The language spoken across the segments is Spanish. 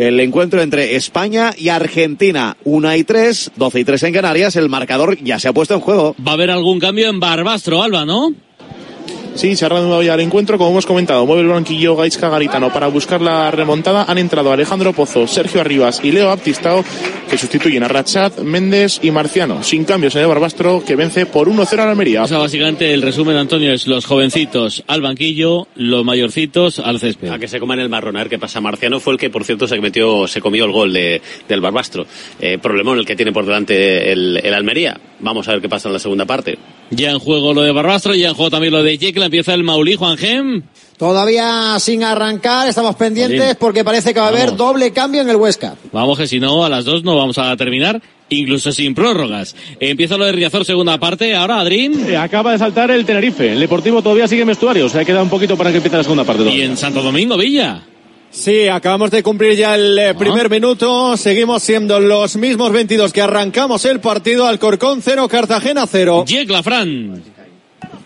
el encuentro entre España y Argentina. Una y tres, doce y tres en Canarias, el marcador ya se ha puesto en juego. Va a haber algún cambio en Barbastro, Alba, ¿no? Sí, se ha reanudado ya el encuentro, como hemos comentado. Mueve el banquillo Gaisca Garitano para buscar la remontada. Han entrado Alejandro Pozo, Sergio Arribas y Leo Baptistao, que sustituyen a Rachat, Méndez y Marciano. Sin cambios en el Barbastro, que vence por 1-0 a la Almería. O sea, básicamente el resumen, Antonio, es los jovencitos al banquillo, los mayorcitos al césped. A que se coman el marrón, a ver qué pasa. Marciano fue el que, por cierto, se metió, se comió el gol de, del Barbastro. Eh, problemón el que tiene por delante el, el Almería. Vamos a ver qué pasa en la segunda parte. Ya en juego lo de Barbastro, ya en juego también lo de Jekyll, empieza el Maulí, Juan Gem. Todavía sin arrancar, estamos pendientes porque parece que va a haber Vamos. doble cambio en el Huesca. Vamos que si no, a las dos no vamos a terminar, incluso sin prórrogas. Empieza lo de Riazor, segunda parte, ahora Adrín. Eh, Acaba de saltar el Tenerife. El Deportivo todavía sigue en vestuario. O sea, queda un poquito para que empiece la segunda parte. Y en Santo Domingo, Villa. Sí, acabamos de cumplir ya el eh, primer minuto. Seguimos siendo los mismos 22 que arrancamos el partido. Alcorcón 0, Cartagena 0. Yecla, Fran.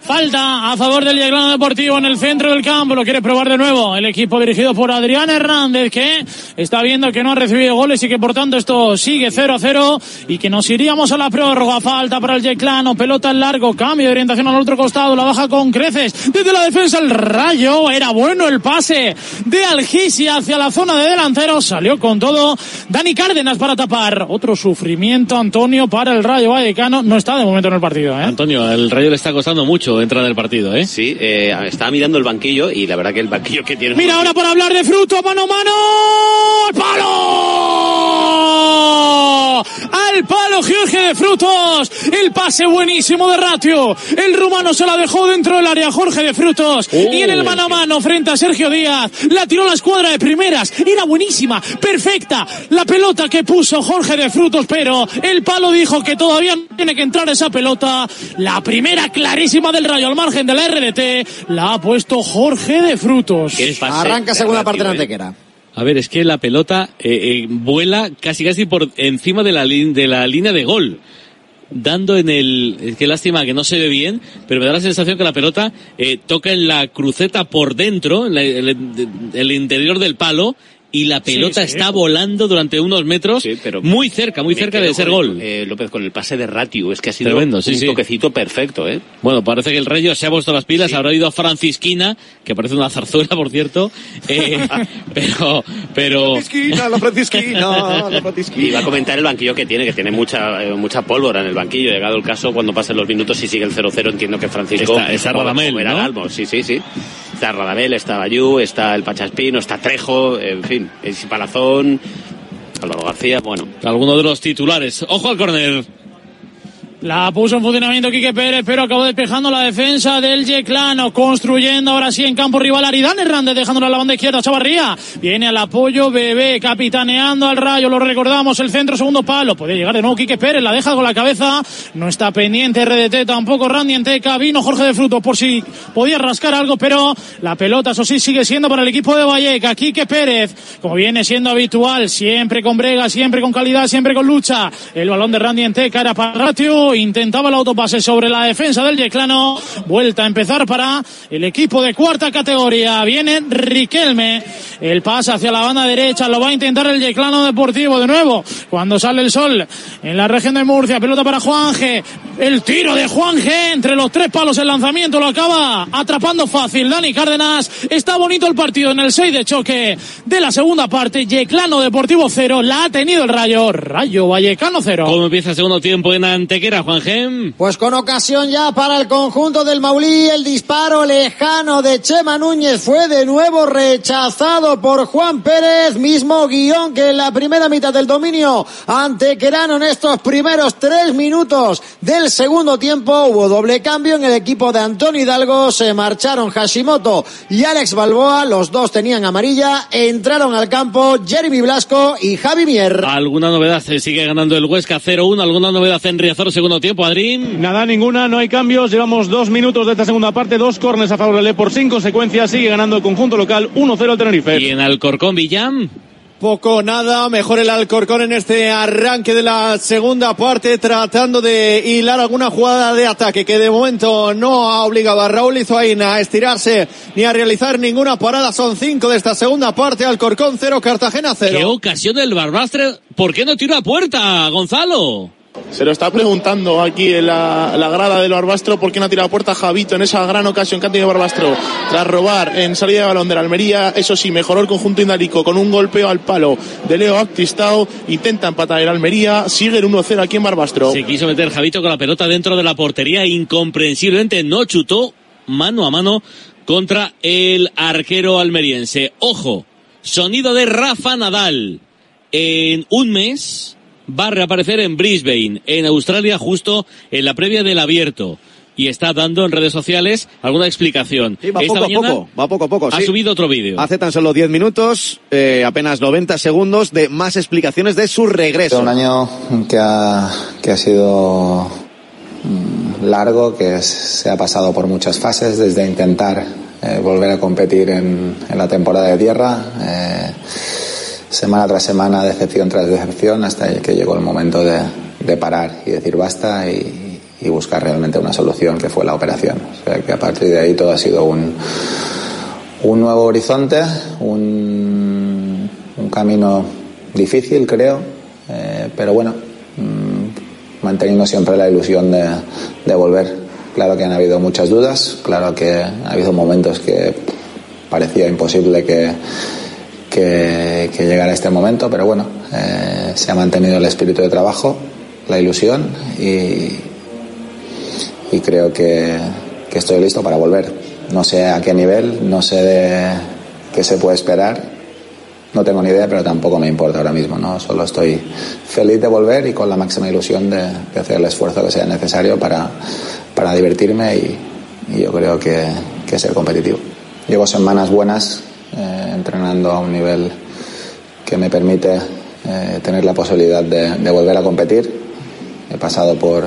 Falta a favor del Yeclano Deportivo en el centro del campo. Lo quiere probar de nuevo el equipo dirigido por Adrián Hernández, que está viendo que no ha recibido goles y que por tanto esto sigue 0 a 0 y que nos iríamos a la prórroga. Falta para el Yeclano. Pelota en largo. Cambio de orientación al otro costado. La baja con creces. Desde la defensa el rayo. Era bueno el pase de Algisia hacia la zona de delantero. Salió con todo. Dani Cárdenas para tapar. Otro sufrimiento, Antonio, para el Rayo Vallecano. No está de momento en el partido, ¿eh? Antonio, el Rayo le está costando mucho entrar en el partido, ¿eh? Sí, eh, estaba mirando el banquillo y la verdad que el banquillo que tiene. Mira ahora para hablar de fruto, mano a mano. ¡Al palo! Al palo Jorge de Frutos. El pase buenísimo de Ratio. El rumano se la dejó dentro del área Jorge de Frutos. y en el mano a mano frente a Sergio Díaz. La tiró la escuadra de primeras. Era buenísima, perfecta. La pelota que puso Jorge de Frutos, pero el palo dijo que todavía tiene que entrar esa pelota. La primera clarísima del rayo al margen de la RDT. La ha puesto Jorge de Frutos. Arranca segunda parte de eh. Antequera. A ver, es que la pelota eh, eh, vuela casi casi por encima de la, de la línea de gol. Dando en el... es Qué lástima que no se ve bien, pero me da la sensación que la pelota eh, toca en la cruceta por dentro, en la- el, el interior del palo, y la pelota sí. está volando durante unos metros, Sí, pero muy cerca, muy cerca de ser gol. eh, López con el pase de Ratio, es que ha sido Tremendo, sí, un sí. toquecito perfecto, ¿eh? Bueno, parece que el Rayo se ha puesto las pilas, habrá ido a Francisquina, que parece una zarzuela, por cierto, eh, pero, pero, Francisquina, la Francisquina, la Francisquina. Y va a comentar el banquillo que tiene, que tiene mucha eh, mucha pólvora en el banquillo. Llegado el caso, cuando pasen los minutos y sigue el 0-0, entiendo que Francisco... Está- está Radamel, ¿no? Sí, sí, sí. Está Radamel, está Bayú, está el Pachaspino, está Trejo, en fin, es Palazón, Álvaro García, bueno. alguno de los titulares. Ojo al córner. La puso en funcionamiento Quique Pérez, pero acabó despejando la defensa del Yeclano, construyendo ahora sí en campo rival Aridán Hernández, dejándola a la banda izquierda, Chavarría. Viene al apoyo, Bebé, capitaneando al rayo, lo recordamos, el centro, segundo palo. Puede llegar de nuevo Quique Pérez, la deja con la cabeza, no está pendiente RDT, tampoco Randy Enteca, vino Jorge de Frutos por si podía rascar algo, pero la pelota, eso sí, sigue siendo para el equipo de Valleca. Quique Pérez, como viene siendo habitual, siempre con brega, siempre con calidad, siempre con lucha. El balón de Randy Enteca era para Ratio, intentaba el autopase sobre la defensa del Yeclano. Vuelta a empezar para el equipo de cuarta categoría. Viene Riquelme. El pase hacia la banda derecha. Lo va a intentar el Yeclano Deportivo de nuevo. Cuando sale el sol en la región de Murcia. Pelota para Juanje. El tiro de Juanje entre los tres palos. El lanzamiento lo acaba atrapando fácil. Dani Cárdenas. Está bonito el partido en el 6 de choque de la segunda parte. Yeclano Deportivo 0. La ha tenido el Rayo. Rayo Vallecano 0. ¿Cómo empieza el segundo tiempo en Antequera, Juan Gem? Pues con ocasión ya para el conjunto del Maulí, el disparo lejano de Chema Núñez fue de nuevo rechazado por Juan Pérez, mismo guion que en la primera mitad del dominio ante Querano en estos primeros tres minutos del segundo tiempo. Hubo doble cambio en el equipo de Antonio Hidalgo, se marcharon Hashimoto y Alex Balboa, los dos tenían amarilla, entraron al campo Jeremy Blasco y Javi Mier. ¿Alguna novedad? Se sigue ganando el Huesca 0-1. ¿Alguna novedad en Riazor, segundo tiempo, Adrín? Nada, ninguna, no hay cambios. Llevamos dos minutos de esta segunda parte, dos cornes a favor del Lepor sin consecuencias. Sigue ganando el conjunto local 1-0 al Tenerife. Y en Alcorcón, Villam. Poco nada, mejor el Alcorcón en este arranque de la segunda parte, tratando de hilar alguna jugada de ataque que de momento no ha obligado a Raúl Izoaina a estirarse ni a realizar ninguna parada. Son cinco de esta segunda parte, Alcorcón cero, Cartagena cero. Qué ocasión del Barbastre. ¿Por qué no tira a puerta, Gonzalo? Se lo está preguntando aquí en la, la grada del Barbastro por qué no ha tirado puerta Javito en esa gran ocasión que ha tenido Barbastro tras robar en salida de balón de la Almería. Eso sí, mejoró el conjunto indálico con un golpeo al palo de Leo Baptistao. Intenta empatar el Almería. Sigue el 1-0 aquí en Barbastro. Se quiso meter Javito con la pelota dentro de la portería. Incomprensiblemente no chutó mano a mano contra el arquero almeriense. Ojo, sonido de Rafa Nadal. En un mes va a reaparecer en Brisbane, en Australia, justo en la previa del abierto. Y está dando en redes sociales alguna explicación. Sí, va Esta poco a poco, va poco a poco. ha sí. subido otro vídeo. Hace tan solo 10 minutos, eh, apenas 90 segundos de más explicaciones de su regreso. Un año que ha, que ha sido mm, largo, que es- se ha pasado por muchas fases, desde intentar eh, volver a competir en, en la temporada de tierra, eh, semana tras semana, decepción tras decepción, hasta que llegó el momento de, de parar y decir basta y, buscar realmente una solución que fue la operación. O sea que a partir de ahí todo ha sido un, un nuevo horizonte, un, un camino difícil, creo, eh, pero bueno, mm, manteniendo siempre la ilusión de, de volver. Claro que han habido muchas dudas, claro que ha habido momentos que parecía imposible que, que, que llegara este momento, pero bueno, eh, se ha mantenido el espíritu de trabajo, la ilusión y, y creo que, que estoy listo para volver. No sé a qué nivel, no sé de qué se puede esperar, no tengo ni idea, pero tampoco me importa ahora mismo, ¿no? Solo estoy feliz de volver y con la máxima ilusión de, de hacer el esfuerzo que sea necesario para, para divertirme y, y yo creo que, que ser competitivo. Llevo semanas buenas eh, entrenando a un nivel que me permite eh, tener la posibilidad de, volver a competir. He pasado por,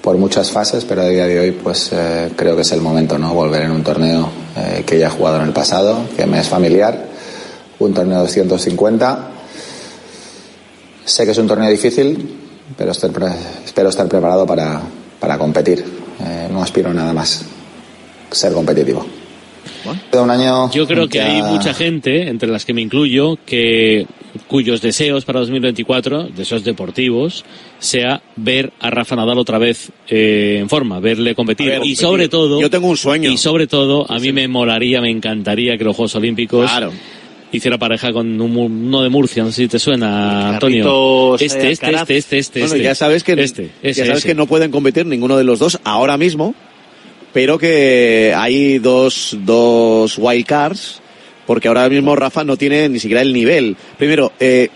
por muchas fases, pero a día de hoy pues eh, creo que es el momento, ¿no? Volver en un torneo eh, que ya he jugado en el pasado, que me es familiar, un torneo de 250. Sé que es un torneo difícil, pero estar pre- espero estar preparado para, para competir. No aspiro a nada más, ser competitivo. Un año Yo creo que ya- hay mucha gente, entre las que me incluyo, que cuyos deseos para 2024, deseos deportivos, sea ver a Rafa Nadal otra vez eh, en forma, verle competir. Ver, y sobre todo, Yo tengo un sueño. y sobre todo, a mí me molaría, me encantaría que los Juegos Olímpicos Claro. hiciera pareja con uno de Murcia, no sé si te suena, Antonio. Carlitos, Este, eh, este, este, este, este, Bueno, este. ya sabes que este, ya sabes ese. que no pueden competir ninguno de los dos ahora mismo, pero que hay dos dos wildcards porque ahora mismo Rafa no tiene ni siquiera el nivel. Primero, eh,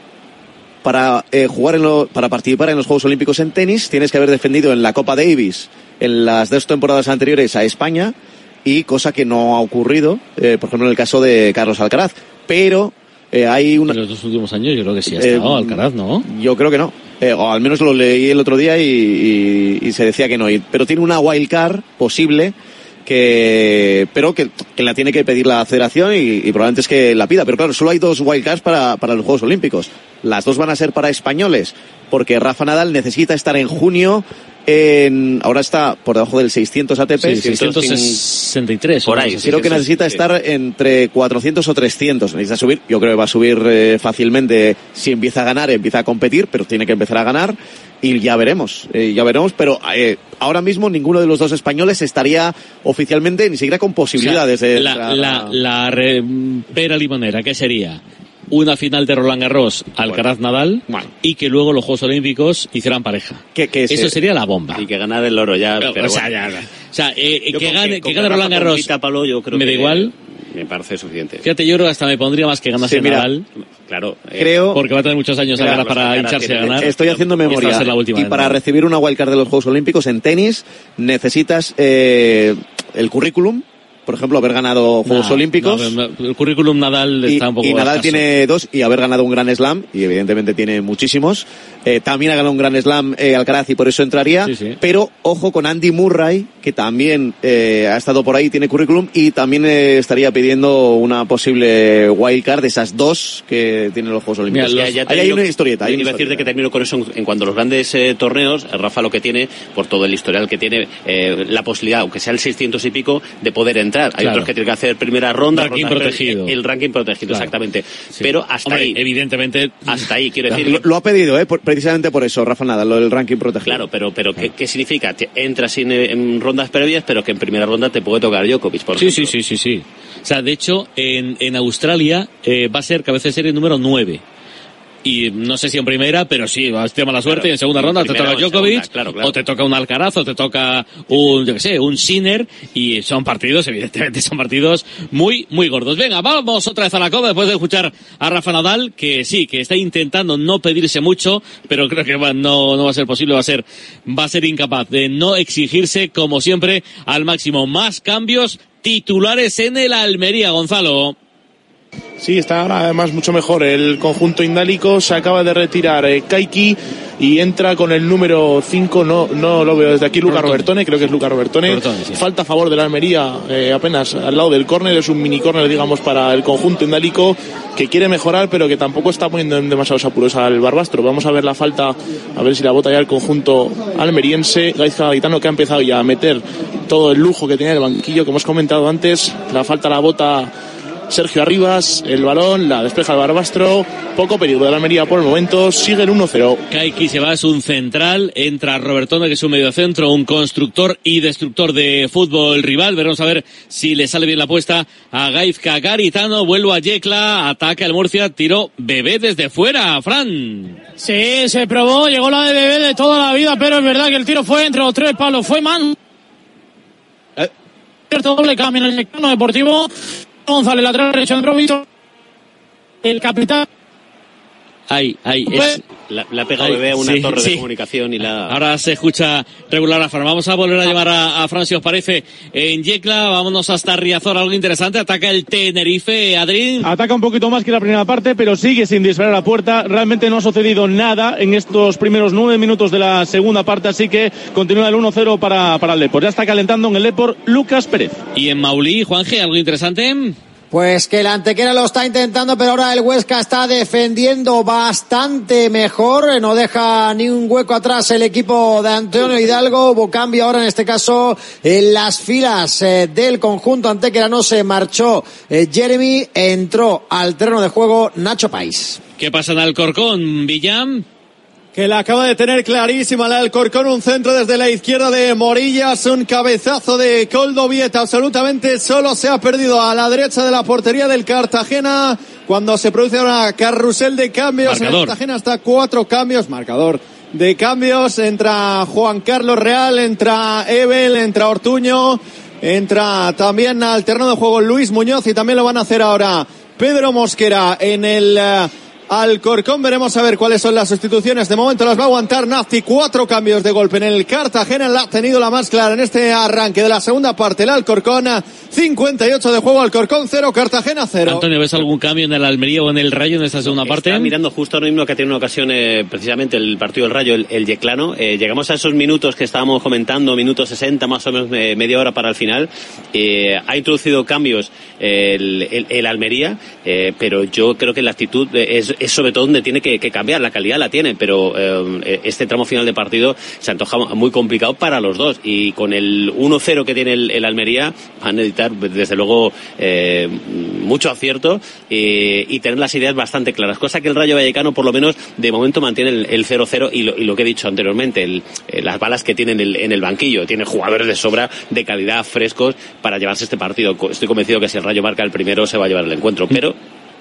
para eh, jugar en lo- para participar en los Juegos Olímpicos en tenis tienes que haber defendido en la Copa Davis en las dos temporadas anteriores a España y cosa que no ha ocurrido, eh, por ejemplo en el caso de Carlos Alcaraz. Pero eh, hay una En los dos últimos años yo creo que sí ha Eh, estado Alcaraz, ¿no? yo creo que no. Eh, o al menos lo leí el otro día y, se decía que no. Pero tiene una wildcard posible que pero que, que la tiene que pedir la federación y, y probablemente es que la pida. Pero claro, solo hay dos wildcards para, para los Juegos Olímpicos. Las dos van a ser para españoles, porque Rafa Nadal necesita estar en junio en, ahora está por debajo del 600 ATP. Sí, 663. Por ahí. Creo que necesita sí. estar entre 400 o 300. Necesita subir. Yo creo que va a subir eh, fácilmente si empieza a ganar, empieza a competir, pero tiene que empezar a ganar y ya veremos. eh, ya veremos. Pero eh, ahora mismo ninguno de los dos españoles estaría oficialmente ni siquiera con O sea, posibilidades de. la, la, a- la re- pera limonera, ¿qué sería? Una final de Roland Garros, Alcaraz Nadal, Bueno. y que luego los Juegos Olímpicos hicieran pareja. Eso se- sería la bomba. Y que ganar el oro ya. Pero, pero o sea, bueno. ya, ya. O sea, eh, que gane, que gane Roland Garros. compita, Pablo, yo creo me da que igual. Me parece suficiente. Fíjate, yo creo que hasta me pondría más que ganase Sí, Nadal, Claro. eh, creo. porque va a tener muchos años Alcaraz para hincharse a ganar. Estoy haciendo memoria. ser la última y para recibir una wildcard de los Juegos Olímpicos en tenis necesitas eh, el currículum por ejemplo, haber ganado Juegos No, Olímpicos. no, el currículum Nadal y, está un poco y Nadal escaso. tiene dos y haber ganado un Gran Slam y evidentemente tiene muchísimos. Eh, también ha ganado un Gran Slam eh, Alcaraz y por eso entraría. Sí, sí. Pero ojo con Andy Murray que también eh, ha estado por ahí, tiene currículum y también eh, estaría pidiendo una posible wildcard de esas dos que tienen los Juegos Olímpicos. Ya- ya ahí hay una historieta. Hay Iba a decirte que termino con eso en, en cuanto a los grandes eh, torneos. Rafa lo que tiene, por todo el historial que tiene, eh, la posibilidad, aunque sea el 600 y pico, de poder entrar. Hay Claro. otros que tienen que hacer primera ronda. Ranking ronda- protegido. El ranking protegido, Claro. exactamente. Sí. Pero hasta Hombre, ahí. Evidentemente. Hasta ahí, quiero decir. Lo, lo ha pedido, eh, por- precisamente por eso, Rafa Nadal, lo del ranking protegido. Claro, pero, pero ¿qué, qué significa? Entras en, en rondas previas, pero que en primera ronda te puede tocar Djokovic, por Sí, ejemplo. sí, sí, sí, sí. O sea, de hecho, en, en Australia eh, va a ser cabeza de serie número 9. Y no sé si en primera, pero sí, vas a mala suerte Claro, y en segunda ronda te toca Djokovic, segunda, claro, claro. o te toca un Alcaraz, o te toca un, yo qué sé, un Sinner, y son partidos, evidentemente, son partidos muy, muy gordos. Venga, vamos otra vez a la cova después de escuchar a Rafa Nadal, que sí, que está intentando no pedirse mucho, pero creo que va- no, no va a ser posible, va a ser, va a ser incapaz de no exigirse, como siempre, al máximo. Más cambios titulares en el Almería, Gonzalo. Sí, está ahora además mucho mejor el conjunto indálico. Se acaba de retirar eh, Kaiki y entra con el número 5. No, no lo veo desde aquí, Luca Robertone. Creo que es Luca Robertone. Robertone, sí. Falta a favor de la Almería eh, apenas al lado del córner. Es un mini córner, digamos, para el conjunto indálico que quiere mejorar, pero que tampoco está poniendo en demasiados apuros al Barbastro. Vamos a ver la falta, a ver si la bota ya el conjunto almeriense. Gaizka Gaitano que ha empezado ya a meter todo el lujo que tenía el banquillo, que hemos comentado antes. La falta la bota Sergio Arribas, el balón, la despeja el Barbastro, poco peligro de la Almería por el momento, sigue el 1-0. Kaiki se va, es un central, entra Robertone, que es un mediocentro, un constructor y destructor de fútbol rival. Veremos a ver si le sale bien la apuesta a Gaizka Garitano. Vuelvo a Yecla, ataca el Murcia, tiro bebé desde fuera, Fran. Sí, se probó, llegó la de bebé de toda la vida, pero es verdad que el tiro fue entre los tres palos, fue man. Eh. Cierto doble cambio en el Deportivo. González, lateral derecho, Víctor. El capitán. Ahí, ahí, Pues- es. La, la ha pegado Ay, bebé a una sí, torre sí. de comunicación y la. Ahora se escucha regular a Fran. Vamos a volver a llevar a, a Fran, si os parece, en Yecla. Vámonos hasta Riazor, algo interesante. Ataca el Tenerife, Adrín. Ataca un poquito más que la primera parte, pero sigue sin disparar a puerta. Realmente no ha sucedido nada en estos primeros nueve minutos de la segunda parte, así que continúa el 1-0 para, para el Depor. Ya está calentando en el Depor Lucas Pérez. Y en Maulí, Juanje, algo interesante. Pues que la Antequera lo está intentando, pero ahora el Huesca está defendiendo bastante mejor. No deja ni un hueco atrás el equipo de Antonio Hidalgo. Hubo cambio ahora en este caso en las filas eh, del conjunto Antequera. No se marchó eh, Jeremy. Entró al terreno de juego Nacho País. ¿Qué pasa en Alcorcón, Villam? Que la acaba de tener clarísima la Alcorcón, un centro desde la izquierda de Morillas, un cabezazo de Coldovieta, absolutamente solo se ha perdido a la derecha de la portería del Cartagena cuando se produce una carrusel de cambios. En el. Cartagena hasta cuatro cambios, marcador de cambios, entra Juan Carlos Real, entra Ebel, entra Ortuño, entra también al terreno de juego Luis Muñoz y también lo van a hacer ahora Pedro Mosquera en el eh, Alcorcón. Veremos a ver cuáles son las sustituciones. De momento las va a aguantar Nazti. Cuatro cambios de golpe en el Cartagena. La ha tenido la más clara en este arranque de la segunda parte. El Alcorcón. 58 de juego. Alcorcón 0. Cartagena 0. Antonio, ¿ves algún cambio en el Almería o en el Rayo en esta segunda parte? Está mirando justo ahora mismo que ha tenido una ocasión eh, precisamente el partido del Rayo, el, el Yeclano. Eh, llegamos a esos minutos que estábamos comentando, minutos 60 más o menos, eh, media hora para el final. Eh, ha introducido cambios eh, el, el- el Almería, eh, pero yo creo que la actitud es, es sobre todo donde tiene que, cambiar. La calidad la tiene, pero eh, este tramo final de partido se antoja muy complicado para los dos. Y con el 1-0 que tiene el, Almería, van a necesitar desde luego eh, mucho acierto eh, y tener las ideas bastante claras. Cosa que el Rayo Vallecano por lo menos de momento mantiene el- el 0-0 y lo, y lo que he dicho anteriormente, el- eh, las balas que tiene en el, en el banquillo. Tiene jugadores de sobra, de calidad, frescos para llevarse este partido. Estoy convencido que si el Rayo marca el primero se va a llevar el encuentro. Pero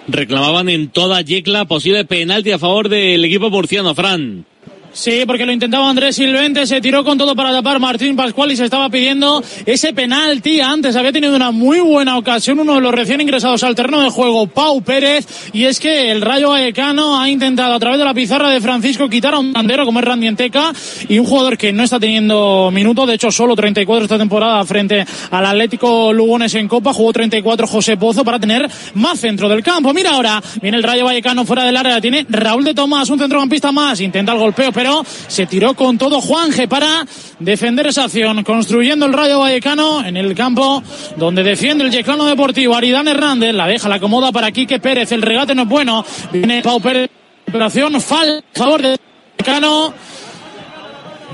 Reclamaban en toda Yecla posible penalti a favor del equipo murciano, Fran. Sí, porque lo intentaba Andrés Silvente, se tiró con todo para tapar Martín Pascual y se estaba pidiendo ese penalti. Antes había tenido una muy buena ocasión uno de los recién ingresados al terreno de juego, Pau Pérez. Y es que el Rayo Vallecano ha intentado a través de la pizarra de Francisco quitar a un bandero como es Randy Enteca y un jugador que no está teniendo minutos, de hecho solo 34 esta temporada frente al Atlético Lugones en Copa, jugó 34 José Pozo para tener más centro del campo. Mira ahora, viene el Rayo Vallecano fuera del área, tiene Raúl de Tomás, un centrocampista más, intenta el golpeo, pero se tiró con todo Juanje para defender esa acción, construyendo el Rayo Vallecano en el campo donde defiende el Yeclano Deportivo. Aridán Hernández la deja, la acomoda para Quique Pérez, el regate no es bueno, viene Pau Pérez, operación, fal, favor de Yeclano.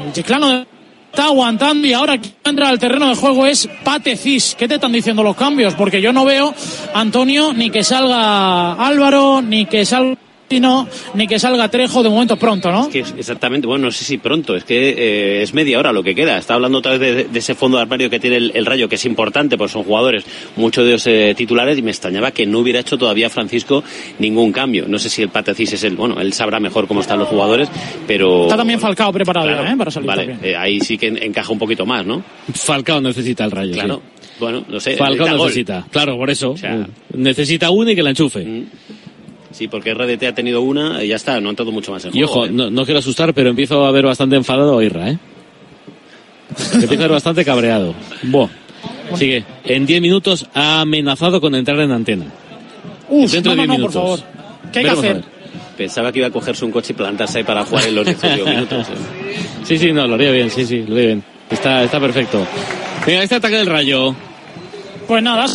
El Yeclano está aguantando y ahora quien entra al terreno de juego es Patecis. ¿Qué te están diciendo los cambios? Porque yo no veo, Antonio, ni que salga Álvaro, ni que salga ni que salga Trejo de momento pronto, ¿no? Es que es exactamente, bueno, no sé si pronto, es que eh, es media hora lo que queda. Está hablando otra vez de, de ese fondo de armario que tiene el, el, Rayo, que es importante, pues son jugadores, muchos de ellos eh, titulares, y me extrañaba que no hubiera hecho todavía Francisco ningún cambio. No sé si el Patecis es el, bueno, él sabrá mejor cómo están los jugadores, pero... Está también Falcao preparado Claro, ¿eh? para salir Vale, eh, ahí sí que en- encaja un poquito más, ¿no? Falcao necesita el rayo. Claro. sí. Bueno, no sé. Falcao necesita gol. Claro, por eso. sea- necesita una y que la enchufe. Mm. Sí, porque RDT ha tenido una y ya está, no ha entrado mucho más en Y juego, ojo, ¿eh? no, no quiero asustar, pero empiezo a ver bastante enfadado a Irra, ¿eh? Empiezo a ver bastante cabreado. Buah. Sigue. En 10 minutos ha amenazado con entrar en antena. Uf, dentro no, de no, 10 no, por minutos. favor. ¿Qué hay que Veremos a hacer? Pensaba que iba a cogerse un coche y plantarse ahí para jugar en los 18 minutos. ¿eh? Sí, sí, no, lo haría bien, sí, sí, lo haría bien. Está, está perfecto. Venga, este ataque del rayo. Pues nada,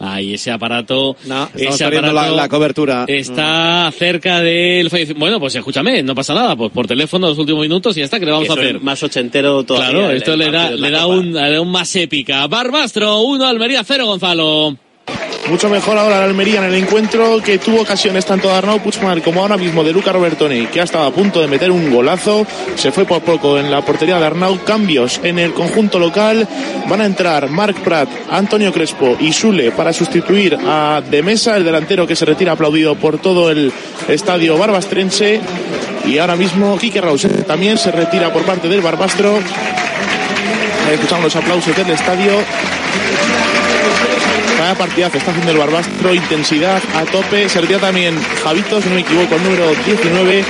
Ahí ese aparato. No, ese la, aparato la cobertura. Está cerca del fallecimiento. Bueno, pues escúchame, no pasa nada. Pues por teléfono los últimos minutos y ya está, que le vamos a hacer? más ochentero todavía. Claro, esto le da, le da un, le da un más épica. Barbastro, 1, Almería 0, Gonzalo. Mucho mejor ahora la Almería en el encuentro que tuvo ocasiones tanto de Arnau Puigdemont como ahora mismo de Luca Robertoni, que ha estado a punto de meter un golazo. Se fue por poco en la portería de Arnau. Cambios en el conjunto local. Van a entrar Marc Prat, Antonio Crespo y Sule para sustituir a De Mesa, el delantero que se retira aplaudido por todo el estadio barbastrense. Y ahora mismo Quique Rauset también se retira por parte del Barbastro. Escuchamos los aplausos del estadio. Vaya partidazo, está haciendo el Barbastro, intensidad a tope. Se retira también Javito, si no me equivoco, el número 19,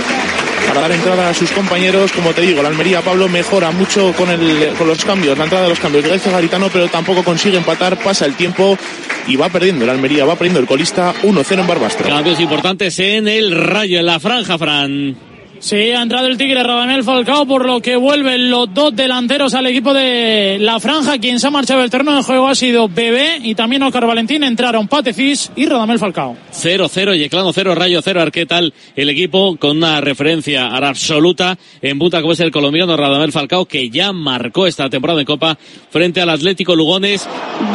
para dar entrada a sus compañeros. Como te digo, la Almería Pablo mejora mucho con, el, con los cambios, la entrada de los cambios Gaizka Garitano, pero tampoco consigue empatar, pasa el tiempo y va perdiendo la Almería, va perdiendo el colista 1-0 en Barbastro. Cambios importantes en el rayo, en la franja, Fran. Sí, ha entrado el Tigre Radamel Falcao, por lo que vuelven los dos delanteros al equipo de la franja. Quien se ha marchado del terreno de juego ha sido Bebé y también Oscar Valentín. Entraron Patecis y Radamel Falcao. 0-0, Yeclano 0, Rayo 0, ¿qué tal el equipo con una referencia ahora absoluta en punta como es el colombiano Radamel Falcao que ya marcó esta temporada en Copa frente al Atlético Lugones.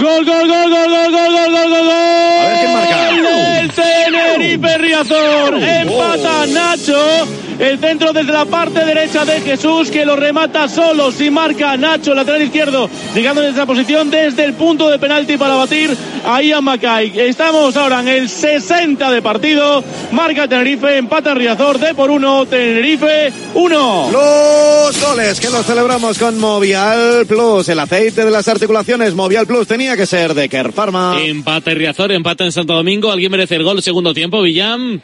Gol, gol, gol, gol, gol, gol, gol, gol, gol, gol. ver quién marca. El Tenerife Riazor. Empata Nacho. El centro desde la parte derecha de Jesús que lo remata solo. Si marca Nacho, lateral izquierdo, llegando desde esa posición desde el punto de penalti para batir a Ian Macay. Estamos ahora en el 60 de partido. Marca Tenerife, empata Riazor de por uno. Tenerife 1. Los goles que los celebramos con Movial Plus, el aceite de las articulaciones. Movial Plus tenía que ser de Kerr Pharma. Empata Riazor, empata en Santo Domingo. ¿Alguien merece el gol segundo tiempo? Villam.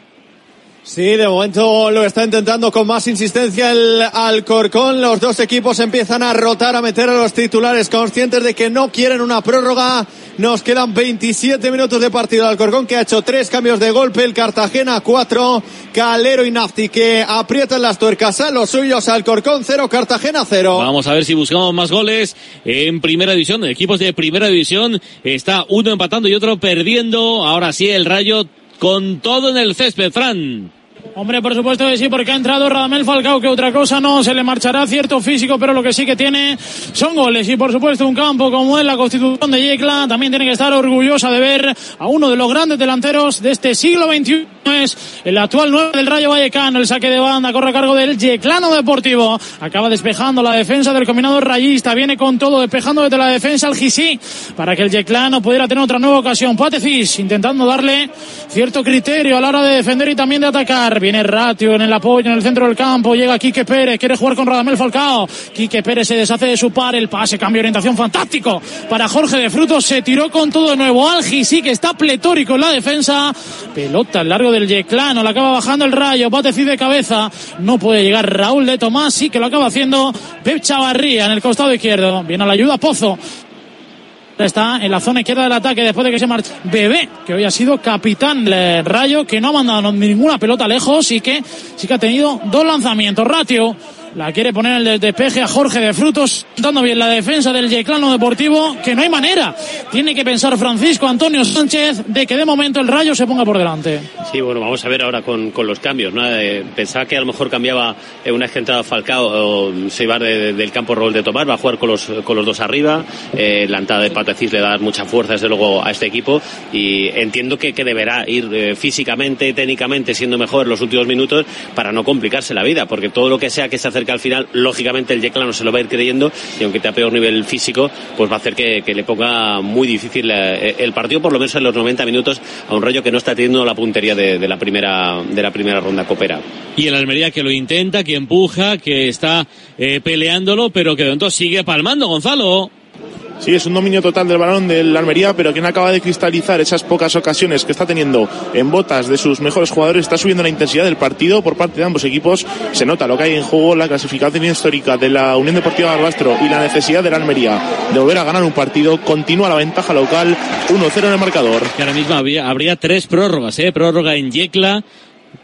Sí, de momento lo está intentando con más insistencia el Alcorcón. Los dos equipos empiezan a rotar, a meter a los titulares, conscientes de que no quieren una prórroga. Nos quedan 27 minutos de partido. Alcorcón que ha hecho tres cambios de golpe. El Cartagena cuatro. Calero y Nafti que aprietan las tuercas a los suyos. Alcorcón cero, Cartagena cero. Vamos a ver si buscamos más goles en primera división. Equipos de primera división. Está uno empatando y otro perdiendo. Ahora sí, el Rayo con todo en el césped, Fran. Hombre, por supuesto que sí, porque ha entrado Radamel Falcao, que otra cosa no se le marchará cierto físico, pero lo que sí que tiene son goles. Y por supuesto, un campo como es la constitución de Yecla, también tiene que estar orgullosa de ver a uno de los grandes delanteros de este siglo XXI. Es el actual 9 del Rayo Vallecano, el saque de banda corre a cargo del Yeclano Deportivo. Acaba despejando la defensa del combinado rayista, viene con todo, despejando desde la defensa al Gisí, para que el Yeclano pudiera tener otra nueva ocasión. Patecis intentando darle cierto criterio a la hora de defender y también de atacar. Viene Ratio en el apoyo en el centro del campo, llega Quique Pérez, quiere jugar con Radamel Falcao, Quique Pérez se deshace de su par, el pase, cambio orientación fantástico para Jorge de Frutos, se tiró con todo de nuevo, Algi sí que está pletórico en la defensa, pelota al largo del Yeclano, la acaba bajando el rayo, decir de cabeza, no puede llegar Raúl de Tomás, sí que lo acaba haciendo Pep Chavarría en el costado izquierdo, viene a la ayuda Pozo, está en la zona izquierda del ataque después de que se marcha Bebé, que hoy ha sido capitán del Rayo, que no ha mandado ninguna pelota lejos y que sí que ha tenido dos lanzamientos. Ratio la quiere poner el despeje a Jorge de Frutos, dando bien la defensa del Yeclano Deportivo, que no hay manera. Tiene que pensar Francisco Antonio Sánchez de que de momento el Rayo se ponga por delante. Sí, bueno, vamos a ver ahora con, con los cambios. ¿no? Eh, pensaba que a lo mejor cambiaba eh, una vez que entraba Falcao o se iba de- del campo Raúl de Tomás, va a jugar con los, con los dos arriba. Eh, la entrada de Patecís le da mucha fuerza, desde luego, a este equipo. Y entiendo que, que deberá ir eh, físicamente, técnicamente, siendo mejor en los últimos minutos para no complicarse la vida, porque todo lo que sea que se acerque al final, lógicamente el Yeclano se lo va a ir creyendo y aunque te a peor nivel físico, pues va a hacer que, le ponga muy difícil eh, el partido, por lo menos en los 90 minutos, a un Rayo que no está teniendo la puntería de, la primera de la primera ronda copera. Y el Almería que lo intenta, que empuja, que está eh, peleándolo, pero que de momento sigue palmando, Gonzalo. Sí, es un dominio total del balón del Almería, pero que no acaba de cristalizar esas pocas ocasiones que está teniendo en botas de sus mejores jugadores. Está subiendo la intensidad del partido por parte de ambos equipos. Se nota lo que hay en juego, la clasificación histórica de la Unión Deportiva Barbastro y la necesidad del Almería de volver a ganar un partido. Continúa la ventaja local, 1-0 en el marcador. Que ahora mismo habría, habría tres prórrogas, ¿eh? Prórroga en Yecla,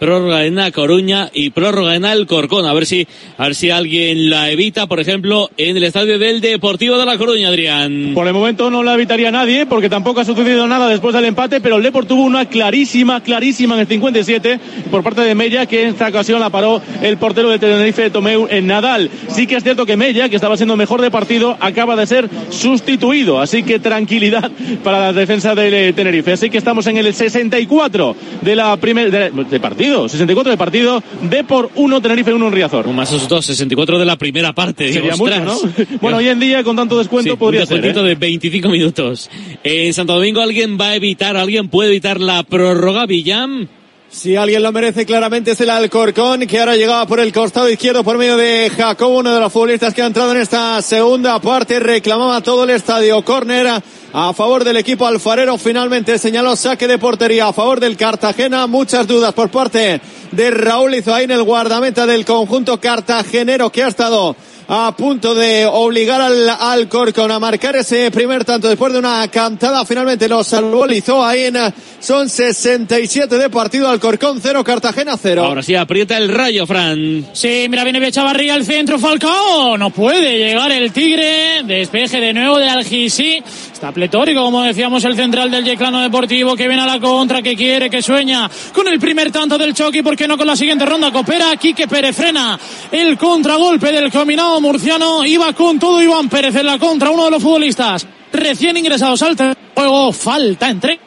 prórroga en A Coruña y prórroga en Alcorcón. A ver si, a ver si alguien la evita, por ejemplo, en el estadio del Deportivo de La Coruña, Adrián. Por el momento no la evitaría nadie, porque tampoco ha sucedido nada después del empate, pero el Deport tuvo una clarísima, clarísima en el 57 por parte de Mella, que en esta ocasión la paró el portero de Tenerife, Tomeu, en Nadal. Sí que es cierto que Mella, que estaba siendo mejor de partido, acaba de ser sustituido, así que tranquilidad para la defensa del eh, Tenerife. Así que estamos en el 64 de la primer, de, de partido, 64 de partido, Deport 1, Tenerife 1 en Riazor. Un más esos dos, 64 de la primera parte. Sería mucho, ¿no? Bueno, hoy en día con tanto descuento Sí, podría un ser. descuentito ¿eh? de 25 minutos. En Santo Domingo alguien va a evitar, alguien puede evitar la prórroga, Villam. Si alguien lo merece claramente es el Alcorcón, que ahora llegaba por el costado izquierdo por medio de Jacobo, uno de los futbolistas que ha entrado en esta segunda parte, reclamaba todo el estadio. Córner a favor del equipo alfarero, finalmente señaló saque de portería a favor del Cartagena. Muchas dudas por parte de Raúl Izoain, el guardameta del conjunto cartagenero que ha estado a punto de obligar al Alcorcón a marcar ese primer tanto después de una cantada. Finalmente lo salvó Lizoain. Son 67 de partido Alcorcón 0, Cartagena 0. Ahora sí aprieta el rayo, Fran. Sí, mira, viene Chavarría al centro, Falcao. No puede llegar el Tigre. Despeje de nuevo de Algisí. Está pletórico, como decíamos, el central del Yeclano Deportivo que viene a la contra, que quiere, que sueña con el primer tanto del choque por qué no con la siguiente ronda. Coopera, Quique Pérez frena el contragolpe del combinado murciano. Iba con todo Iván Pérez en la contra, uno de los futbolistas recién ingresados al juego. Falta entre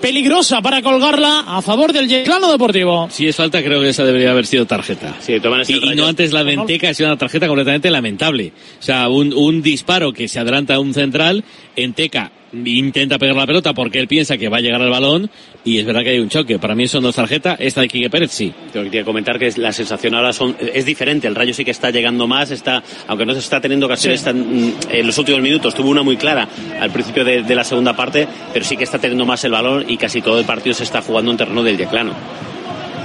peligrosa para colgarla a favor del Yeclano Deportivo. Si es falta, creo que esa debería haber sido tarjeta. Sí, Y, y no antes la venteca, ha sido una tarjeta completamente lamentable. O sea, un, un disparo que se adelanta a un central, Enteca intenta pegar la pelota porque él piensa que va a llegar al balón y es verdad que hay un choque. Para mí eso no es tarjeta, esta de Quique Pérez sí. Que quería comentar que es la sensación ahora son, es diferente. El Rayo sí que está llegando más, está, aunque no se está teniendo ocasiones Sí. tan- mm, en los últimos minutos. Tuvo una muy clara al principio de, de la segunda parte, pero sí que está teniendo más el balón y casi todo el partido se está jugando en terreno del Yeclano.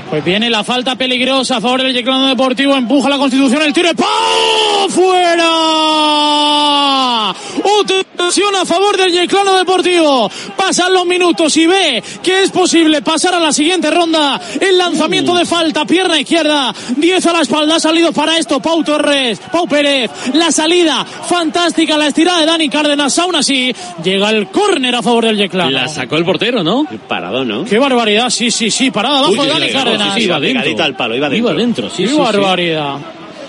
Pues viene la falta peligrosa a favor del Yeclano Deportivo, empuja la Constitución, el tiro, ¡pau! ¡Fuera! Atención a favor del Yeclano Deportivo. Pasan los minutos y ve que es posible pasar a la siguiente ronda. El lanzamiento de falta, pierna izquierda, 10 a la espalda, ha salido para esto Pau Torres, Pau Pérez, la salida fantástica, la estirada de Dani Cárdenas, aún así llega el córner a favor del Yeclano. La sacó el portero, ¿no? Parado, ¿no? Qué barbaridad, sí, sí, sí, parada abajo Uy, de Dani pegó, Cárdenas. sí, sí, iba dentro. al palo, iba dentro. Iba dentro, sí, Qué sí, barbaridad.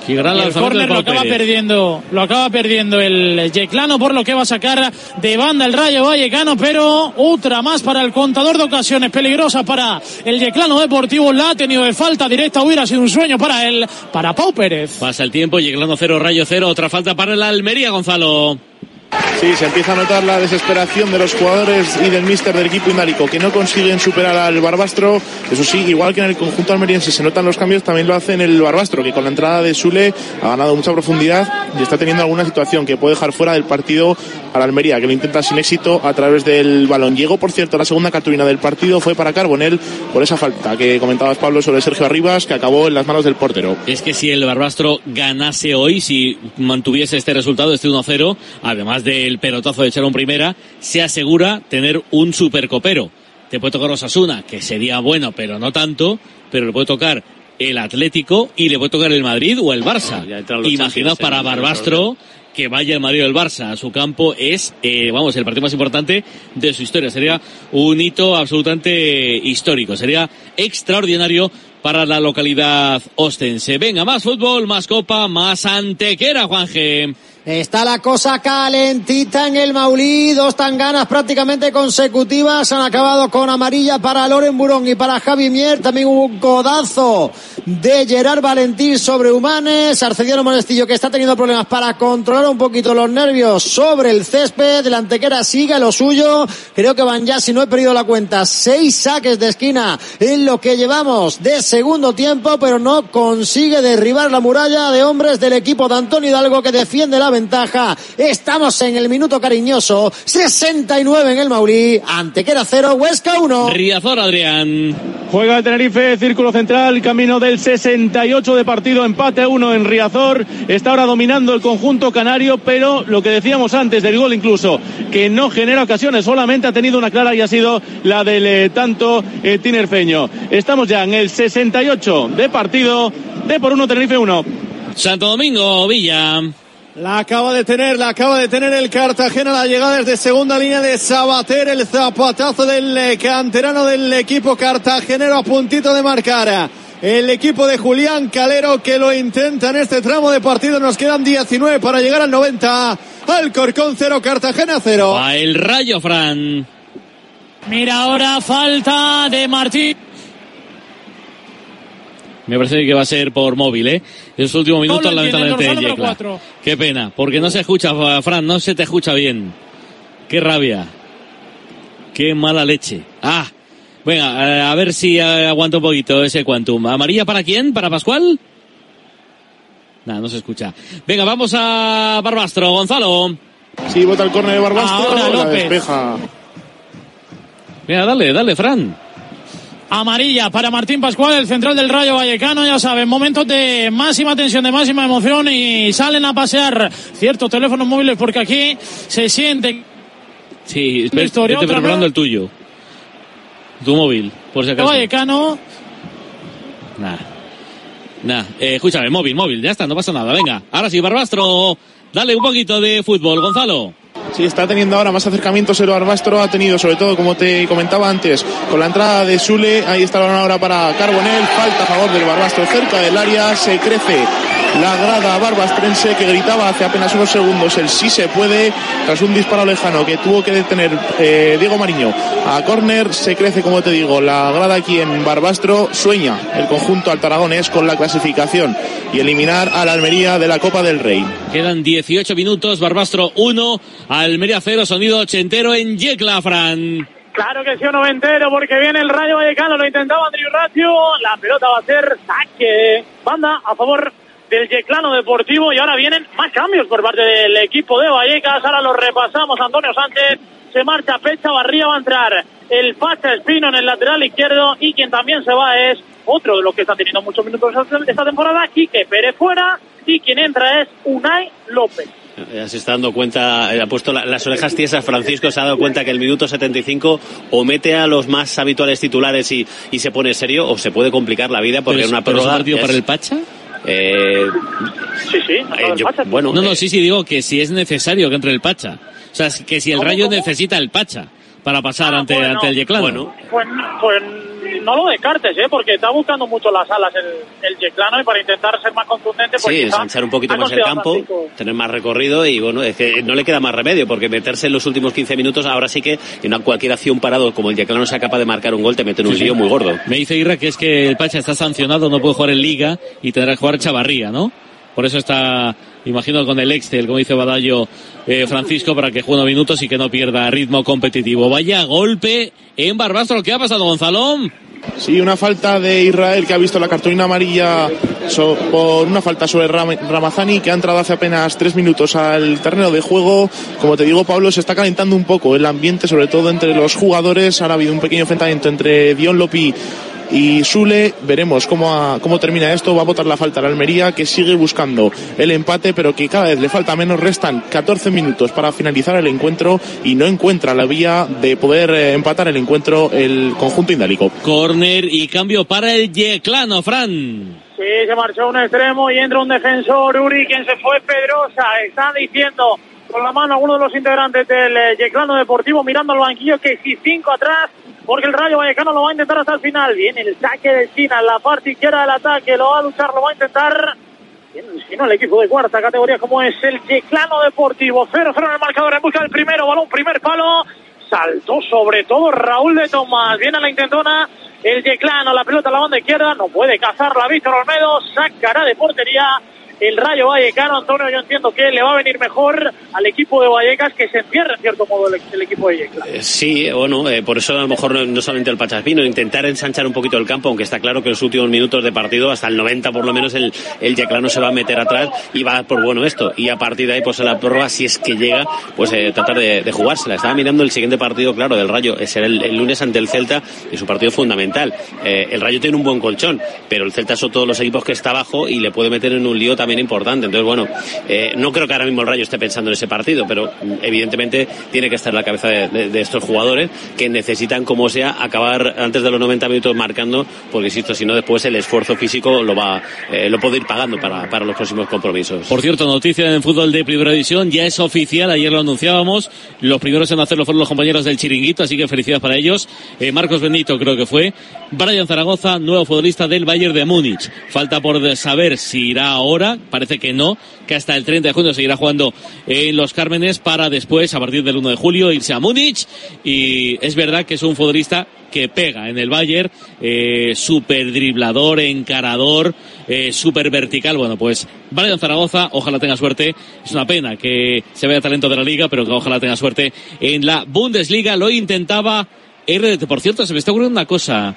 Qué gran Y el lanzamiento córner de lo Pau acaba Pérez. perdiendo, lo acaba perdiendo el Yeclano por lo que va a sacar de banda el Rayo Vallecano, pero otra más para el contador de ocasiones peligrosa para el Yeclano Deportivo, la ha tenido de falta directa, hubiera sido un sueño para él, para Pau Pérez. Pasa el tiempo, Yeclano 0, Rayo 0, otra falta para el Almería, Gonzalo. Sí, se empieza a notar la desesperación de los jugadores y del míster del equipo indálico que no consiguen superar al Barbastro. Eso sí, igual que en el conjunto almeriense se notan los cambios, también lo hace el Barbastro, que con la entrada de Sule ha ganado mucha profundidad y está teniendo alguna situación que puede dejar fuera del partido al Almería, que lo intenta sin éxito a través del balón. Llegó, por cierto, la segunda cartulina del partido, fue para Carbonel por esa falta que comentabas, Pablo, sobre Sergio Arribas, que acabó en las manos del portero. Es que si el Barbastro ganase hoy, si mantuviese este resultado, este 1-0, además del pelotazo de Cherón Primera, se asegura tener un supercopero. Te puede tocar Osasuna, que sería bueno, pero no tanto, pero le puede tocar el Atlético y le puede tocar el Madrid o el Barça. Imaginaos para Barbastro que vaya el Madrid o el Barça a su campo es, eh, vamos, el partido más importante de su historia. Sería un hito absolutamente histórico. Sería extraordinario para la localidad ostense. Venga, más fútbol, más copa, más antequera, Juanje. Está la cosa calentita en el Maulí, dos tanganas prácticamente consecutivas han acabado con amarilla para Loren Burón y para Javi Mier. También hubo un codazo de Gerard Valentín sobre Humanes. Arcediano Monestillo que está teniendo problemas para controlar un poquito los nervios sobre el césped. La antequera sigue lo suyo. Creo que van ya, si no he perdido la cuenta, seis saques de esquina en lo que llevamos de segundo tiempo, pero no consigue derribar la muralla de hombres del equipo de Antonio Hidalgo que defiende la ventaja. Estamos en el minuto cariñoso. 69 en el Maulí. Antequera 0, Huesca 1. Riazor, Adrián. Juega el Tenerife, círculo central, camino del 68 de partido, empate a 1 en Riazor. Está ahora dominando el conjunto canario, pero lo que decíamos antes del gol incluso, que no genera ocasiones, solamente ha tenido una clara y ha sido la del eh, tanto eh, tinerfeño. Estamos ya en el 68 de partido, de por 1 Tenerife 1. Santo Domingo, Villa. La acaba de tener, la acaba de tener el Cartagena, la llegada desde segunda línea de Sabater, el zapatazo del eh, canterano del equipo cartagenero a puntito de marcar. El equipo de Julián Calero que lo intenta en este tramo de partido. Nos quedan 19 para llegar al 90. Alcorcón 0, Cartagena 0. A el rayo, Fran. Mira ahora falta de Martín. Me parece que va a ser por móvil, ¿eh? En su último minuto, No lamentablemente, Yecla. cuatro. Qué pena, porque no se escucha, Fran, no se te escucha bien. Qué rabia. Qué mala leche. Ah, venga, eh, a ver si eh, aguanta un poquito ese quantum. ¿Amarilla para quién? ¿Para Pascual? Nada, no se escucha. Venga, vamos a Barbastro, Gonzalo. Sí, bota el córner de Barbastro, Ahora la López. despeja. Venga, dale, dale, Fran. Amarilla para Martín Pascual, el central del Rayo Vallecano, ya saben, momentos de máxima tensión, de máxima emoción y salen a pasear ciertos teléfonos móviles porque aquí se siente Sí, otra preparando el tuyo. Tu móvil, por si acaso. Vallecano. Nah. Nah, eh, escúchame, móvil, móvil, ya está, no pasa nada. Venga, ahora sí, Barbastro, dale un poquito de fútbol, Gonzalo. Sí, está teniendo ahora más acercamientos el Barbastro. Ha tenido, sobre todo, como te comentaba antes, con la entrada de Sule. Ahí está balón ahora para Carbonel. Falta a favor del Barbastro cerca del área. Se crece la grada barbastrense que gritaba hace apenas unos segundos el sí se puede. Tras un disparo lejano que tuvo que detener eh, Diego Mariño a córner. Se crece, como te digo, la grada aquí en Barbastro. Sueña el conjunto altaragonés con la clasificación y eliminar a la Almería de la Copa del Rey. Quedan 18 minutos, Barbastro 1, Almería 0, sonido ochentero en Yecla, Fran. Claro que sí, un noventero, porque viene el Rayo Vallecano, lo intentaba Andrew Ratio, la pelota va a ser saque, banda a favor del Yeclano Deportivo y ahora vienen más cambios por parte del equipo de Vallecas, ahora lo repasamos, Antonio Sánchez se marcha Pecha, Barría va a entrar el Pacha Espino en el lateral izquierdo y quien también se va es otro de los que están teniendo muchos minutos esta temporada, Quique Pérez fuera y quien entra es Unai López. Ya se está dando cuenta, eh, ha puesto la- las orejas tiesas Francisco, se ha dado cuenta que el minuto 75 o mete a los más habituales titulares y, y se pone serio o se puede complicar la vida porque una es- pero es un prórroga... partido es- para el Pacha? eh, Sí, sí, eh, yo- bueno, No, no, eh, sí, sí, digo que si es necesario que entre el Pacha. O sea, que si el ¿Cómo, Rayo cómo? necesita el Pacha para pasar Ah, ante, bueno, ante el Yeclano. bueno. Pues, pues no lo descartes, ¿eh? porque está buscando mucho las alas el, el Yeclano y para intentar ser más contundente. Pues Sí, ensanchar un poquito más el campo, Francisco. tener más recorrido y bueno, es que no le queda más remedio porque meterse en los últimos 15 minutos ahora sí que en cualquier acción parado como el Yeclano sea capaz de marcar un gol te mete en un lío muy gordo. Me dice Irra que es que el Pacha está sancionado, no puede jugar en Liga y tendrá que jugar Chavarría, ¿no? Por eso está imagino con el Excel, como dice Badallo eh, Francisco, para que juegue unos minutos y que no pierda ritmo competitivo. Vaya golpe en Barbastro. ¿Qué ha pasado, Gonzalo? Sí, una falta de Israel que ha visto la cartulina amarilla so- por una falta sobre Ram- Ramazani que ha entrado hace apenas tres minutos al terreno de juego. Como te digo, Pablo, se está calentando un poco el ambiente, sobre todo entre los jugadores. Ahora ha habido un pequeño enfrentamiento entre Dion Lopi y Sule. Veremos cómo, ha- cómo termina esto. Va a votar la falta la Almería, que sigue buscando el empate, pero que cada vez le falta menos. Restan 14 minutos para finalizar el encuentro y no encuentra la vía de poder eh, empatar el encuentro el conjunto indálico. Corner y cambio para el Yeclano, Fran. Sí, se marchó un extremo y entra un defensor, Uri, quien se fue Pedrosa. Está diciendo con la mano alguno de los integrantes del eh, Yeclano Deportivo mirando al banquillo que si cinco atrás, porque el Rayo Vallecano lo va a intentar hasta el final. Viene el saque de en la parte izquierda del ataque, lo va a luchar, lo va a intentar. Si no el equipo de cuarta categoría como es el Yeclano Deportivo. 0-0 en el marcador en busca del primero, balón, primer palo. Saltó sobre todo Raúl de Tomás. Viene a la intentona el Yeclano, la pelota a la banda izquierda, no puede cazarla Víctor Olmedo, sacará de portería el Rayo Vallecano. Antonio, yo entiendo que le va a venir mejor al equipo de Vallecas que se encierra en cierto modo el, equipo de Yeclano. Eh, Sí, bueno, eh, por eso a lo mejor no, no solamente el Pachaspino, intentar ensanchar un poquito el campo, aunque está claro que en los últimos minutos de partido, hasta el 90 por lo menos, el, el Yeclano se va a meter atrás y va a por bueno esto. Y a partir de ahí, pues en la prórroga, si es que llega, pues eh, tratar de, de jugársela. Estaba mirando el siguiente partido, claro, del Rayo, eh, será el, el lunes ante el Celta y su partido fundamental. Eh, el Rayo tiene un buen colchón, pero el Celta son todos los equipos que está abajo y le puede meter en un lío también importante. Entonces, bueno, eh, no creo que ahora mismo el Rayo esté pensando en ese partido, pero mm, evidentemente tiene que estar en la cabeza de, estos jugadores que necesitan, como sea, acabar antes de los 90 minutos marcando, porque insisto, si no después el esfuerzo físico lo va, eh, lo puede ir pagando para, para los próximos compromisos. Por cierto, noticia en fútbol de primera división, ya es oficial, ayer lo anunciábamos, los primeros en hacerlo fueron los compañeros del Chiringuito, así que felicidades para ellos. Eh, Marcos Benito creo que fue, Brian Zaragoza, nuevo futbolista del Bayern de Múnich. Falta por saber si irá ahora, parece que no, que hasta el 30 de junio seguirá jugando en los Cármenes para después, a partir del 1 de julio, irse a Múnich. Y es verdad que es un futbolista que pega en el Bayern, eh, super driblador, encarador, eh, super vertical. Bueno, pues Brian Zaragoza, ojalá tenga suerte. Es una pena que se vea talento de la liga, pero que ojalá tenga suerte en la Bundesliga. Lo intentaba RDT. Por cierto, se me está ocurriendo una cosa.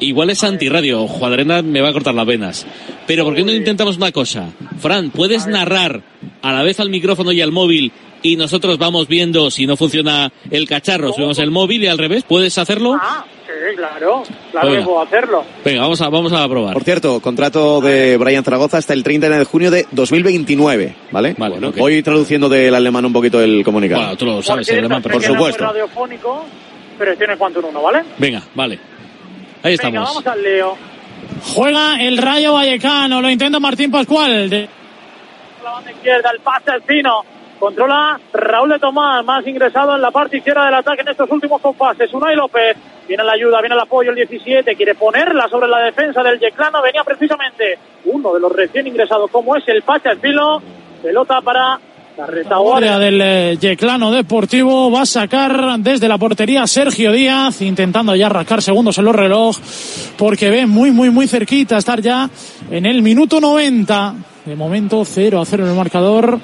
Igual es antirradio, Juadrena me va a cortar las venas. Pero ¿por qué no intentamos una cosa? Fran, ¿puedes narrar a la vez al micrófono y al móvil y nosotros vamos viendo si no funciona el cacharro, subimos el móvil y al revés? ¿Puedes hacerlo? Ah, sí, claro, claro Venga. que puedo hacerlo. Venga, vamos a, vamos a probar. Por cierto, contrato de Brian Zaragoza hasta el 30 de junio de 2029, ¿vale? Vale, ok. Voy traduciendo del alemán un poquito el comunicado. Bueno, tú lo sabes, el alemán, pero por supuesto. radiofónico, pero tiene cuanto en uno, ¿vale? Venga, vale. Ahí Venga, estamos. vamos al Leo. Juega el Rayo Vallecano, lo intenta Martín Pascual. De la banda izquierda, el pase al Pino. Controla Raúl de Tomás, más ingresado en la parte izquierda del ataque en estos últimos compases. Unai López, viene la ayuda, viene el apoyo, el 17, quiere ponerla sobre la defensa del Yeclano. Venía precisamente uno de los recién ingresados, como es el Pacha Espilo. Pelota para la retaguardia del eh, Yeclano Deportivo. Va a sacar desde la portería Sergio Díaz, intentando ya rascar segundos en los reloj, porque ve muy, muy, muy cerquita estar ya en el minuto 90. De momento 0 a 0 en el marcador.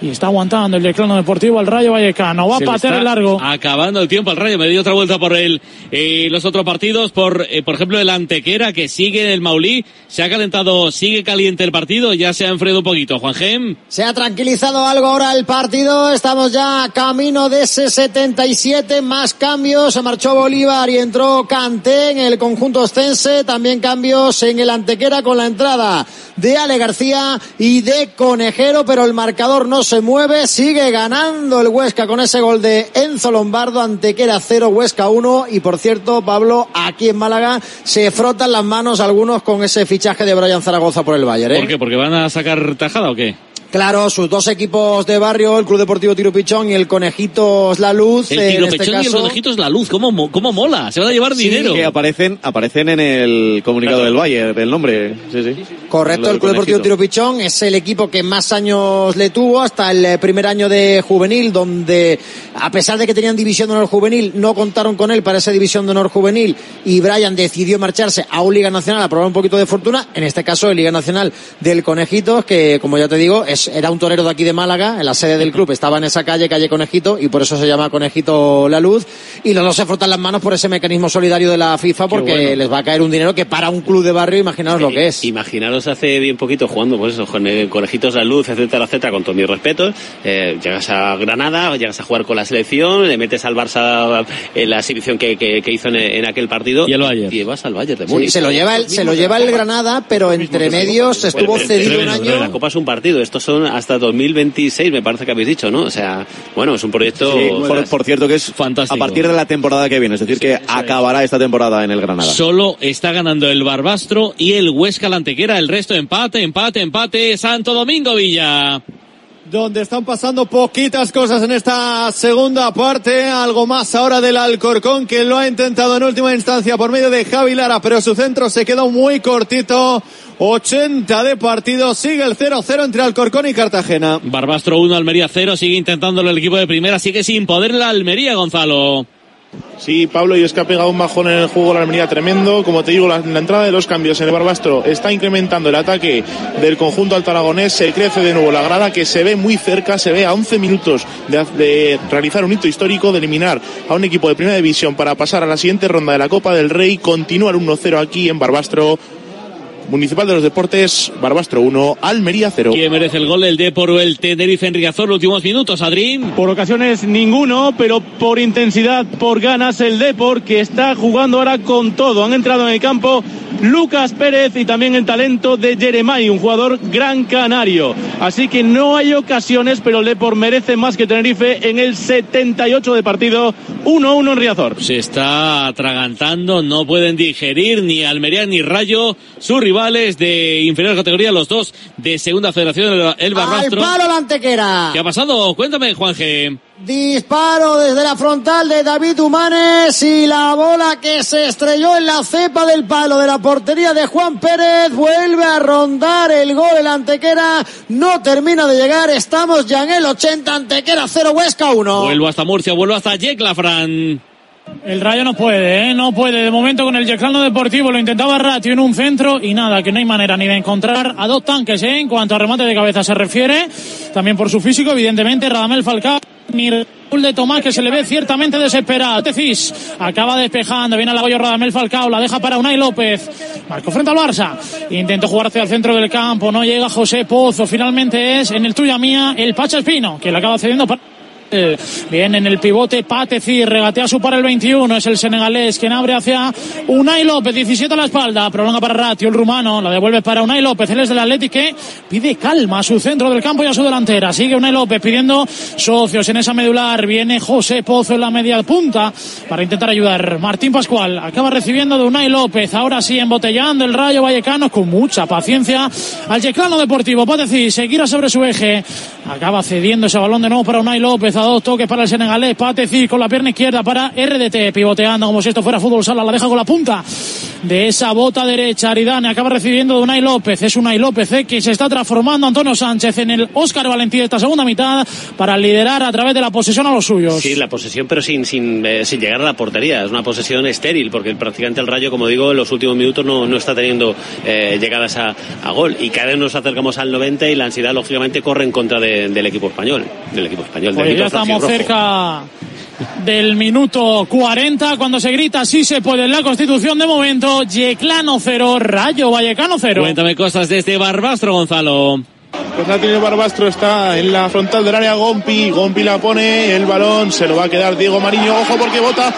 Y está aguantando el Yeclano Deportivo al Rayo Vallecano. Va a patear el largo. Acabando el tiempo al Rayo, me dio otra vuelta por el, eh, los otros partidos, por, eh, por ejemplo, el Antequera que sigue en el Maulí, se ha calentado, sigue caliente el partido, ya se ha enfriado un poquito. Juan Gem. Se ha tranquilizado algo ahora el partido. Estamos ya camino de ese 77. Más cambios. Se marchó Bolívar y entró Canté en el conjunto ostense. También cambios en el Antequera con la entrada de Ale García y de Conejero. Pero el marcador no se mueve. Sigue ganando el Huesca con ese gol de Enzo Lombardo. Antequera 0, Huesca 1. Y por cierto, Pablo, aquí en Málaga se frotan las manos algunos con ese fichaje de Brian Zaragoza por el Bayern. ¿eh? ¿Por qué? ¿Porque van a sacar tajada o qué? Claro, sus dos equipos de barrio, el Club Deportivo Tiro Pichón y el Conejitos La Luz. El tiro en este y el caso, conejito es la luz, ¿cómo, mo- cómo mola? Se van a llevar Sí, dinero. que aparecen, aparecen en el comunicado del Bayern, el nombre. Sí, sí. Correcto, el Club Deportivo. Tiro Pichón es el equipo que más años le tuvo hasta el eh, primer año de juvenil, donde a pesar de que tenían división de honor juvenil, no contaron con él para esa división de honor juvenil y Brian decidió marcharse a un Liga Nacional a probar un poquito de fortuna, en este caso el Liga Nacional del Conejitos, que como ya te digo, es es, era un torero de aquí de Málaga, en la sede del club, estaba en esa calle, calle Conejito, y por eso se llama Conejito La Luz, y los dos se frotan las manos por ese mecanismo solidario de la FIFA, porque bueno. les va a caer un dinero que para un club de barrio, imaginaos lo que es. Imaginaros hace bien poquito jugando, pues eso, con eh, colegitos la luz, etcétera, etcétera, con todos mis respetos. Eh, llegas a Granada, llegas a jugar con la selección, le metes al Barça en la exhibición que, que, que hizo en, en aquel partido. Y el Bayern. Y vas al Bayern de Sí, Múnich. se lo lleva el, se lo lleva el Granada, pero entre medios estuvo cedido un pero la año. Copa es un partido, estos son hasta 2026, me parece que habéis dicho, ¿no? O sea, bueno, es un proyecto... Sí, por, por cierto que es Fantástico. a partir de la temporada que viene, es decir, que acabará esta temporada en el Granada. Solo está ganando el Barbastro y el Huesca la Antequera. El resto empate, empate, empate. Santo Domingo Villa. donde están pasando poquitas cosas en esta segunda parte, algo más ahora del Alcorcón que lo ha intentado en última instancia por medio de Javi Lara, pero su centro se quedó muy cortito, 80 de partido, sigue el 0-0 entre Alcorcón y Cartagena. Barbastro 1, Almería 0. Sigue intentándolo el equipo de primera. Sigue sin poder la Almería, Gonzalo. Sí, Pablo, y es que ha pegado un bajón en el juego la Almería tremendo. Como te digo, la, la entrada de los cambios en el Barbastro está incrementando el ataque del conjunto altaragonés. Se crece de nuevo la grada que se ve muy cerca, se ve a 11 minutos de, de realizar un hito histórico, de eliminar a un equipo de primera división para pasar a la siguiente ronda de la Copa del Rey. Continúa el 1-0 aquí en Barbastro. Municipal de los Deportes, Barbastro 1, Almería 0. ¿Quién merece el gol? El D por el Tenerife en Riazor. Últimos minutos, Adrín. Por ocasiones ninguno, pero por intensidad, por ganas, el Depor que está jugando ahora con todo. Han entrado en el campo Lucas Pérez y también el talento de Jeremai, un jugador gran canario. Así que no hay ocasiones, pero el Depor merece más que Tenerife en el 78 de partido. 1-1 en Riazor. Se está atragantando, no pueden digerir ni Almería ni Rayo, sus rivales de inferior categoría, los dos de segunda federación, el, el Al palo la antequera. ¿Qué ha pasado? Cuéntame, Juanje. Disparo desde la frontal de David Humanes y la bola que se estrelló en la cepa del palo de la portería de Juan Pérez vuelve a rondar el gol el Antequera no termina de llegar estamos ya en el 80 Antequera 0 Huesca 1 Vuelvo hasta Murcia, vuelvo hasta Yecla, Fran. El Rayo no puede, ¿eh? no puede. De momento con el Yeclano Deportivo lo intentaba Ratio en un centro y nada, que no hay manera ni de encontrar a dos tanques ¿eh? en cuanto a remate de cabeza se refiere. También por su físico, evidentemente, Radamel Falcao. Ni Raúl de Tomás que se le ve ciertamente desesperado. Tecis acaba despejando, viene al apoyo Radamel Falcao, la deja para Unai López. Marco frente al Barça. Intentó jugar hacia el centro del campo, no llega José Pozo. Finalmente es en el tuya mía el Pacha Espino, que le acaba cediendo para Bien en el pivote Pateci, regatea su para el 21, es el senegalés quien abre hacia Unai López, 17 a la espalda, prolonga para Ratio, el rumano, la devuelve para Unai López, él es del Atlético pide calma a su centro del campo y a su delantera, sigue Unai López pidiendo socios en esa medular, viene José Pozo en la media punta para intentar ayudar, Martín Pascual acaba recibiendo de Unai López, ahora sí embotellando el Rayo Vallecano con mucha paciencia al Yeclano Deportivo, Pateci, seguirá sobre su eje, acaba cediendo ese balón de nuevo para Unai López, a dos toques para el senegalés, Pateci con la pierna izquierda para RDT, pivoteando como si esto fuera fútbol sala, la deja con la punta de esa bota derecha, Aridane acaba recibiendo de Unai López, es Unai López eh, que se está transformando Antonio Sánchez en el Óscar Valentí de esta segunda mitad para liderar a través de la posesión a los suyos. Sí, la posesión, pero sin, sin, eh, sin llegar a la portería. Es una posesión estéril, porque el Rayo, como digo, en los últimos minutos no, no está teniendo eh, llegadas a, a, gol. Y cada vez nos acercamos al 90 y la ansiedad, lógicamente, corre en contra de, del equipo español. Del equipo español, del Oye, equipo ya estamos cerca del minuto 40 cuando se grita sí se puede en la constitución de momento Yeclano 0 Rayo Vallecano 0 Cuéntame cosas de este Barbastro, Gonzalo. Pues la tiene Barbastro, está en la frontal del área Gompi. Gompi la pone, el balón se lo va a quedar Diego Mariño. Ojo porque bota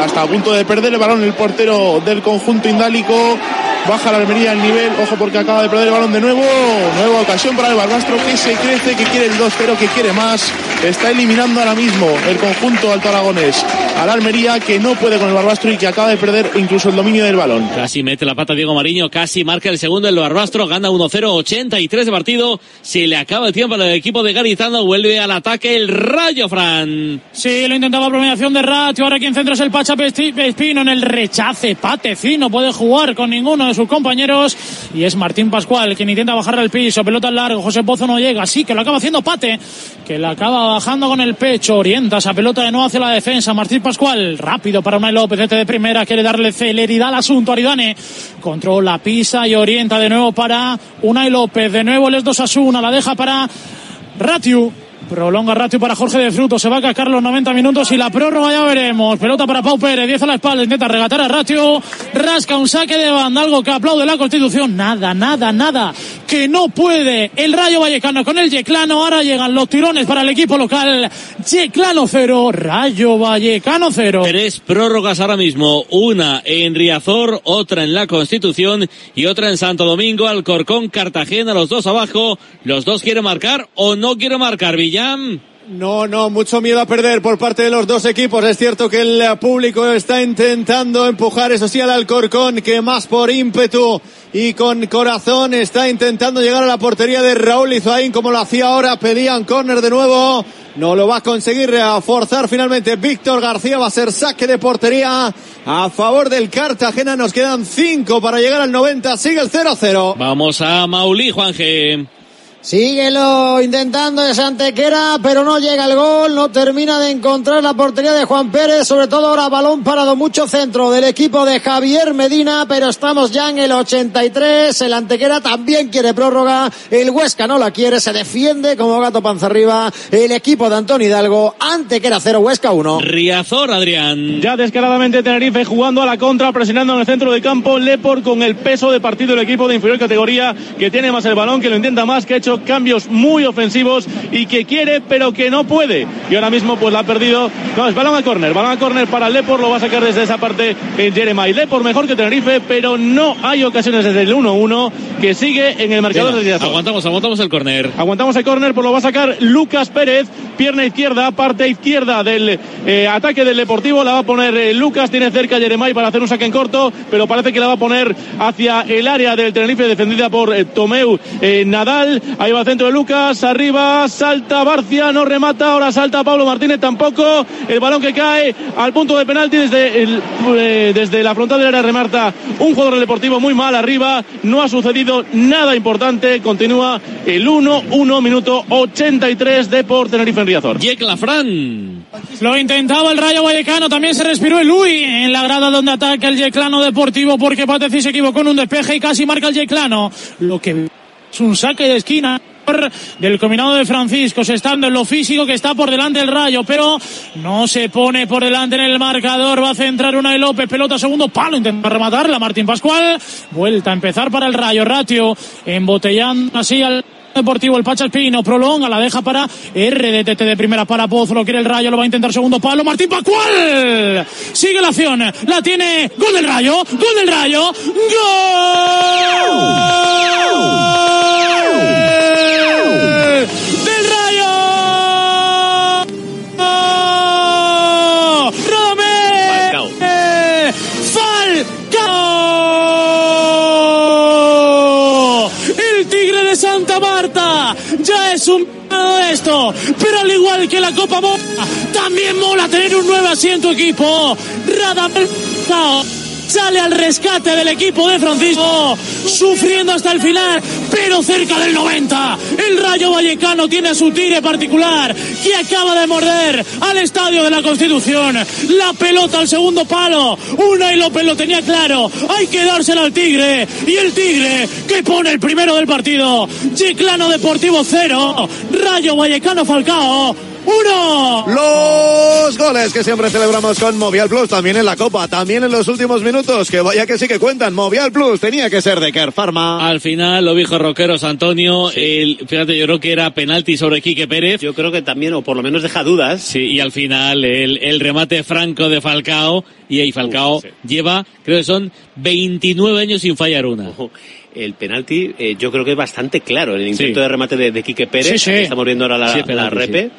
hasta a punto de perder el balón el portero del conjunto indálico. Baja la Almería el nivel, ojo porque acaba de perder el balón de nuevo. Nueva ocasión para el Barbastro que se crece, que quiere el 2-0, que quiere más. Está eliminando ahora mismo el conjunto alto aragonés a la Almería que no puede con el Barbastro y que acaba de perder incluso el dominio del balón. Casi mete la pata Diego Mariño, casi marca el segundo el Barbastro, gana 1-0, 83 de partido. Se le acaba el tiempo al equipo de Garitano, vuelve al ataque el Rayo Fran. Sí, lo intentaba promediación de Ratio, ahora quien centra es el Pacha Espino en el rechace, Pateci, no puede jugar con ninguno de sus compañeros. Y es Martín Pascual quien intenta bajar al piso, pelota al largo, José Pozo no llega, sí que lo acaba haciendo Pate, que la acaba bajando con el pecho, orienta esa pelota de nuevo hacia la defensa, Martín Pascual, rápido para Unai López, este de primera, quiere darle celeridad al asunto, Aridane, controla, pisa y orienta de nuevo para Unai López, de nuevo les dos a una, la deja para Ratiu, Prolonga ratio para Jorge de Fruto. Se va a cascar los 90 minutos y la prórroga ya veremos. Pelota para Pau Pérez. 10 a la espalda. Intenta regatar a Ratio. Rasca un saque de banda. Algo que aplaude la Constitución. Nada, nada, nada. Que no puede el Rayo Vallecano con el Yeclano. Ahora llegan los tirones para el equipo local. Yeclano cero. Rayo Vallecano cero. Tres prórrogas ahora mismo. Una en Riazor, otra en la Constitución y otra en Santo Domingo, Alcorcón, Cartagena. Los dos abajo. Los dos quieren marcar o no quieren marcar. No, no, mucho miedo a perder por parte de los dos equipos. Es cierto que el público está intentando empujar, eso sí, al Alcorcón, que más por ímpetu y con corazón está intentando llegar a la portería de Raúl Izaín, como lo hacía ahora. Pedían córner de nuevo. No lo va a conseguir forzar finalmente. Víctor García va a ser saque de portería a favor del Cartagena. Nos quedan cinco para llegar al 90. Sigue el 0-0. Vamos a Maulí, Juan G. Síguelo intentando de Santequera, pero no llega el gol, no termina de encontrar la portería de Juan Pérez, sobre todo ahora balón parado mucho centro del equipo de Javier Medina, pero estamos ya en el 83, el Antequera también quiere prórroga, el Huesca no la quiere, se defiende como gato panza arriba, el equipo de Antonio Hidalgo, Antequera 0, Huesca 1. Riazor, Adrián. Ya descaradamente Tenerife jugando a la contra, presionando en el centro del campo, Lepor con el peso de partido del equipo de inferior categoría, que tiene más el balón, que lo intenta más, que ha hecho cambios muy ofensivos y que quiere pero que no puede. Y ahora mismo pues la ha perdido. No, es balón a córner, balón a córner para Lepor, lo va a sacar desde esa parte en Jeremai. Lepor mejor que Tenerife, pero no hay ocasiones desde el 1-1 que sigue en el marcador Venga, de. Aguantamos, aguantamos el córner. Aguantamos el córner, pues lo va a sacar Lucas Pérez, pierna izquierda, parte izquierda del eh, ataque del Deportivo, la va a poner eh, Lucas, tiene cerca Jeremai para hacer un saque en corto, pero parece que la va a poner hacia el área del Tenerife defendida por eh, Tomeu eh, Nadal, ahí va al centro de Lucas, arriba, salta Barcia, no remata, ahora salta Pablo Martínez tampoco, el balón que cae al punto de penalti desde, el, eh, desde la frontal del área remarta un jugador del Deportivo muy mal arriba, no ha sucedido nada importante, continúa el 1-1 minuto 83 de por Tenerife en Riazor. Lafran. Lo intentaba el Rayo Vallecano, también se respiró el Lui en la grada donde ataca el Yeclano Deportivo porque Pateci se equivocó en un despeje y casi marca el Yeclano. Lo que es un saque de esquina del combinado de Francisco, estando en lo físico que está por delante del Rayo, pero no se pone por delante en el marcador, va a centrar una de López, pelota segundo palo, intenta rematarla Martín Pascual, vuelta a empezar para el Rayo, Ratio embotellando así al Deportivo, el Pachalpino, prolonga, la deja para RDTT de primera para Pozo, lo quiere el Rayo, lo va a intentar segundo palo, Martín Pascual, sigue la acción, la tiene, gol del Rayo, gol del Rayo, gol un de esto, pero al igual que la Copa también mola tener un nuevo asiento equipo. Radamel sale al rescate del equipo de Francisco, sufriendo hasta el final, pero cerca del 90. El Rayo Vallecano tiene su tigre particular, que acaba de morder al estadio de la Constitución. La pelota al segundo palo. Una y López lo tenía claro. Hay que dársela al tigre. Y el tigre que pone el primero del partido. Chiclano Deportivo 0. Rayo Vallecano Falcao. ¡Uno! Los goles que siempre celebramos con Movial Plus, también en la Copa, también en los últimos minutos, que vaya que sí que cuentan. Movial Plus tenía que ser de Care Pharma. Al final lo dijo Roqueros Antonio. El, fíjate, yo creo que era penalti sobre Quique Pérez. Yo creo que también, o por lo menos deja dudas. Sí, y al final el, el remate franco de Falcao. Y ahí Falcao sí. lleva, creo que son 29 años sin fallar una. Ojo, El penalti, eh, yo creo que es bastante claro. El intento Sí. de remate de, de Quique Pérez. Sí, sí. Estamos viendo ahora la, penalti, la repe.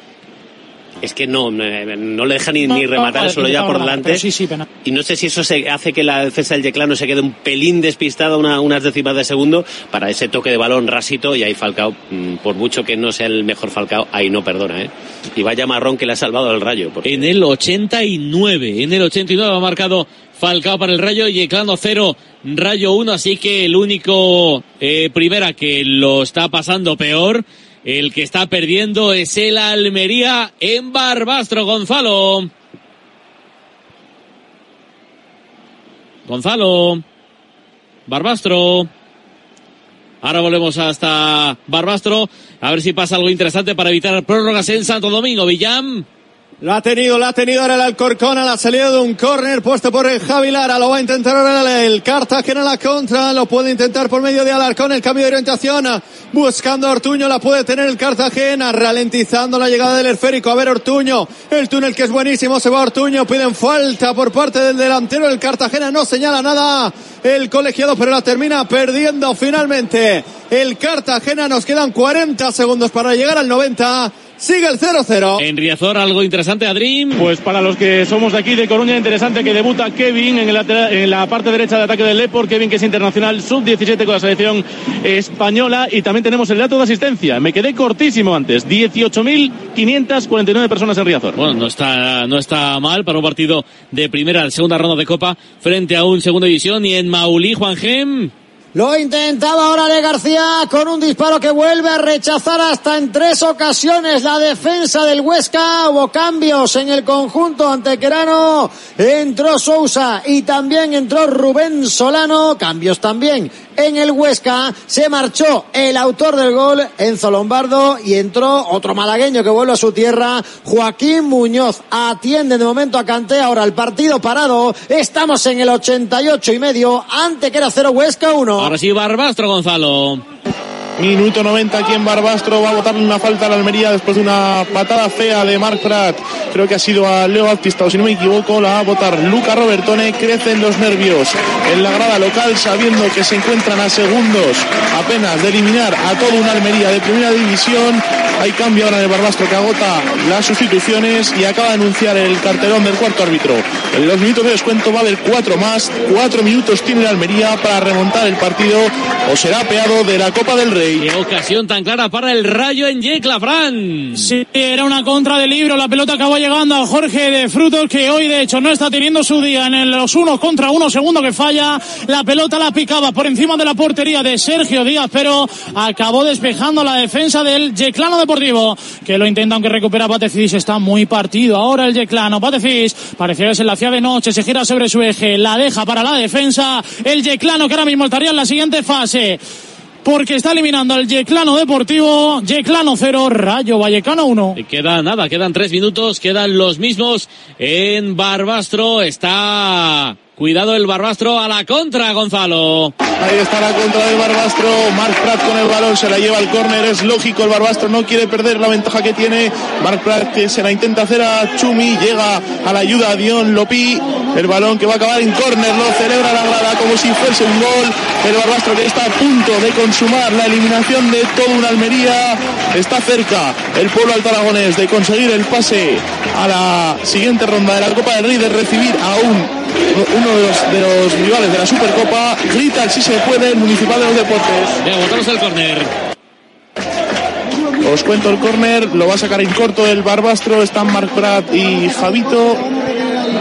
Es que no, no le deja ni, ni No, rematar solo ya por delante. sí, sí. Y no sé si eso se hace que la defensa del Yeclano se quede un pelín despistada, una- unas décimas de segundo, para ese toque de balón rasito. Y ahí Falcao, mm, por mucho que no sea el mejor Falcao, ahí no perdona, ¿eh? Y vaya marrón que le ha salvado al rayo. porque- En el 89, en el 89 ha marcado Falcao para el Rayo, Yeclano 0, Rayo 1, así que el único eh, primera que lo está pasando peor, el que está perdiendo es el Almería en Barbastro, Gonzalo. Gonzalo. Barbastro. Ahora volvemos hasta Barbastro. A ver si pasa algo interesante para evitar prórrogas en Santo Domingo. Villam. Lo ha tenido, lo ha tenido ahora el Alcorcón a la salida de un córner puesto por Javi Lara. Lo va a intentar ahora el Cartagena la contra. Lo puede intentar por medio de Alarcón el cambio de orientación. Buscando a Ortuño. La puede tener el Cartagena. Ralentizando la llegada del esférico. A ver Ortuño. El túnel que es buenísimo. Se va Ortuño. Piden falta por parte del delantero. El Cartagena no señala nada. El colegiado pero la termina perdiendo finalmente. El Cartagena nos quedan 40 segundos para llegar al 90. Sigue el 0-0. En Riazor, algo interesante, Adrim. Pues para los que somos de aquí de Coruña, interesante que debuta Kevin en, el lateral- en la parte derecha de ataque del Lepor. Kevin, que es internacional sub-17 con la selección española. Y también tenemos el dato de asistencia. Me quedé cortísimo antes. 18.549 personas en Riazor. Bueno, no está, no está mal para un partido de primera, segunda ronda de Copa frente a un segunda división. Y en Maulí, Juan Gem. Lo intentaba ahora Ale García con un disparo que vuelve a rechazar hasta en tres ocasiones la defensa del Huesca. Hubo cambios en el conjunto antequerano. Entró Sousa y también entró Rubén Solano. Cambios también en el Huesca. Se marchó el autor del gol, Enzo Lombardo, y entró otro malagueño que vuelve a su tierra, Joaquín Muñoz. Atiende de momento a Canté. Ahora el partido parado. Estamos en el 88 y medio. Ante que era 0 Huesca 1. Ahora sí, Barbastro, Gonzalo. Minuto 90 aquí en Barbastro. Va a botarle una falta a la Almería después de una patada fea de Marc Prat. Creo que ha sido a Leo Baptista, o si no me equivoco, la va a botar Luca Robertone. Crecen los nervios en la grada local, sabiendo que se encuentran a segundos apenas de eliminar a toda una Almería de primera división. Hay cambio ahora en el Barbastro que agota las sustituciones y acaba de anunciar el cartelón del cuarto árbitro. En los minutos de descuento va a haber cuatro más. Cuatro minutos tiene la Almería para remontar el partido o será peado de la Copa del Rey. Qué ocasión tan clara para el Rayo en Yecla, Fran. Sí, era una contra de libro. La pelota acabó llegando a Jorge de Frutos, que hoy de hecho no está teniendo su día en el- los unos contra uno, segundo que falla. La pelota la picaba por encima de la portería de Sergio Díaz, pero acabó despejando la defensa del Yeclano Deportivo, que lo intenta aunque recupera Patefis. Está muy partido ahora el Yeclano. Patefis parecía que se la hacía de noche, se gira sobre su eje, la deja para la defensa. El Yeclano que ahora mismo estaría en la siguiente fase porque está eliminando al Yeclano Deportivo, Yeclano 0, Rayo Vallecano 1. Y Queda nada, quedan tres minutos, quedan los mismos en Barbastro. Está cuidado el Barbastro a la contra, Gonzalo. Ahí está la contra del Barbastro. Marc Prat con el balón se la lleva al córner. Es lógico, el Barbastro no quiere perder la ventaja que tiene. Marc Prat que se la intenta hacer a Chumi. Llega a la ayuda a Dion Lopi. El balón que va a acabar en córner. Lo celebra la grada como si fuese un gol. El Barbastro que está a punto de consumar la eliminación de toda una Almería. Está cerca el pueblo alto aragonés de conseguir el pase a la siguiente ronda de la Copa del Rey, de recibir a un uno de los, de los rivales de la Supercopa. Grita el si se puede el Municipal de los Deportes. Venga, botamos el córner. Os cuento el córner, lo va a sacar en corto el Barbastro, están Marc Prat y Javito.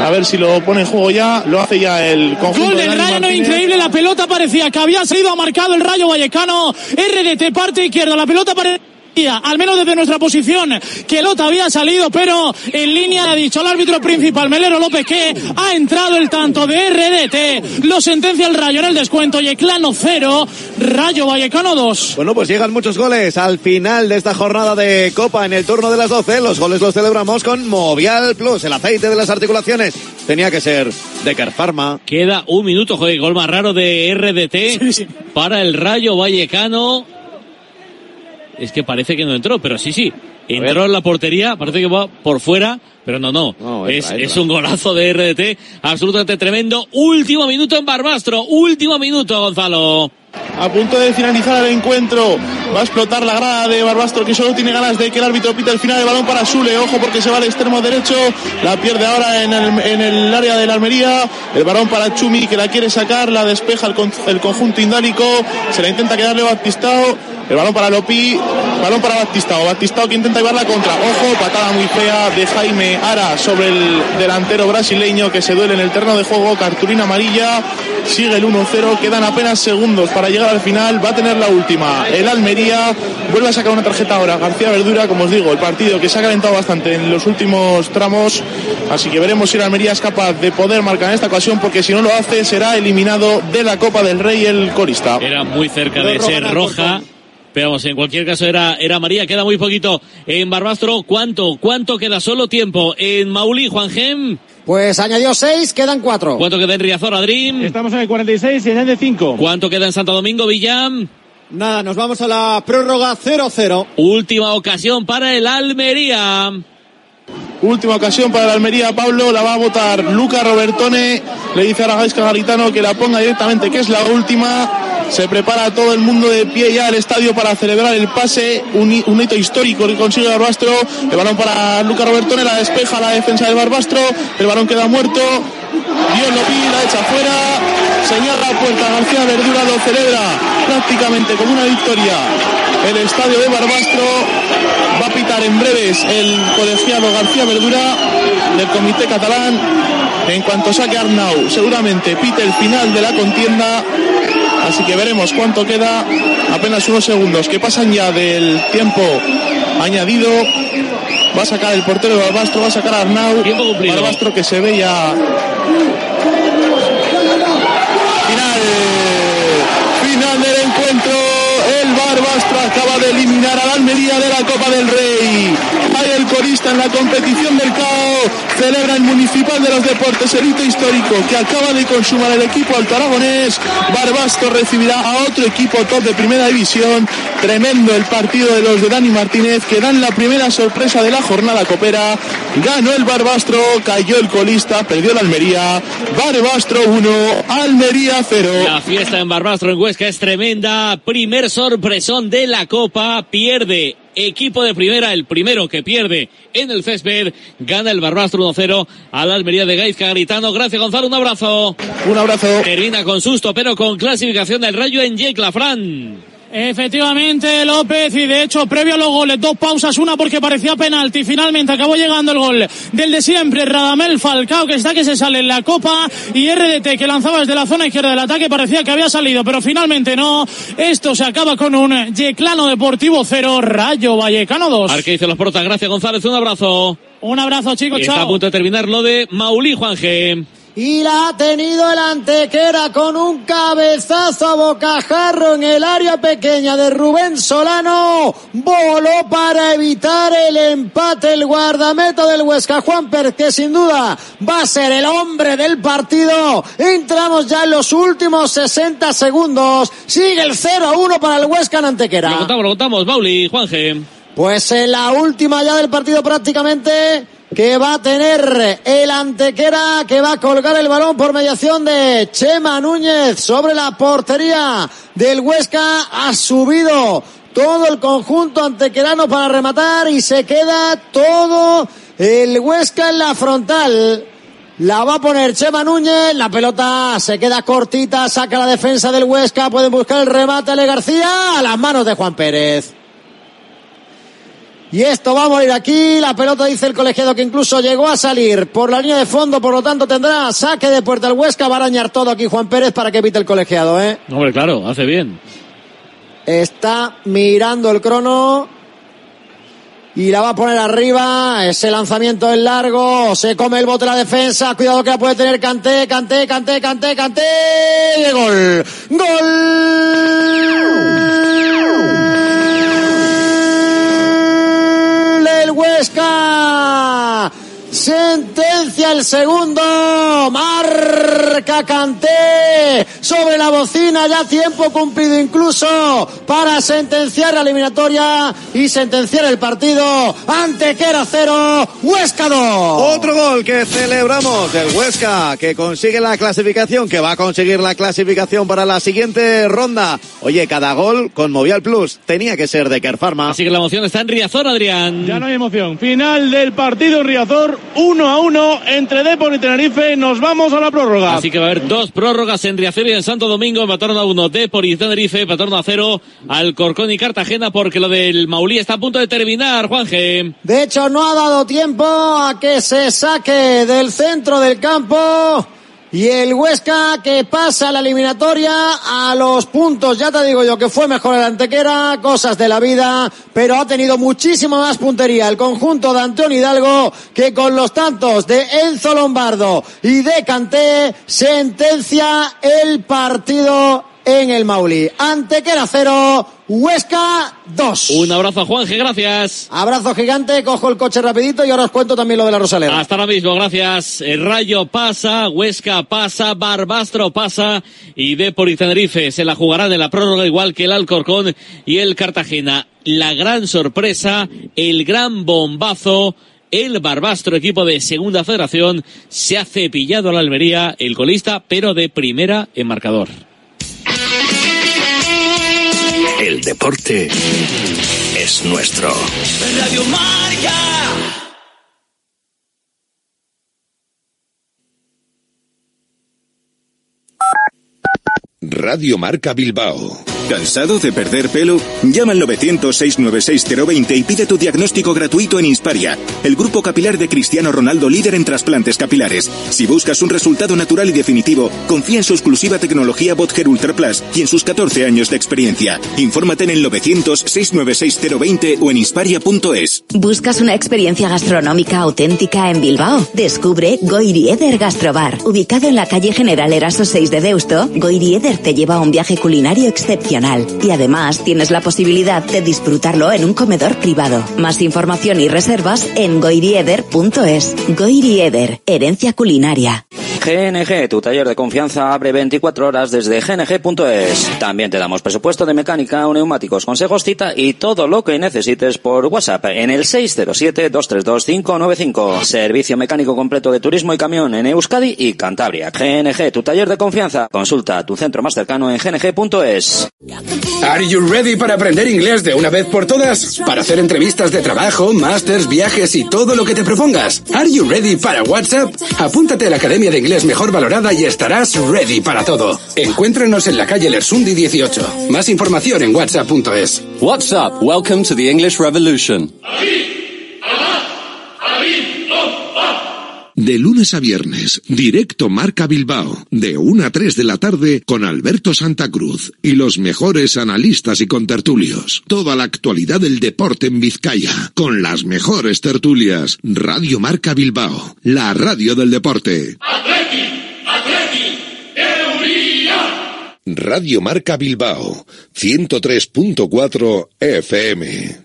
A ver si lo pone en juego ya, lo hace ya el conjunto Gol de del Dani Rayo, no increíble, la pelota parecía que había sido ha marcado el Rayo Vallecano, RDT parte izquierda, la pelota parecía al menos desde nuestra posición, que Lota había salido, pero en línea ha dicho el árbitro principal, Melero López, que ha entrado el tanto de RDT, lo sentencia el Rayo en el descuento, Yeclano 0, Rayo Vallecano 2. Bueno, pues llegan muchos goles al final de esta jornada de Copa en el turno de las 12. Los goles los celebramos con Movial Plus, el aceite de las articulaciones. Tenía que ser de Pharma. Queda un minuto, joder, gol más raro de RDT para el Rayo Vallecano. Es que parece que no entró, pero sí, sí. Entró en la portería, parece que va por fuera, pero no, no. No, es, entra, es un golazo de RDT absolutamente tremendo. Último minuto en Barbastro, último minuto, Gonzalo. A punto de finalizar el encuentro, va a explotar la grada de Barbastro que solo tiene ganas de que el árbitro pite el final del balón para Sule. Ojo porque se va al extremo derecho, la pierde ahora en el, en el área de la Almería. El balón para Chumi que la quiere sacar, la despeja el, con- el conjunto indálico, se la intenta quedarle Batistao. El balón para Lopi, balón para Batistao. Batistao que intenta llevar la contra. Ojo, patada muy fea de Jaime Ara sobre el delantero brasileño que se duele en el terreno de juego. Cartulina amarilla. Sigue el 1-0. Quedan apenas segundos para llegar al final. Va a tener la última. El Almería vuelve a sacar una tarjeta ahora. García Verdura, como os digo, el partido que se ha calentado bastante en los últimos tramos. Así que veremos si el Almería es capaz de poder marcar en esta ocasión, porque si no lo hace, será eliminado de la Copa del Rey el corista. Era muy cerca de ser roja. Pero vamos, en cualquier caso era, era María, queda muy poquito. En Barbastro, ¿cuánto? ¿Cuánto queda solo tiempo? En Mauli, Juan Gem, Pues añadió seis, quedan cuatro. ¿cuánto queda en Riazor, Adrim? Estamos en el 46 y añade 5. ¿Cuánto queda en Santo Domingo, Villam? Nada, nos vamos a la prórroga 0-0. Última ocasión para el Almería. Última ocasión para la Almería, Pablo, la va a votar Luca Robertone, le dice a Gaisca Garitano que la ponga directamente, que es la última. Se prepara todo el mundo de pie ya al estadio para celebrar el pase, un, un hito histórico que consigue Barbastro. El balón para Luca Robertone, la despeja la defensa del Barbastro, el balón queda muerto. Dios lo pide, la echa fuera, señala la puerta, García Verdura lo celebra prácticamente como una victoria. El estadio de Barbastro va a pitar en breves el colegiado García Verdura del comité catalán. En cuanto saque Arnau, seguramente pite el final de la contienda. Así que veremos cuánto queda. Apenas unos segundos que pasan ya del tiempo añadido. Va a sacar el portero de Barbastro, va a sacar a Arnau. Barbastro que se ve ya Final. Final del encuentro. El Barbastro acaba de eliminar a la Almería de la Copa del Rey. Corista en la competición del CAO. Celebra el Municipal de los Deportes el hito histórico que acaba de consumar el equipo alto aragonés. Barbastro recibirá a otro equipo top de primera división. Tremendo el partido de los de Dani Martínez que dan la primera sorpresa de la jornada copera. Ganó el Barbastro, cayó el colista, perdió la Almería. Barbastro 1, Almería 0. La fiesta en Barbastro en Huesca es tremenda. Primer sorpresón de la Copa. Pierde equipo de primera, el primero que pierde en el césped. Gana el Barbastro 1-0 a la Almería de Gaizka Garitano. Gracias Gonzalo, un abrazo. Un abrazo. Termina con susto, pero con clasificación del Rayo en Yecla, Fran. Efectivamente, López, y de hecho, previo a los goles, dos pausas, una porque parecía penalti, finalmente acabó llegando el gol del de siempre, Radamel Falcao, que está que se sale en la copa, y RDT que lanzaba desde la zona izquierda del ataque, parecía que había salido, pero finalmente no. Esto se acaba con un Yeclano Deportivo 0, Rayo Vallecano 2. Arque dice los portas, gracias González, un abrazo. Un abrazo, chicos, Y está a chao. punto de terminar lo de Maulí Juanje. Y la ha tenido el Antequera con un cabezazo a bocajarro en el área pequeña de Rubén Solano. Voló para evitar el empate el guardameta del Huesca, Juan Pérez, que sin duda va a ser el hombre del partido. Entramos ya en los últimos 60 segundos. Sigue el 0 a 1 para el Huesca en Lo Antequera. contamos, lo contamos, Mauli, Juanje. Pues en la última ya del partido prácticamente que va a tener el Antequera que va a colgar el balón por mediación de Chema Núñez sobre la portería del Huesca. Ha subido todo el conjunto antequerano para rematar y se queda todo el Huesca en la frontal. La va a poner Chema Núñez, la pelota se queda cortita, saca la defensa del Huesca, pueden buscar el remate Ale García a las manos de Juan Pérez. Y esto va a morir aquí. La pelota dice el colegiado que incluso llegó a salir por la línea de fondo, por lo tanto tendrá saque de puerta el Huesca. Va a arañar todo aquí Juan Pérez para que evite el colegiado, ¿eh? Hombre, claro, hace bien. Está mirando el crono. Y la va a poner arriba. Ese lanzamiento es largo. Se come el bote la defensa. Cuidado que la puede tener Canté, Canté, Canté, Canté, Canté. Y gol. Gol Huesca. Sentencia el segundo. Marca Canté. sobre la bocina, ya tiempo cumplido incluso para sentenciar la eliminatoria y sentenciar el partido ante que era cero, Huesca 2. Otro gol que celebramos del Huesca, que consigue la clasificación, que va a conseguir la clasificación para la siguiente ronda. Oye, cada gol con Movial Plus tenía que ser de Kerfarma. Así que la emoción está en Riazor, Adrián. Ya no hay emoción. Final del partido en Riazor, 1 a 1 entre Depor y Tenerife. Nos vamos a la prórroga. Así que va a haber dos prórrogas en Riazor y en Santo Domingo. Empataron a 1 Depor y Tenerife. Empataron a 0 Alcorcón y Cartagena porque lo del Maulí está a punto de terminar, Juanje. De hecho, no ha dado tiempo a que se saque del centro del campo. Y el Huesca que pasa la eliminatoria a los puntos, ya te digo yo que fue mejor el Antequera, cosas de la vida, pero ha tenido muchísima más puntería el conjunto de Antonio Hidalgo que con los tantos de Enzo Lombardo. Y de Canté sentencia el partido en el Mauli. Antequera cero, Huesca 2. Un abrazo a Juanje, gracias. Abrazo gigante, cojo el coche rapidito y ahora os cuento también lo de la Rosaleda. Hasta ahora mismo, gracias. El Rayo pasa, Huesca pasa, Barbastro pasa y Depor y Tenerife se la jugarán en la prórroga igual que el Alcorcón y el Cartagena. La gran sorpresa, el gran bombazo. El Barbastro, equipo de segunda federación, se ha cepillado a la Almería, el colista, pero de primera en marcador. El deporte es nuestro. Radio Marca. Radio Marca Bilbao. ¿Cansado de perder pelo? Llama al 900-696-020 y pide tu diagnóstico gratuito en Insparia, el grupo capilar de Cristiano Ronaldo líder en trasplantes capilares. Si buscas un resultado natural y definitivo, confía en su exclusiva tecnología Botger Ultra Plus y en sus 14 años de experiencia. Infórmate en el 900-696-020 o en insparia.es. ¿Buscas una experiencia gastronómica auténtica en Bilbao? Descubre Goirieder Gastrobar. Ubicado en la calle General Eraso 6 de Deusto, Goirieder te lleva a un viaje culinario excepcional y además tienes la posibilidad de disfrutarlo en un comedor privado. Más información y reservas en goirieder.es. Goirieder, herencia culinaria. GNG, tu taller de confianza, abre 24 horas desde gng.es. También te damos presupuesto de mecánica, neumáticos, consejos, cita y todo lo que necesites por WhatsApp en el 607-232-595. Servicio mecánico completo de turismo y camión en Euskadi y Cantabria. GNG, tu taller de confianza. Consulta tu centro más cercano en gng.es. Are you ready para aprender inglés de una vez por todas? Para hacer entrevistas de trabajo, másters, viajes y todo lo que te propongas. Are you ready para WhatsApp? Apúntate a la Academia de Inglés mejor valorada y estarás ready para todo. Encuéntranos en la calle Lersundi 18. Más información en whatsapp.es. WhatsApp, welcome to the English Revolution. De lunes a viernes, directo Marca Bilbao, de 1 a 3 de la tarde con Alberto Santa Cruz y los mejores analistas y contertulios. Toda la actualidad del deporte en Vizcaya, con las mejores tertulias. Radio Marca Bilbao, la radio del deporte. Radio Marca Bilbao, 103.4 FM.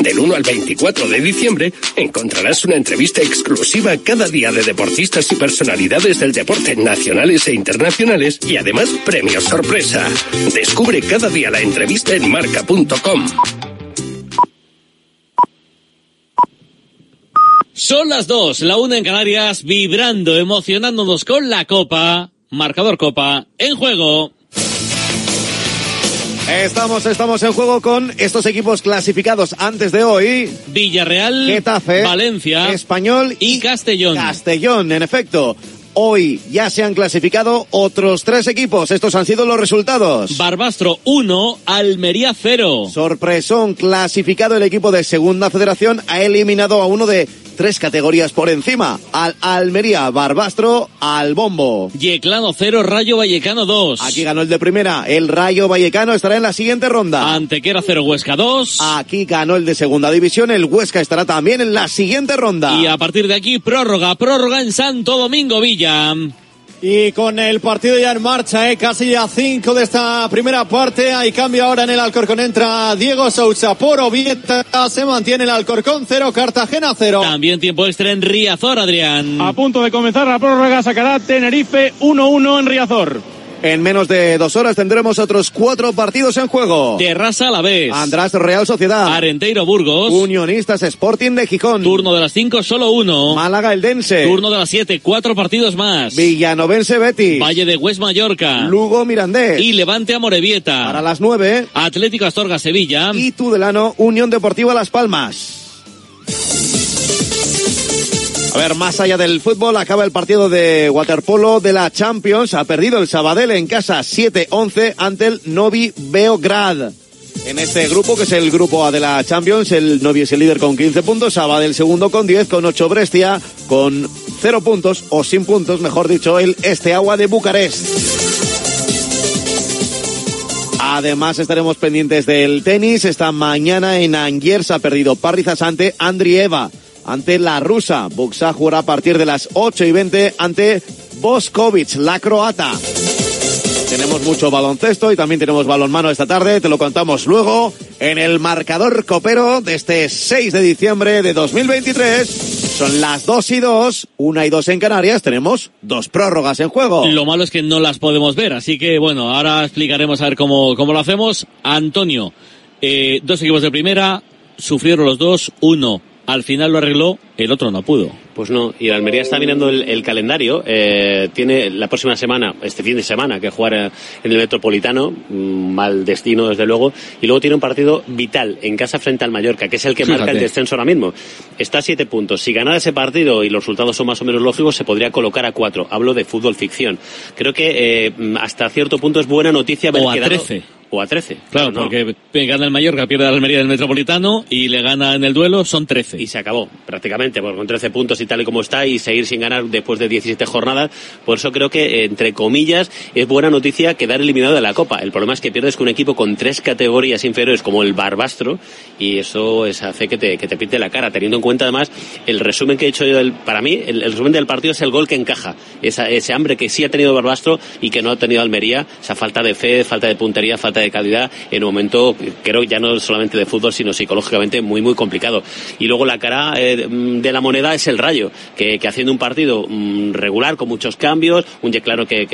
Del 1 al 24 de diciembre encontrarás una entrevista exclusiva cada día de deportistas y personalidades del deporte nacionales e internacionales y además premios sorpresa. Descubre cada día la entrevista en marca.com. Son las dos, la una en Canarias, vibrando, emocionándonos con la Copa. Marcador Copa, en juego. Estamos, estamos en juego con estos equipos clasificados antes de hoy. Villarreal, Getafe, Valencia, Español y Castellón. Castellón, en efecto. Hoy ya se han clasificado otros tres equipos. Estos han sido los resultados. Barbastro 1, Almería 0. Sorpresón, clasificado el equipo de Segunda Federación, ha eliminado a uno de tres categorías por encima. Al Almería Barbastro al bombo. Yeclano 0, Rayo Vallecano 2. Aquí ganó el de primera. El Rayo Vallecano estará en la siguiente ronda. Antequera 0, Huesca 2. Aquí ganó el de segunda división. El Huesca estará también en la siguiente ronda. Y a partir de aquí, prórroga, prórroga en Santo Domingo Villa. Y con el partido ya en marcha, ¿eh? casi a cinco de esta primera parte. Hay cambio ahora en el Alcorcón. Entra Diego Sousa por Ovieta. Se mantiene el Alcorcón cero, Cartagena cero. También tiempo extra en Riazor, Adrián. A punto de comenzar la prórroga, sacará Tenerife 1-1 en Riazor. En menos de dos horas tendremos otros cuatro partidos en juego. Terrassa a la vez. András Real Sociedad. Arenteiro Burgos. Unionistas Sporting de Gijón. Turno de las cinco, solo uno. Málaga Eldense. Turno de las siete, cuatro partidos más. Villanovense Betis. Valle de Hues Mallorca. Lugo Mirandés. Y Levante Amorebieta. Para las nueve. Atlético Astorga Sevilla. Y Tudelano Unión Deportiva Las Palmas. A ver, más allá del fútbol, acaba el partido de waterpolo de la Champions. Ha perdido el Sabadell en casa 7-11 ante el Novi Beograd. En este grupo, que es el grupo A de la Champions, el Novi es el líder con 15 puntos, Sabadell segundo con 10, con 8 Brescia, con 0 puntos, o sin puntos, mejor dicho, el Este Agua de Bucarest. Además estaremos pendientes del tenis. Esta mañana en Angers ha perdido Parrizas ante Andrieva ante la rusa. Buxa jugará a partir de las 8 y 20 ante Boskovic, la croata. Tenemos mucho baloncesto y también tenemos balonmano esta tarde. Te lo contamos luego en el marcador copero de este 6 de diciembre de 2023. Son las 2 y 2, 1 y 2 en Canarias. Tenemos dos prórrogas en juego. Lo malo es que no las podemos ver, así que bueno, ahora explicaremos a ver cómo, cómo lo hacemos. Antonio, eh, dos equipos de primera, sufrieron los dos, uno al final lo arregló, el otro no pudo. Pues no, y el Almería está mirando el, el calendario. Eh, tiene la próxima semana, este fin de semana, que jugar en el Metropolitano, mm, mal destino desde luego, y luego tiene un partido vital en casa frente al Mallorca, que es el que Fíjate. marca el descenso ahora mismo. Está a siete puntos. Si ganara ese partido y los resultados son más o menos lógicos, se podría colocar a cuatro. Hablo de fútbol ficción. Creo que eh, hasta cierto punto es buena noticia haber O a quedado- 13. O a 13. Claro, No, porque gana el Mallorca, pierde la Almería del Metropolitano y le gana en el duelo, son 13. Y se acabó, prácticamente, porque con 13 puntos y tal y como está, y seguir sin ganar después de 17 jornadas. Por eso creo que, entre comillas, es buena noticia quedar eliminado de la Copa. El problema es que pierdes con un equipo con tres categorías inferiores como el Barbastro, y eso es, hace que te, que te pinte la cara, teniendo en cuenta además el resumen que he hecho yo del, para mí, el, el resumen del partido es el gol que encaja. Esa, ese hambre que sí ha tenido Barbastro y que no ha tenido Almería, esa falta de fe, falta de puntería, falta de calidad, en un momento, creo ya no solamente de fútbol, sino psicológicamente muy, muy complicado. Y luego la cara eh, de la moneda es el Rayo, que, haciendo un partido mm, regular, con muchos cambios, un claro que,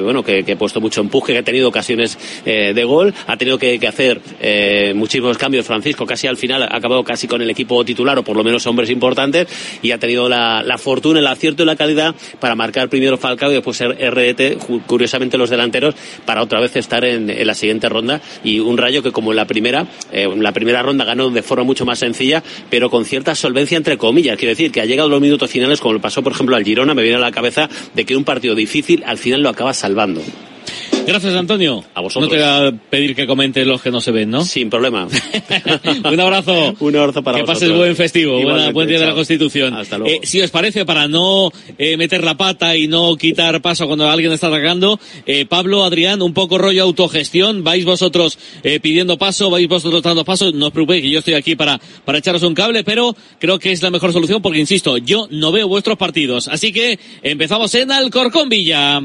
bueno, que, ha puesto mucho empuje, que ha tenido ocasiones eh, de gol, ha tenido que, hacer eh, muchísimos cambios Francisco, casi al final ha acabado casi con el equipo titular, o por lo menos hombres importantes, y ha tenido la, fortuna, el acierto y la calidad para marcar primero Falcao y después ser RDT, ju- curiosamente los delanteros, para otra vez estar en, en la siguiente ronda, y un Rayo que como en la primera, eh, la primera ronda ganó de forma mucho más sencilla, pero con cierta solvencia entre comillas, quiero decir que ha llegado los minutos finales, como le pasó por ejemplo al Girona, me viene a la cabeza de que un partido difícil al final lo acaba salvando. Gracias, Antonio. A vosotros. No te voy a pedir que comentes los que no se ven, ¿no? Sin problema. Un abrazo. Un abrazo para que pases vosotros. buen festivo, buena- buen día de la. Constitución. Hasta luego. Eh, si os parece, para no eh, meter la pata y no quitar paso cuando alguien está atacando, eh, Pablo, Adrián, un poco rollo autogestión, vais vosotros pidiendo paso, vais vosotros dando paso, no os preocupéis que yo estoy aquí para, para echaros un cable, pero creo que es la mejor solución porque, insisto, yo no veo vuestros partidos. Así que empezamos en Alcorcón Villa.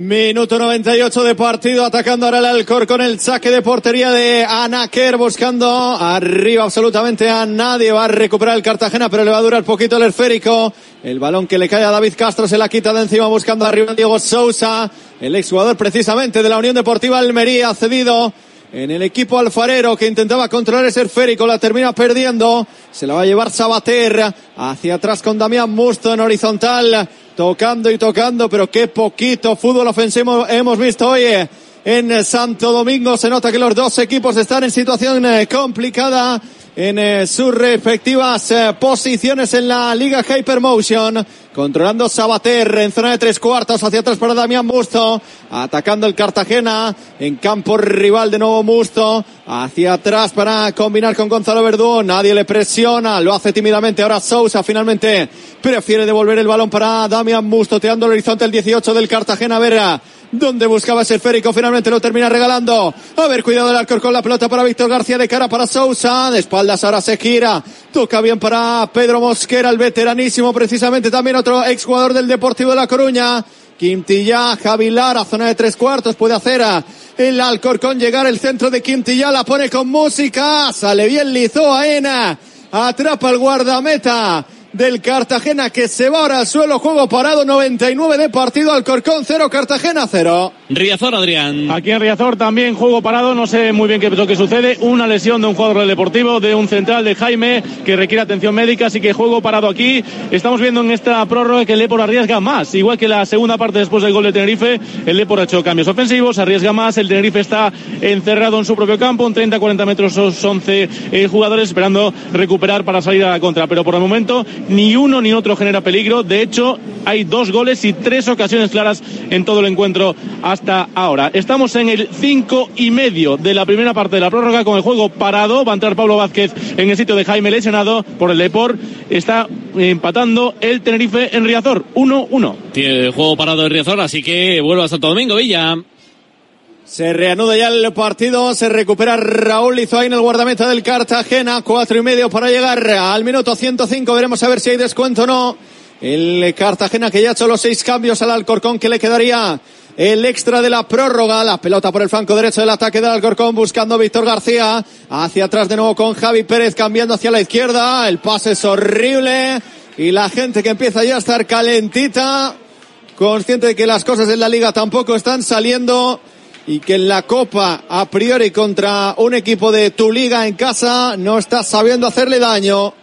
Minuto 98 de partido, atacando ahora el Alcorcón, el saque de portería de Anaker, buscando arriba absolutamente a nadie, va a recuperar el Cartagena, pero le va a durar poquito el esférico, el balón que le cae a David Castro se la quita de encima, buscando arriba a Diego Sousa, el exjugador precisamente de la Unión Deportiva Almería, cedido en el equipo alfarero que intentaba controlar ese esférico, la termina perdiendo, se la va a llevar Sabater. Hacia atrás con Damián Musto en horizontal, tocando y tocando, pero qué poquito fútbol ofensivo hemos visto hoy eh, en Santo Domingo, se nota que los dos equipos están en situación eh, complicada. En eh, sus respectivas eh, posiciones en la Liga Hypermotion. Controlando Sabater en zona de tres cuartos hacia atrás para Damián Musto. Atacando el Cartagena en campo rival de nuevo Musto. Hacia atrás para combinar con Gonzalo Verdú. Nadie le presiona. Lo hace tímidamente ahora Sousa. Finalmente prefiere devolver el balón para Damián Musto. Teando el horizonte el 18 del Cartagena. Vera donde buscaba ese esférico, finalmente lo termina regalando. A ver, cuidado del Alcor con la pelota para Víctor García, de cara para Sousa, de espaldas ahora se gira, toca bien para Pedro Mosquera, el veteranísimo, precisamente también otro exjugador del Deportivo de La Coruña. Quintilla, Javilar, a zona de tres cuartos, puede hacer el Alcorcón llegar el centro de Quintilla, la pone con música, sale bien Lizoaena, atrapa el guardameta del Cartagena que se va ahora al suelo, juego parado 99 de partido, Alcorcón 0, Cartagena 0. Riazor, Adrián. Aquí en Riazor también juego parado, no sé muy bien qué es lo que sucede, una lesión de un jugador del Deportivo, de un central de Jaime que requiere atención médica, así que juego parado aquí. Estamos viendo en esta prórroga que el Lepor arriesga más, igual que la segunda parte después del gol de Tenerife, el Lepor ha hecho cambios ofensivos, arriesga más, el Tenerife está encerrado en su propio campo, en 30-40 metros 11 eh, jugadores esperando recuperar para salir a la contra, pero por el momento ni uno ni otro genera peligro. De hecho, hay dos goles y tres ocasiones claras en todo el encuentro hasta ahora. Estamos en el cinco y medio de la primera parte de la prórroga con el juego parado. Va a entrar Pablo Vázquez en el sitio de Jaime lesionado por el Deport. Está empatando el Tenerife en Riazor. 1-1. Tiene el juego parado en Riazor, así que vuelve a Santo Domingo, Villa. Se reanuda ya el partido, se recupera Raúl Lizoain, el guardameta del Cartagena, cuatro y medio para llegar al minuto 105, veremos a ver si hay descuento o no. El Cartagena que ya ha hecho los seis cambios al Alcorcón que le quedaría el extra de la prórroga, la pelota por el flanco derecho del ataque del Alcorcón buscando Víctor García, hacia atrás de nuevo con Javi Pérez cambiando hacia la izquierda, el pase es horrible y la gente que empieza ya a estar calentita, consciente de que las cosas en la liga tampoco están saliendo y que en la Copa a priori contra un equipo de tu liga en casa no está sabiendo hacerle daño.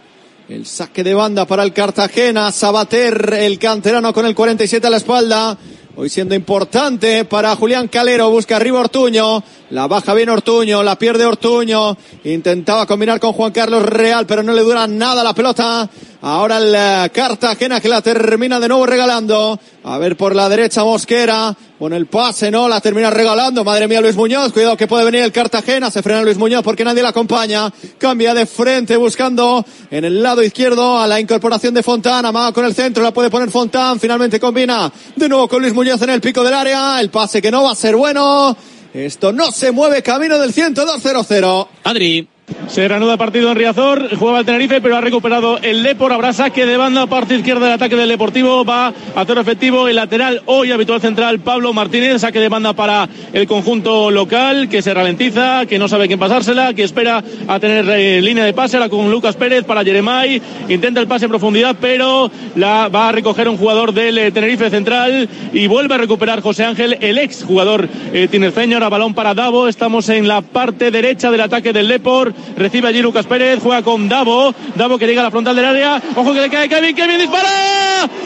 El saque de banda para el Cartagena, Sabater, el canterano con el 47 a la espalda. Hoy siendo importante para Julián Calero, busca arriba Ortuño, la baja bien Ortuño, la pierde Ortuño, intentaba combinar con Juan Carlos Real, pero no le dura nada la pelota. Ahora el eh, Cartagena que la termina de nuevo regalando. A ver por la derecha Mosquera. Con el pase, no, la termina regalando. Madre mía, Luis Muñoz. Cuidado que puede venir el Cartagena. Se frena Luis Muñoz porque nadie la acompaña. Cambia de frente buscando en el lado izquierdo a la incorporación de Fontana. Amaga con el centro, la puede poner Fontán. Finalmente combina de nuevo con Luis Muñoz en el pico del área. El pase que no va a ser bueno. Esto no se mueve camino del 102-0-0. Adri. Se reanuda partido en Riazor, juega el Tenerife, pero ha recuperado el Lepor. Habrá saque de banda, parte izquierda del ataque del Deportivo. Va a cero efectivo el lateral, hoy habitual central, Pablo Martínez. Saque de banda para el conjunto local, que se ralentiza, que no sabe quién pasársela, que espera a tener eh, línea de pase. Ahora con Lucas Pérez para Jeremai. Intenta el pase en profundidad, pero la va a recoger un jugador del eh, Tenerife central y vuelve a recuperar José Ángel, el ex jugador eh, tinerfeño. Ahora balón para Davo. Estamos en la parte derecha del ataque del Lepor. Recibe allí Lucas Pérez, juega con Davo. Davo que llega a la frontal del área. Ojo que le cae Kevin, Kevin dispara.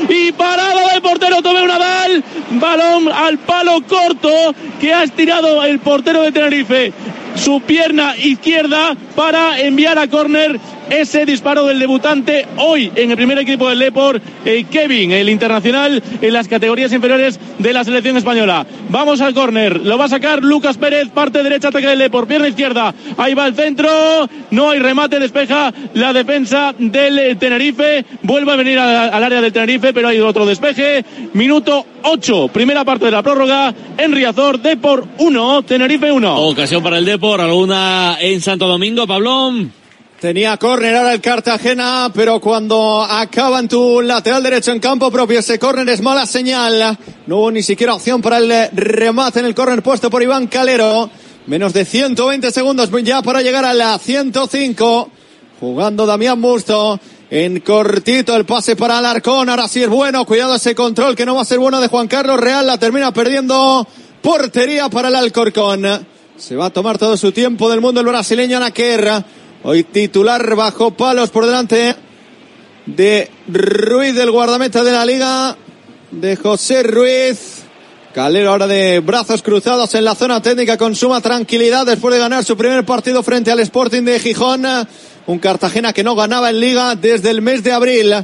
Y parado del portero Tomé Nadal. Balón al palo corto que ha estirado el portero de Tenerife su pierna izquierda para enviar a córner ese disparo del debutante hoy en el primer equipo del Lepor, eh, Kevin, el internacional en las categorías inferiores de la selección española. Vamos al córner, lo va a sacar Lucas Pérez, parte derecha, ataque del Lepor, pierna izquierda, ahí va el centro, no hay remate, despeja la defensa del Tenerife, vuelve a venir al área del Tenerife, pero hay otro despeje, minuto 8, primera parte de la prórroga en Riazor, Depor 1, Tenerife 1. Ocasión para el Depor, alguna en Santo Domingo, Pablón. Tenía córner ahora el Cartagena, pero cuando acaba en tu lateral derecho en campo propio, ese córner es mala señal. No hubo ni siquiera opción para el remate en el córner puesto por Iván Calero. Menos de 120 segundos ya para llegar a la 105. Jugando Damián Musto. En cortito el pase para Alarcón. Ahora sí es bueno. Cuidado ese control que no va a ser bueno de Juan Carlos Real. La termina perdiendo. Portería para el Alcorcón. Se va a tomar todo su tiempo del mundo el brasileño Naquerra. Hoy titular bajo palos por delante de Ruiz del guardameta de la liga. De José Ruiz. Calero ahora de brazos cruzados en la zona técnica con suma tranquilidad después de ganar su primer partido frente al Sporting de Gijón. Un Cartagena que no ganaba en liga desde el mes de abril.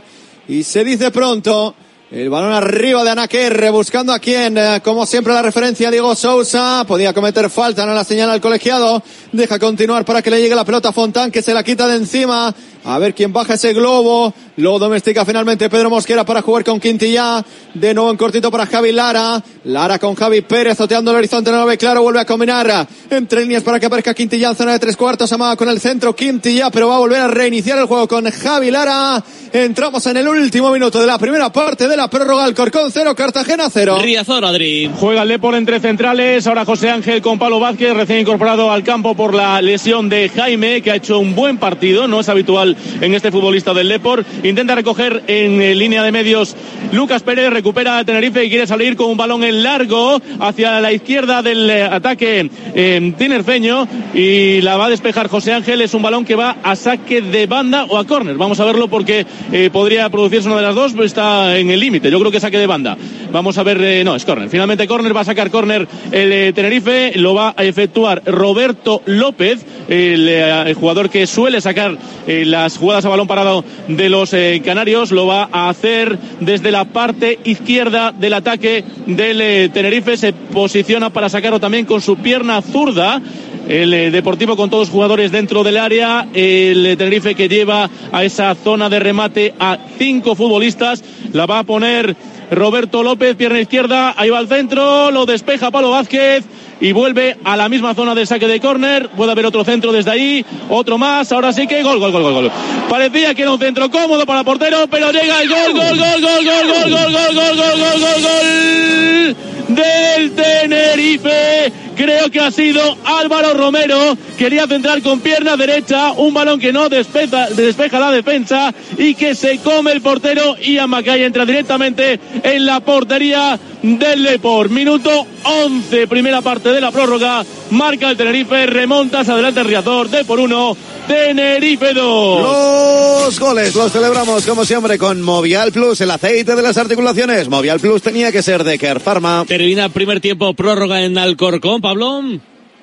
Y se dice pronto. El balón arriba de Anaquer, buscando a quien, eh, como siempre la referencia Diego Sousa, podía cometer falta, no la señala el colegiado, deja continuar para que le llegue la pelota a Fontán, que se la quita de encima, a ver quién baja ese globo, lo domestica finalmente Pedro Mosquera para jugar con Quintilla, de nuevo en cortito para Javi Lara, Lara con Javi Pérez, zoteando el horizonte, no lo ve claro, vuelve a combinar. Entre líneas para que aparezca Quintilla en zona de tres cuartos, amada con el centro. Quintilla, pero va a volver a reiniciar el juego con Javi Lara, entramos en el último minuto de la primera parte de la prórroga, Alcorcón 0, Cartagena 0. Riazor, Adri. Juega el Depor entre centrales. Ahora José Ángel con Pablo Vázquez, recién incorporado al campo por la lesión de Jaime, que ha hecho un buen partido. No es habitual en este futbolista del Depor. Intenta recoger en eh, línea de medios Lucas Pérez, recupera a Tenerife y quiere salir con un balón en largo hacia la izquierda del eh, ataque eh, tinerfeño. Y la va a despejar José Ángel. Es un balón que va a saque de banda o a córner. Vamos a verlo porque podría producirse una de las dos, pero está en el límite. Yo creo que saque de banda. Vamos a ver, no, es córner. Finalmente córner, va a sacar córner el Tenerife, lo va a efectuar Roberto López, el, el jugador que suele sacar eh, las jugadas a balón parado de los eh, canarios, lo va a hacer desde la parte izquierda del ataque del eh, Tenerife, se posiciona para sacarlo también con su pierna zurda el eh, Deportivo con todos los jugadores dentro del área, el Tenerife que lleva a esa zona de remate a cinco futbolistas, la va a poner Roberto López, pierna izquierda, ahí va al centro, lo despeja Pablo Vázquez y vuelve a la misma zona de saque de córner, puede haber otro centro desde ahí, otro más, ahora sí que gol, gol, gol, gol, gol. Parecía que era un centro cómodo para portero, pero llega el gol, gol, gol, gol, gol, gol, gol, gol, gol, gol, gol, gol del Tenerife. Creo que ha sido Álvaro Romero. Quería centrar con pierna derecha un balón que no despeja, la defensa y que se come el portero. y Macay entra directamente en la portería del Depor. Minuto 11, primera parte de la prórroga. Marca el Tenerife, remontas adelante el Riazor de por uno. Tenerife 2. Los goles los celebramos como siempre con Movial Plus, el aceite de las articulaciones. Movial Plus tenía que ser de Care Pharma. Termina primer tiempo prórroga en Alcorcón, Pablo.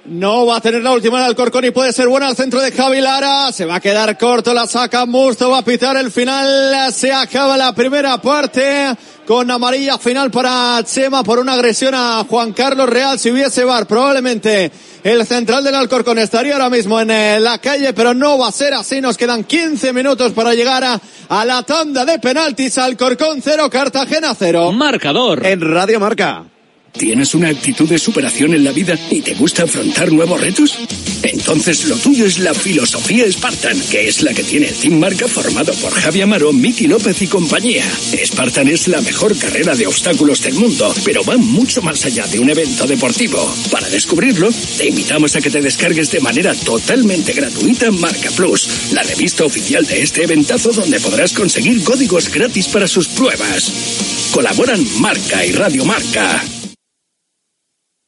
No va a tener la última en Alcorcón y puede ser buena al centro de Javi Lara. Se va a quedar corto, la saca Musto, va a pitar el final. Se acaba la primera parte con amarilla final para Chema por una agresión a Juan Carlos Real. Si hubiese bar, probablemente el central del Alcorcón estaría ahora mismo en eh, la calle, pero no va a ser así. Nos quedan 15 minutos para llegar a, a la tanda de penaltis. Alcorcón 0, Cartagena 0. Marcador. En Radio Marca. ¿Tienes una actitud de superación en la vida y te gusta afrontar nuevos retos? Entonces lo tuyo es la filosofía Spartan, que es la que tiene el Team Marca formado por Javi Amaro, Miki López y compañía. Spartan es la mejor carrera de obstáculos del mundo, pero va mucho más allá de un evento deportivo. Para descubrirlo, te invitamos a que te descargues de manera totalmente gratuita Marca Plus, la revista oficial de este eventazo donde podrás conseguir códigos gratis para sus pruebas. Colaboran Marca y Radio Marca.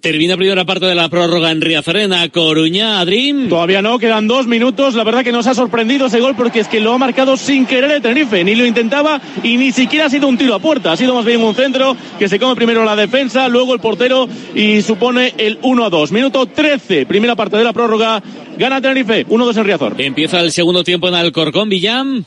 Termina primera parte de la prórroga en Riazorena, Coruña, Adrim. Todavía no, quedan dos minutos. La verdad que nos ha sorprendido ese gol porque es que lo ha marcado sin querer el Tenerife. Ni lo intentaba y ni siquiera ha sido un tiro a puerta. Ha sido más bien un centro que se come primero la defensa, luego el portero y supone el 1 a 2. Minuto 13, primera parte de la prórroga. Gana Tenerife, 1-2 en Riazor. Empieza el segundo tiempo en Alcorcón, Villam.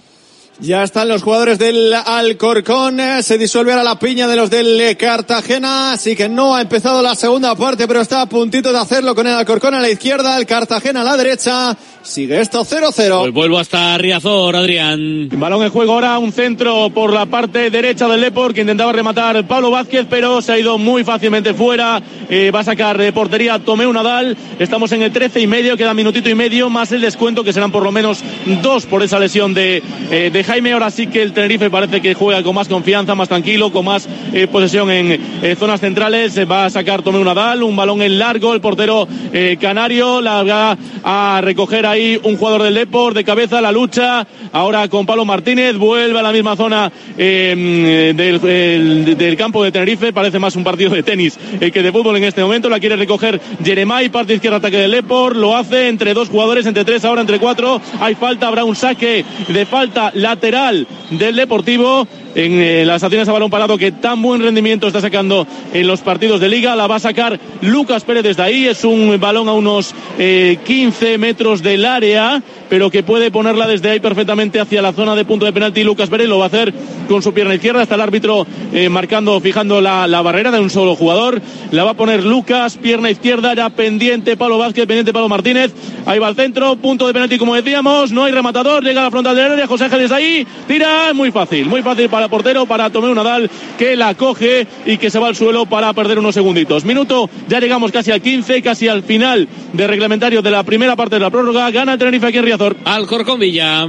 Ya están los jugadores del Alcorcón. eh, Se disuelve ahora la piña de los del Cartagena. Así que no ha empezado la segunda parte, pero está a puntito de hacerlo con el Alcorcón a la izquierda, el Cartagena a la derecha. Sigue esto 0-0. Pues vuelvo hasta Riazor, Adrián. Balón en juego ahora, un centro por la parte derecha del Depor que intentaba rematar Pablo Vázquez, pero se ha ido muy fácilmente fuera. Eh, va a sacar de portería Tomeu Nadal. Estamos en el 13 y medio, queda minutito y medio, más el descuento que serán por lo menos dos por esa lesión de, eh, de Jaime. Ahora sí que el Tenerife parece que juega con más confianza, más tranquilo, con más eh, posesión en eh, zonas centrales. Se va a sacar Tomeu Nadal, un balón en largo. El portero eh, canario la va a recoger ahí un jugador del Deport de cabeza, la lucha. Ahora con Pablo Martínez, vuelve a la misma zona eh, del, el- del campo de Tenerife. Parece más un partido de tenis eh, que de fútbol en este momento. La quiere recoger Jeremai, parte izquierda, ataque del Deport. Lo hace entre dos jugadores, entre tres, ahora entre cuatro. Hay falta, habrá un saque de falta lateral del Deportivo en las acciones a balón parado que tan buen rendimiento está sacando en los partidos de liga. La va a sacar Lucas Pérez desde ahí. Es un balón a unos eh, 15 metros del área, pero que puede ponerla desde ahí perfectamente hacia la zona de punto de penalti. Lucas Pérez lo va a hacer con su pierna izquierda. Está el árbitro eh, marcando, fijando la, la barrera de un solo jugador. La va a poner Lucas, pierna izquierda, ya pendiente Pablo Vázquez, pendiente Pablo Martínez. Ahí va al centro, punto de penalti como decíamos. No hay rematador, llega a la frontal del área. José Ángel desde ahí, tira, muy fácil, muy fácil para el portero, para Tomeu Nadal, que la coge y que se va al suelo para perder unos segunditos. Minuto, ya llegamos casi al 15, casi al final de reglamentario de la primera parte de la prórroga. Gana el Tenerife aquí en Riazor. Alcorcón Villa.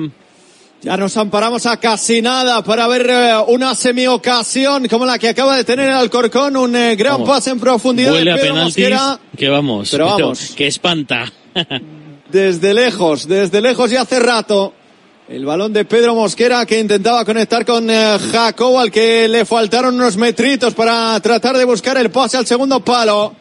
Ya nos amparamos a casi nada para ver eh, una semi-ocasión como la que acaba de tener el Alcorcón, un eh, gran Vamos. pase en profundidad Huele a penaltis. Mosquera. Que vamos. Pero vamos. Que espanta. Desde lejos, desde lejos y hace rato. El balón de Pedro Mosquera que intentaba conectar con eh, Jacobo al que le faltaron unos metritos para tratar de buscar el pase al segundo palo.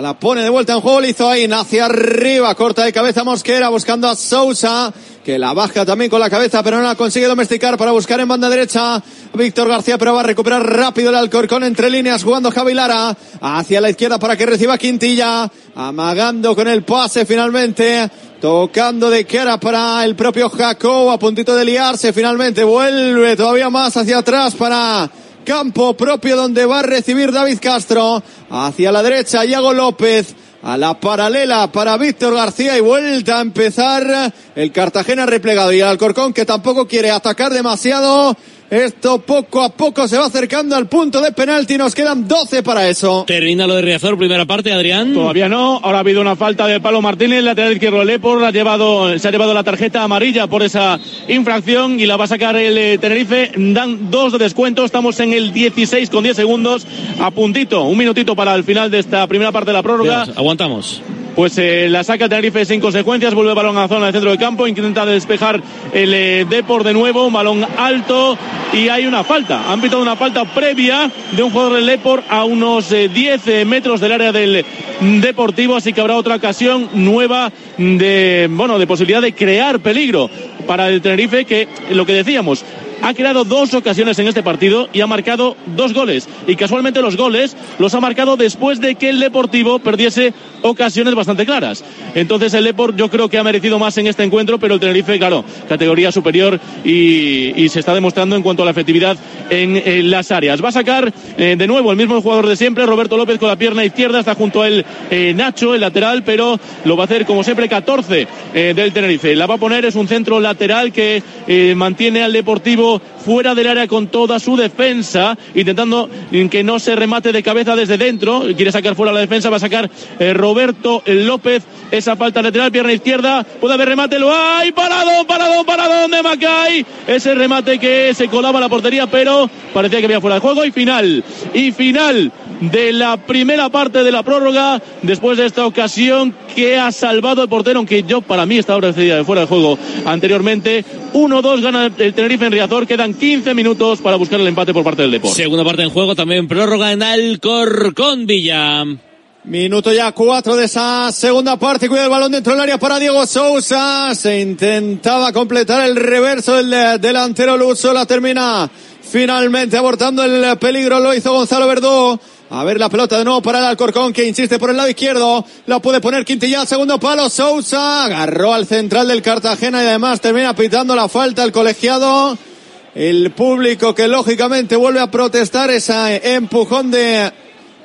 La pone de vuelta en juego Lizoain hacia arriba, corta de cabeza Mosquera buscando a Sousa, que la baja también con la cabeza, pero no la consigue domesticar para buscar en banda derecha. Víctor García, pero va a recuperar rápido el Alcorcón entre líneas, jugando Javi Lara hacia la izquierda para que reciba Quintilla, amagando con el pase finalmente. Tocando de cara para el propio Jacob, a puntito de liarse finalmente. Vuelve todavía más hacia atrás para campo propio donde va a recibir David Castro. Hacia la derecha, Iago López. A la paralela para Víctor García y vuelta a empezar el Cartagena replegado y el Alcorcón que tampoco quiere atacar demasiado. Esto poco a poco se va acercando al punto de penalti. Nos quedan 12 para eso. Termina lo de Riazor, primera parte, Adrián. Todavía no, ahora ha habido una falta de Pablo Martínez, lateral izquierdo de Lepor, ha llevado, se ha llevado la tarjeta amarilla por esa infracción y la va a sacar el eh, Tenerife. Dan dos de descuento, estamos en el 16 con 10 segundos, a puntito, un minutito para el final de esta primera parte de la prórroga. Aguantamos. Pues eh, la saca Tenerife sin consecuencias, vuelve el balón a zona del centro del campo, intenta despejar el eh, de nuevo, un balón alto y hay una falta. Han pitado una falta previa de un jugador del Depor a unos eh, 10 eh, metros del área del Deportivo, así que habrá otra ocasión nueva de, bueno, de posibilidad de crear peligro para el Tenerife que lo que decíamos, ha creado dos ocasiones en este partido y ha marcado dos goles. Y casualmente los goles los ha marcado después de que el Deportivo perdiese ocasiones bastante claras. Entonces el Deport yo creo que ha merecido más en este encuentro, pero el Tenerife, claro, categoría superior y, se está demostrando en cuanto a la efectividad en, las áreas. Va a sacar eh, de nuevo el mismo jugador de siempre, Roberto López con la pierna izquierda, está junto a él eh, Nacho, el lateral, pero lo va a hacer como siempre 14 eh, del Tenerife. La va a poner, es un centro lateral que mantiene al Deportivo fuera del área con toda su defensa, intentando que no se remate de cabeza desde dentro. Quiere sacar fuera la defensa, va a sacar eh, Roberto López esa falta lateral, pierna izquierda. Puede haber remate, lo hay. Parado, parado, parado de Macay. Ese remate que se colaba a la portería, pero parecía que había fuera de juego. Y final, y final de la primera parte de la prórroga, después de esta ocasión que ha salvado el portero, aunque yo para mí estaba recibida de fuera de juego anteriormente. 1-2 gana el Tenerife en Riazor, quedan 15 minutos para buscar el empate por parte del Deportivo. Segunda parte en juego, también prórroga en Alcorcón Villa. Minuto ya cuatro de esa segunda parte. Cuida el balón dentro del área para Diego Sousa. Se intentaba completar el reverso del delantero Luso. La termina finalmente abortando el peligro. Lo hizo Gonzalo Verdú. A ver la pelota de nuevo para el Alcorcón que insiste por el lado izquierdo. La puede poner Quintilla al segundo palo. Sousa agarró al central del Cartagena y además termina pitando la falta el colegiado. El público que lógicamente vuelve a protestar ese empujón de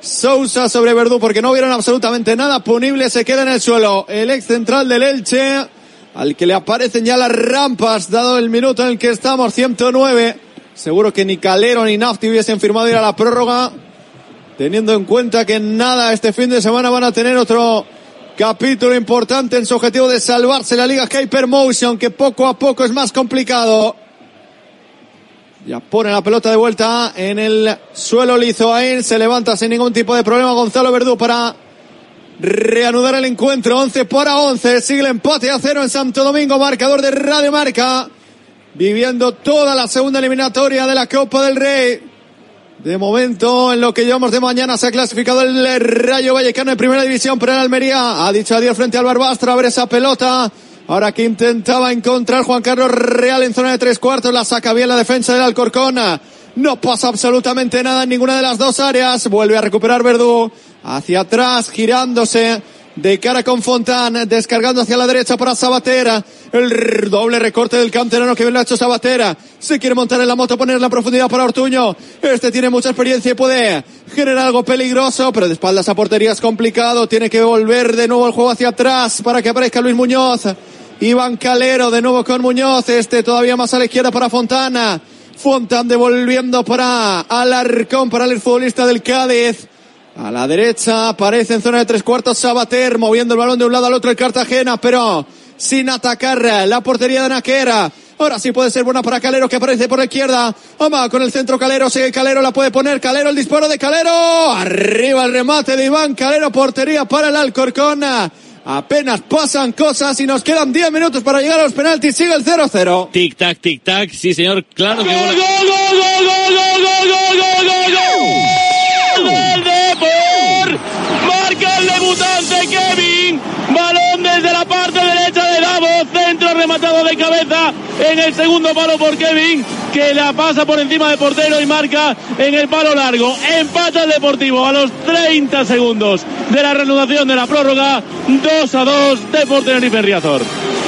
Sousa sobre Verdú porque no vieron absolutamente nada punible. Se queda en el suelo el ex central del Elche al que le aparecen ya las rampas dado el minuto en el que estamos, 109. Seguro que ni Calero ni Nafti hubiesen firmado ir a la prórroga teniendo en cuenta que nada este fin de semana van a tener otro capítulo importante en su objetivo de salvarse la Liga Hypermotion que poco a poco es más complicado. Ya pone la pelota de vuelta en el suelo Lizoain. Se levanta sin ningún tipo de problema Gonzalo Verdú para reanudar el encuentro. 11 para 11. Sigue el empate a cero en Santo Domingo. Marcador de Radio Marca. Viviendo toda la segunda eliminatoria de la Copa del Rey. De momento, en lo que llevamos de mañana, se ha clasificado el Rayo Vallecano en primera división, pero el Almería ha dicho adiós frente al Barbastra a ver esa pelota. Ahora que intentaba encontrar Juan Carlos Real en zona de tres cuartos, la saca bien la defensa del Alcorcón. No pasa absolutamente nada en ninguna de las dos áreas. Vuelve a recuperar Verdú. Hacia atrás, girándose de cara con Fontán, descargando hacia la derecha para Sabatera. El doble recorte del canterano que lo ha hecho Sabatera. Se quiere montar en la moto, poner la profundidad para Ortuño. Este tiene mucha experiencia y puede generar algo peligroso, pero de espaldas a portería es complicado. Tiene que volver de nuevo el juego hacia atrás para que aparezca Luis Muñoz. Iván Calero de nuevo con Muñoz. Este todavía más a la izquierda para Fontana. Fontán devolviendo para Alarcón, para el futbolista del Cádiz. A la derecha aparece en zona de tres cuartos Sabater, moviendo el balón de un lado al otro el Cartagena, pero sin atacar la portería de Naquera. Ahora sí puede ser buena para Calero que aparece por la izquierda. Vamos con el centro Calero, sigue Calero, la puede poner Calero, el disparo de Calero. Arriba el remate de Iván Calero, portería para el Alcorcón. Apenas pasan cosas y nos quedan 10 minutos para llegar a los penaltis. Sigue el 0-0. Tic tac, tic tac. Sí, señor, claro que ¡Gol, gol, gol, gol, gol, gol, gol, gol, gol, gol! ¡Gol de por! Marca el debutante Kevin. Balón desde la parte derecha de Davos. Centro rematado de cabeza en el segundo palo por Kevin. Que la pasa por encima de portero y marca en el palo largo. Empata el Deportivo a los 30 segundos de la reanudación de la prórroga. 2 a 2 Deportes Tenerife Riazor.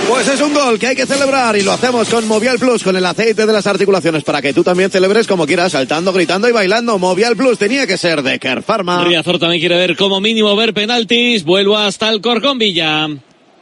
Pues es un gol que hay que celebrar y lo hacemos con Movial Plus, con el aceite de las articulaciones, para que tú también celebres como quieras, saltando, gritando y bailando. Movial Plus tenía que ser de Care Pharma. Riazor también quiere ver como mínimo ver penaltis. Vuelvo hasta el Corcón Villa.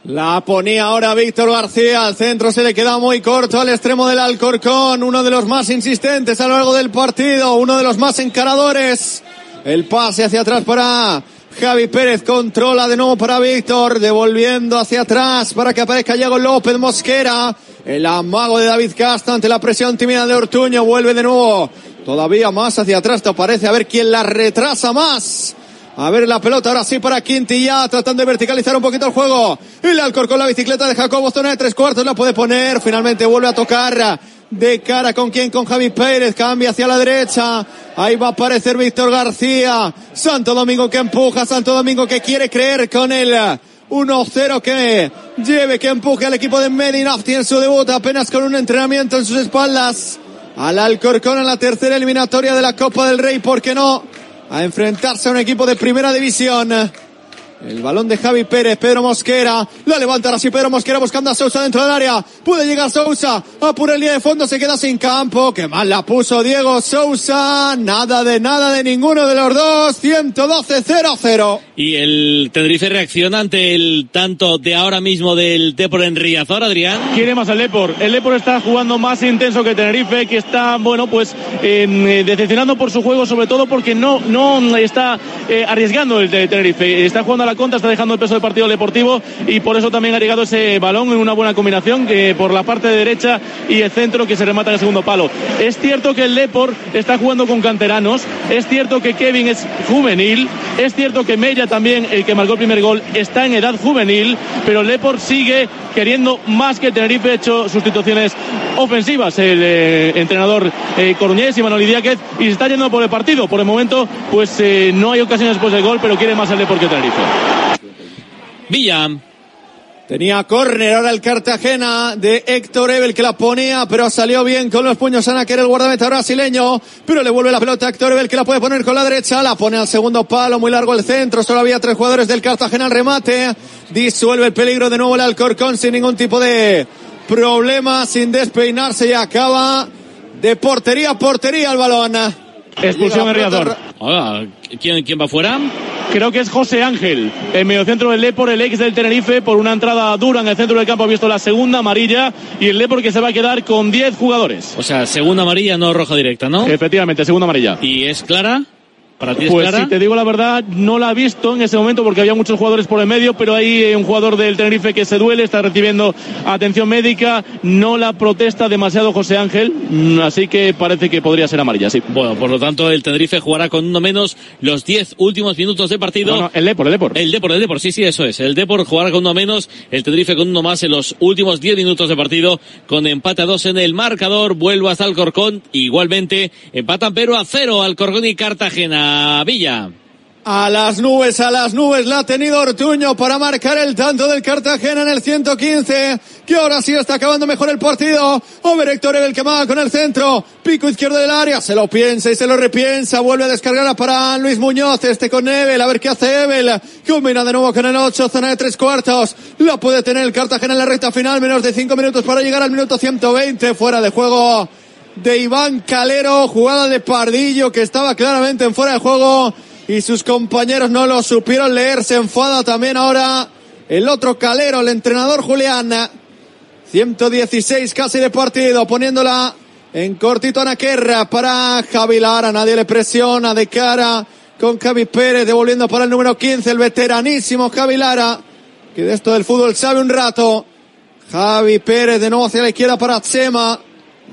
La ponía ahora Víctor García. Al centro se le queda muy corto al extremo del Alcorcón. Uno de los más insistentes a lo largo del partido. Uno de los más encaradores. El pase hacia atrás para Javi Pérez. Controla de nuevo para Víctor. Devolviendo hacia atrás para que aparezca Diego López Mosquera. El amago de David Castro ante la presión tímida de Ortuño. Vuelve de nuevo. Todavía más hacia atrás. Te parece a ver quién la retrasa más. A ver la pelota ahora sí para Quintilla, tratando de verticalizar un poquito el juego. El Alcor con la bicicleta de Jacobo, zona de tres cuartos, la puede poner. Finalmente vuelve a tocar de cara con quien, con Javi Pérez, cambia hacia la derecha. Ahí va a aparecer Víctor García. Santo Domingo que empuja, Santo Domingo que quiere creer con el 1-0 que lleve, que empuje al equipo de Medinafti en su debut, apenas con un entrenamiento en sus espaldas. Al Alcorcón en la tercera eliminatoria de la Copa del Rey, ¿por qué no? A enfrentarse a un equipo de primera división. El balón de Javi Pérez, Pedro Mosquera, la levanta ahora sí Pedro Mosquera buscando a Sousa dentro del área, puede llegar Sousa, apura el día de fondo, se queda sin campo, que mal la puso Diego Sousa, nada de nada de ninguno de los dos, 112-0-0. Y el Tenerife reacciona ante el tanto de ahora mismo del Depor en Riazor, Adrián. Quiere más el Depor. El Depor está jugando más intenso que Tenerife, que está, bueno, pues eh, decepcionando por su juego, sobre todo porque no, no está eh, arriesgando el de Tenerife. Está jugando a la contra, está dejando el peso del partido deportivo y por eso también ha llegado ese balón en una buena combinación que por la parte derecha y el centro que se remata en el segundo palo. Es cierto que el Depor está jugando con canteranos, es cierto que Kevin es juvenil, es cierto que Mella también, el que marcó el primer gol, está en edad juvenil, pero el Depor sigue queriendo más que Tenerife hecho sustituciones ofensivas el eh, entrenador eh, Coruñés y Manuel Díaz y se está yendo por el partido. Por el momento, pues eh, no hay ocasiones después del gol, pero quiere más el Depor que Tenerife. Villa. Tenía córner ahora el Cartagena de Héctor Ebel que la ponía, pero salió bien con los puños Ana, que era el guardameta brasileño, pero le vuelve la pelota a Héctor Ebel que la puede poner con la derecha, la pone al segundo palo, muy largo el centro, solo había tres jugadores del Cartagena al remate, disuelve el peligro de nuevo el Alcorcón sin ningún tipo de problema, sin despeinarse y acaba de portería a portería el balón. Expulsión en Riazor. Hola, ¿quién, ¿Quién va fuera? Creo que es José Ángel, el mediocentro del Lepor, el ex del Tenerife, por una entrada dura en el centro del campo ha visto la segunda amarilla y el Lepor que se va a quedar con 10 jugadores. O sea, segunda amarilla, no roja directa, ¿no? Efectivamente, segunda amarilla. ¿Y es clara? ¿Para ti es Pues clara? si te digo la verdad, no la he visto en ese momento porque había muchos jugadores por el medio, pero hay eh, un jugador del Tenerife que se duele, está recibiendo atención médica, no la protesta demasiado José Ángel, mm, así que parece que podría ser amarilla, sí. Bueno, por lo tanto, el Tenerife jugará con uno menos los 10 últimos minutos de partido. No, no, el Depor, el Depor. El Depor, el Depor, sí, sí, eso es. El Depor jugará con uno menos, el Tenerife con uno más en los últimos 10 minutos de partido, con empate a dos en el marcador, vuelvo hasta Alcorcón, igualmente empatan pero a cero Alcorcón y Cartagena. Villa. A las nubes, a las nubes la ha tenido Ortuño para marcar el tanto del Cartagena en el 115, que ahora sí está acabando mejor el partido. Over Héctor Ebel que va con el centro, pico izquierdo del área, se lo piensa y se lo repiensa, vuelve a descargar para Luis Muñoz, este con Ebel, a ver qué hace Ebel, combina de nuevo con el 8, zona de tres cuartos, la puede tener el Cartagena en la recta final, menos de 5 minutos para llegar al minuto 120, fuera de juego de Iván Calero, jugada de Pardillo que estaba claramente en fuera de juego y sus compañeros no lo supieron leer. Se enfada también ahora el otro Calero, el entrenador Julián. 116 casi de partido, poniéndola en cortito Naquerra para Javi Lara. Nadie le presiona de cara con Javi Pérez, devolviendo para el número 15, el veteranísimo Javi Lara, que de esto del fútbol sabe un rato. Javi Pérez de nuevo hacia la izquierda para Chema.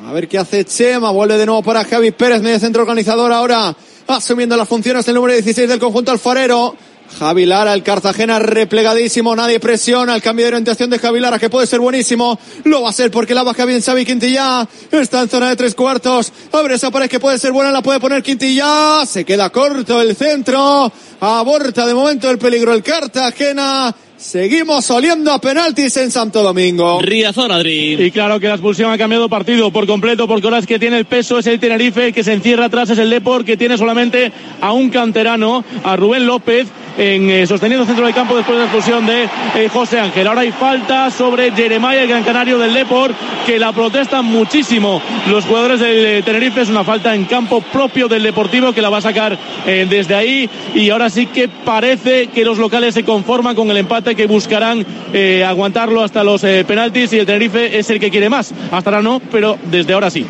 A ver qué hace Chema. Vuelve de nuevo para Javi Pérez, medio centro organizador ahora. Asumiendo las funciones del número 16 del conjunto alfarero. Javi Lara, el Cartagena replegadísimo, nadie presiona, el cambio de orientación de Javi Lara que puede ser buenísimo, lo va a ser porque la baja bien Xavi Quintilla, está en zona de tres cuartos, abre esa pared que puede ser buena, la puede poner Quintilla, se queda corto el centro, aborta de momento el peligro el Cartagena, seguimos oliendo a penaltis en Santo Domingo. Riazor, Adri. Y claro que la expulsión ha cambiado partido por completo, porque ahora es que tiene el peso, es el Tenerife, el que se encierra atrás es el Depor, que tiene solamente a un canterano, a Rubén López, en eh, sosteniendo centro del campo después de la expulsión de eh, José Ángel. Ahora hay falta sobre Jeremiah, el gran canario del Depor, que la protestan muchísimo los jugadores del eh, Tenerife. Es una falta en campo propio del Deportivo que la va a sacar eh, desde ahí. Y ahora sí que parece que los locales se conforman con el empate que buscarán eh, aguantarlo hasta los eh, penaltis y el Tenerife es el que quiere más. Hasta ahora no, pero desde ahora sí.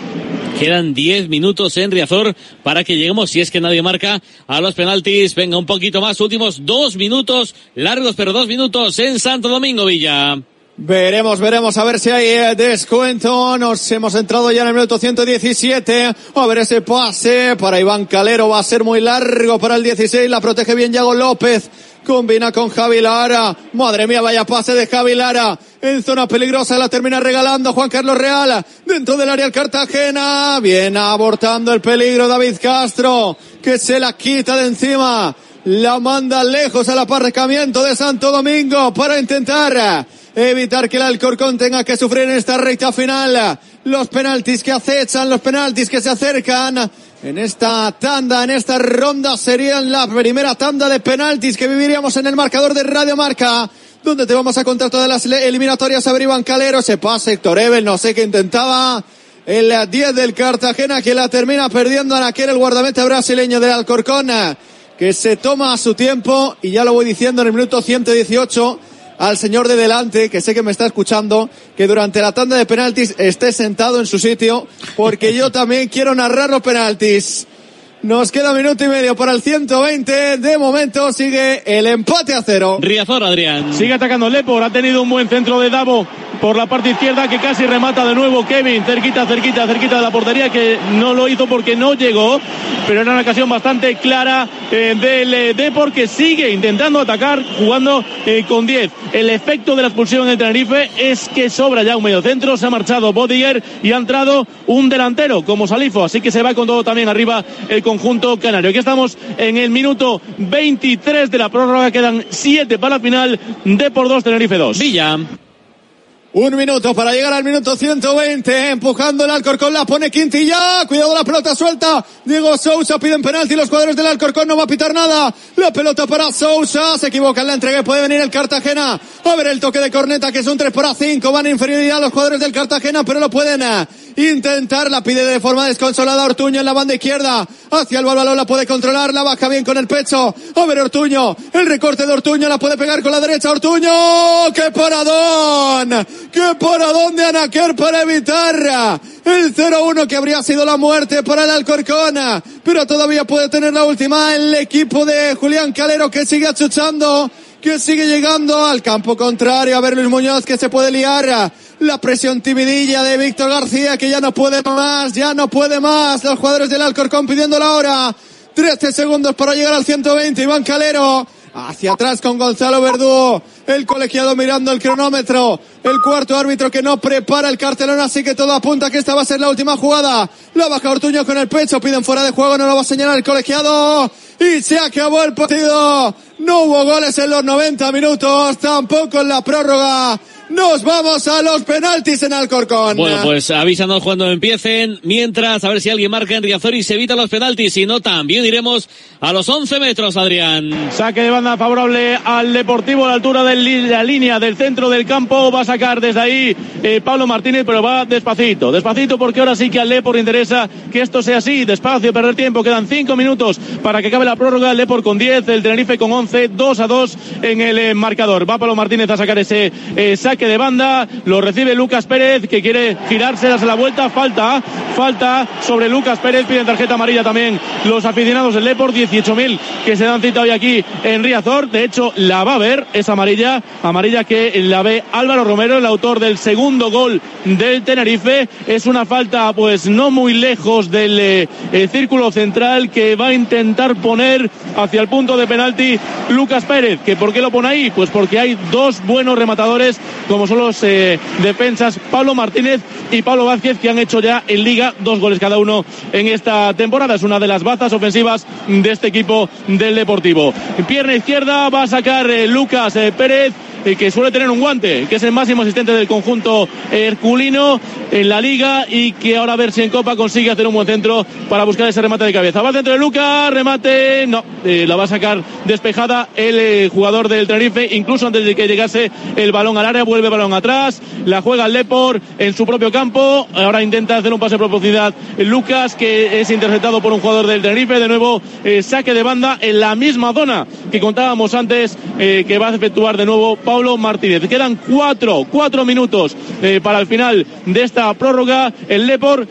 Quedan 10 minutos en Riazor para que lleguemos, si es que nadie marca, a los penaltis. Venga, un poquito más. Últimos dos minutos, largos pero dos minutos en Santo Domingo, Villa. Veremos, veremos a ver si hay eh, descuento. Nos hemos entrado ya en el minuto 117. A ver ese pase para Iván Calero. Va a ser muy largo para el 16. La protege bien Yago López. Combina con Javi Lara. Madre mía, vaya pase de Javi Lara. En zona peligrosa la termina regalando Juan Carlos Real. Dentro del área el Cartagena. Viene abortando el peligro David Castro. Que se la quita de encima. La manda lejos al aparcamiento de Santo Domingo para intentar evitar que el Alcorcón tenga que sufrir en esta recta final. Los penaltis que acechan, los penaltis que se acercan. En esta tanda, en esta ronda serían la primera tanda de penaltis que viviríamos en el marcador de Radio Marca. Donde te vamos a contar todas las eliminatorias a ver Calero. Se pasa Héctor Ebel, no sé qué intentaba. El 10 del Cartagena que la termina perdiendo a aquel el guardameta brasileño del Alcorcón. Que se toma su tiempo y ya lo voy diciendo en el minuto 118 al señor de delante, que sé que me está escuchando, que durante la tanda de penaltis esté sentado en su sitio, porque yo también quiero narrar los penaltis. Nos queda minuto y medio para el 120. De momento sigue el empate a cero. Riazor, Adrián. Sigue atacando Lepor. Ha tenido un buen centro de Davo por la parte izquierda que casi remata de nuevo Kevin. Cerquita, cerquita, cerquita de la portería que no lo hizo porque no llegó. Pero era una ocasión bastante clara eh, del eh, Depor que sigue intentando atacar jugando eh, con 10. El efecto de la expulsión el Tenerife es que sobra ya un medio centro. Se ha marchado Bodiger y ha entrado un delantero como Salifo. Así que se va con todo también arriba el conjunto canario. Aquí estamos en el minuto 23 de la prórroga. Quedan 7 para la final. De por 2, Tenerife 2. Villa. Un minuto para llegar al minuto 120. Empujando el Alcorcón, la pone Quintilla. Cuidado la pelota suelta. Diego Sousa piden penalti. Los cuadros del Alcorcón no va a pitar nada. La pelota para Sousa. Se equivoca en la entrega. Puede venir el Cartagena. A ver el toque de corneta que es un 3 para 5. Van en inferioridad los cuadros del Cartagena, pero lo pueden intentar, la pide de forma desconsolada Ortuño en la banda izquierda, hacia el balón la puede controlar, la baja bien con el pecho, a ver Ortuño, el recorte de Ortuño la puede pegar con la derecha. Ortuño, qué paradón, qué paradón de Anaquer para evitar el 0-1 que habría sido la muerte para el Alcorcón, pero todavía puede tener la última el equipo de Julián Calero que sigue achuchando que sigue llegando al campo contrario. A ver Luis Muñoz que se puede liar. La presión timidilla de Víctor García que ya no puede más, ya no puede más. Los jugadores del Alcorcón pidiendo la hora. 13 segundos para llegar al 120. Iván Calero. Hacia atrás con Gonzalo Verdú. El colegiado mirando el cronómetro. El cuarto árbitro que no prepara el cartelón. Así que todo apunta que esta va a ser la última jugada. La baja Ortuño con el pecho. Piden fuera de juego. No lo va a señalar el colegiado. Y se acabó el partido. No hubo goles en los 90 minutos. Tampoco en la prórroga. Nos vamos a los penaltis en Alcorcón. Bueno, pues avísanos cuando empiecen. Mientras, a ver si alguien marca en Riazor y se evita los penaltis. Si no, también iremos a los 11 metros, Adrián. Saque de banda favorable al Deportivo a la altura de la línea del centro del campo. Va a sacar desde ahí eh, Pablo Martínez, pero va despacito. Despacito porque ahora sí que al Lepor interesa que esto sea así. Despacio, perder tiempo. Quedan 5 minutos para que acabe la prórroga. El Lepor con 10, el Tenerife con 11, 2 a 2 en el eh, marcador. Va Pablo Martínez a sacar ese eh, saque de banda, lo recibe Lucas Pérez que quiere girarse, darse la vuelta, falta, falta sobre Lucas Pérez, piden tarjeta amarilla también los aficionados del Lepor, 18.000 que se dan cita hoy aquí en Riazor, de hecho la va a ver, esa amarilla, amarilla que la ve Álvaro Romero, el autor del segundo gol del Tenerife, es una falta pues no muy lejos del eh, círculo central que va a intentar poner hacia el punto de penalti Lucas Pérez, que ¿por qué lo pone ahí? Pues porque hay dos buenos rematadores como son los eh, defensas Pablo Martínez y Pablo Vázquez que han hecho ya en liga dos goles cada uno en esta temporada. Es una de las bazas ofensivas de este equipo del Deportivo. Pierna izquierda va a sacar eh, Lucas eh, Pérez que suele tener un guante, que es el máximo asistente del conjunto herculino en la liga y que ahora a ver si en Copa consigue hacer un buen centro para buscar ese remate de cabeza. Va al centro de Lucas, remate, no, la va a sacar despejada el jugador del Tenerife, incluso antes de que llegase el balón al área, vuelve balón atrás, la juega el Lepor en su propio campo, ahora intenta hacer un pase de profundidad Lucas, que es interceptado por un jugador del Tenerife, de nuevo eh, saque de banda en la misma zona que contábamos antes, eh, que va a efectuar de nuevo Pablo Martínez. Quedan cuatro, cuatro minutos eh, para el final de esta prórroga, el Lepor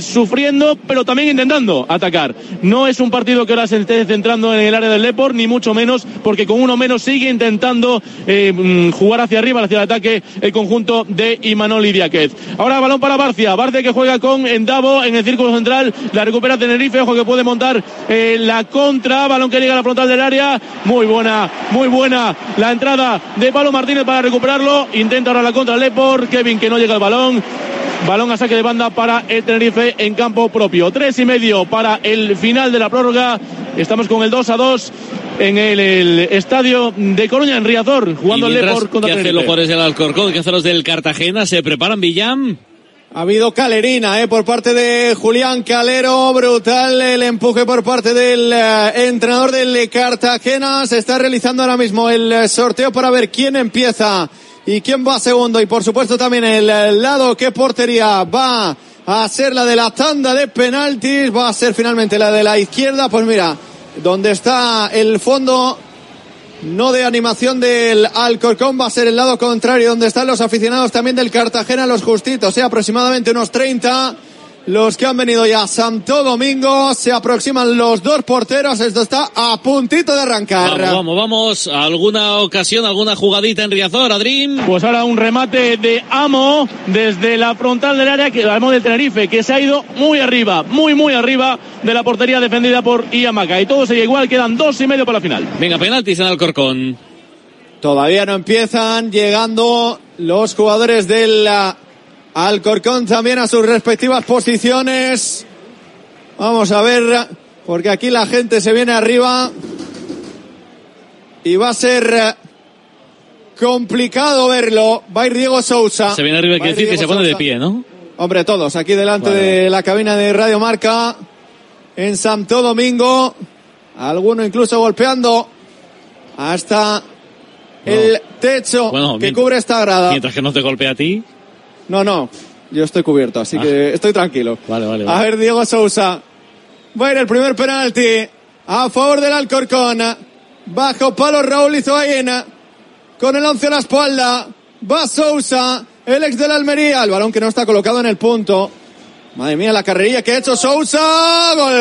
sufriendo, pero también intentando atacar. No es un partido que ahora se esté centrando en el área del Lepor, ni mucho menos, porque con uno menos sigue intentando mm, jugar hacia arriba, hacia el ataque el conjunto de Imanol Idiáquez. Ahora balón para Barcia, Barcia que juega con Endavo en el círculo central, la recupera Tenerife, ojo que puede montar eh, la contra, balón que llega a la frontal del área, muy buena, muy buena la entrada de Pablo Martínez para recuperarlo, intenta ahora la contra Lepor, Kevin que no llega al balón, Balón a saque de banda para el Tenerife en campo propio. Tres y medio para el final de la prórroga. Estamos con el 2 a 2 en el, estadio de Coruña, en Riazor, jugando el Lepor contra ¿Qué hacen los jugadores del Alcorcón? ¿Qué hacen los del Cartagena? ¿Se preparan, Villam? Ha habido calerina eh, por parte de Julián Calero, brutal el empuje por parte del eh, entrenador del Cartagena. Se está realizando ahora mismo el eh, sorteo para ver quién empieza y quién va segundo. Y por supuesto también el, el lado qué portería va a ser la de la tanda de penaltis, va a ser finalmente la de la izquierda. Pues mira, donde está el fondo no de animación del Alcorcón, va a ser el lado contrario, donde están los aficionados también del Cartagena, los justitos, ¿eh? aproximadamente unos 30 los que han venido ya a Santo Domingo. Se aproximan los dos porteros. Esto está a puntito de arrancar. Vamos, vamos, vamos. ¿Alguna ocasión, alguna jugadita en Riazor, Adrim? Pues ahora un remate de Amo desde la frontal del área, que Amo del Tenerife, que se ha ido muy arriba, muy, muy arriba de la portería defendida por Iamaca. Y todo sigue igual, quedan dos y medio para la final. Venga, penaltis en Alcorcón. Todavía no empiezan llegando los jugadores del Alcorcón también a sus respectivas posiciones. Vamos a ver, porque aquí la gente se viene arriba y va a ser eh, complicado verlo. Va a ir Diego Sousa. Se viene arriba, que decir que se pone de pie, ¿no? Hombre, todos aquí delante de la cabina de Radio Marca en Santo Domingo. Alguno incluso golpeando hasta el techo que cubre esta grada. Mientras que no te golpea a ti. No, no. Yo estoy cubierto, así que estoy tranquilo. Vale, vale, A vale. ver, Diego Sousa. Va a ir el primer penalti a favor del Alcorcón. Bajo palo Raúl Izoaena. Con el 11 a la espalda. Va Sousa, el ex del Almería. El balón que no está colocado en el punto. Madre mía, la carrerilla que ha hecho Sousa. Gol.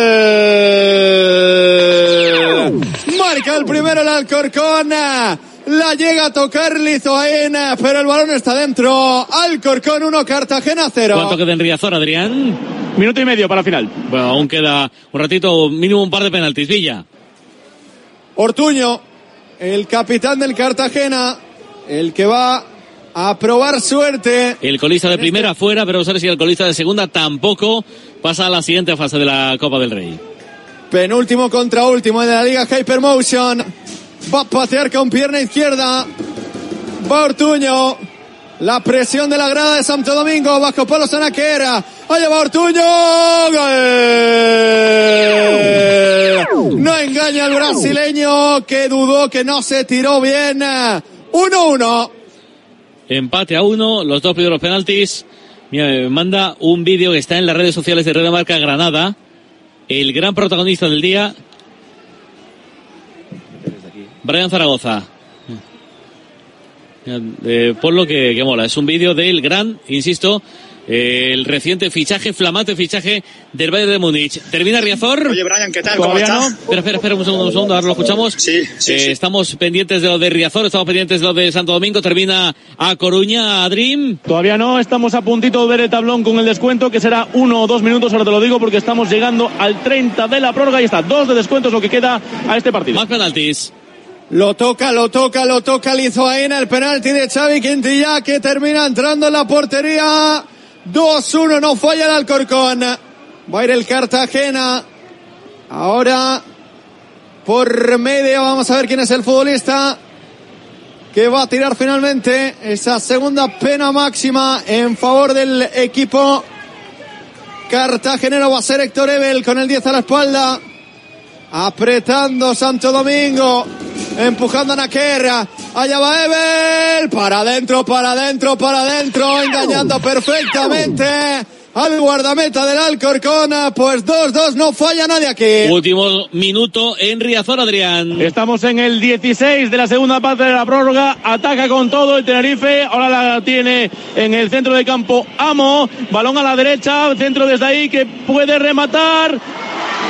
Marca el primero el Alcorcón. La llega a tocar Lizoaena, pero el balón está dentro. Alcorcón 1, Cartagena 0. ¿Cuánto queda en Riazor, Adrián? Minuto y medio para final. Bueno, aún queda un ratito, mínimo un par de penaltis. Villa. Ortuño, el capitán del Cartagena, el que va a probar suerte. El colista de primera fuera, pero ver si el colista de segunda tampoco pasa a la siguiente fase de la Copa del Rey. Penúltimo contra último de la Liga Hypermotion. Va a patear con pierna izquierda. Va Ortuño. La presión de la grada de Santo Domingo bajo Polo Sanaquera. Allá va Ortuño. Gol. No engaña al brasileño que dudó que no se tiró bien. 1-1. Empate a uno, los dos primeros penaltis. Mira, me manda un vídeo que está en las redes sociales de Red Marca Granada. El gran protagonista del día, Brian Zaragoza. Eh, por lo que, que mola, es un vídeo del gran, insisto, eh, el reciente fichaje, flamante fichaje del Bayern de Múnich. Termina Riazor. Oye, Brian, ¿qué tal? ¿Cómo estás? Espera, espera, espera un segundo, un segundo, ahora lo escuchamos. Sí, sí, Eh, sí. Estamos pendientes de lo de Riazor, estamos pendientes de lo de Santo Domingo. Termina a Coruña, a Dream. Todavía no, estamos a puntito de ver el tablón con el descuento, que será uno o dos minutos, ahora te lo digo, porque estamos llegando al 30 de la prórroga y está, dos de descuento es lo que queda a este partido. Más penaltis. Lo toca, lo toca, lo toca Lizoaena, el penalti de Xavi Quintilla que termina entrando en la portería. 2-1, no falla el Alcorcón. Va a ir el Cartagena. Ahora, por medio, vamos a ver quién es el futbolista que va a tirar finalmente esa segunda pena máxima en favor del equipo cartagenero. Va a ser Héctor Ebel con el 10 a la espalda. Apretando Santo Domingo. Empujando a Naquerra. Allá va Ebel. Para adentro, para adentro, para adentro. Engañando perfectamente al guardameta del Alcorcón. Pues 2-2. No falla nadie aquí. Último minuto en Riazor, Adrián. Estamos en el 16 de la segunda parte de la prórroga. Ataca con todo el Tenerife. Ahora la tiene en el centro de campo Amo. Balón a la derecha. Centro desde ahí que puede rematar.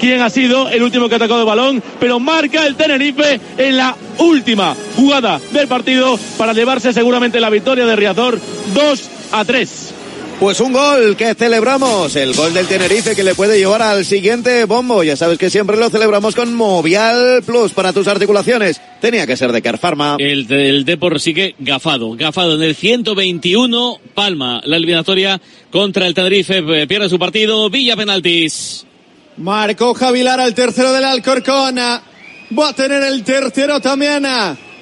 quién ha sido el último que ha atacado el balón, pero marca el Tenerife en la última jugada del partido para llevarse seguramente la victoria de Riazor 2 a 3. Pues un gol que celebramos, el gol del Tenerife que le puede llevar al siguiente bombo. Ya sabes que siempre lo celebramos con Movial Plus para tus articulaciones. Tenía que ser de Carpharma. El, el Depor sigue gafado, gafado en el 121, Palma, la eliminatoria contra el Tenerife, eh, pierde su partido, Villa penaltis. Marcó Javilar al tercero del Alcorcón. Va a tener el tercero también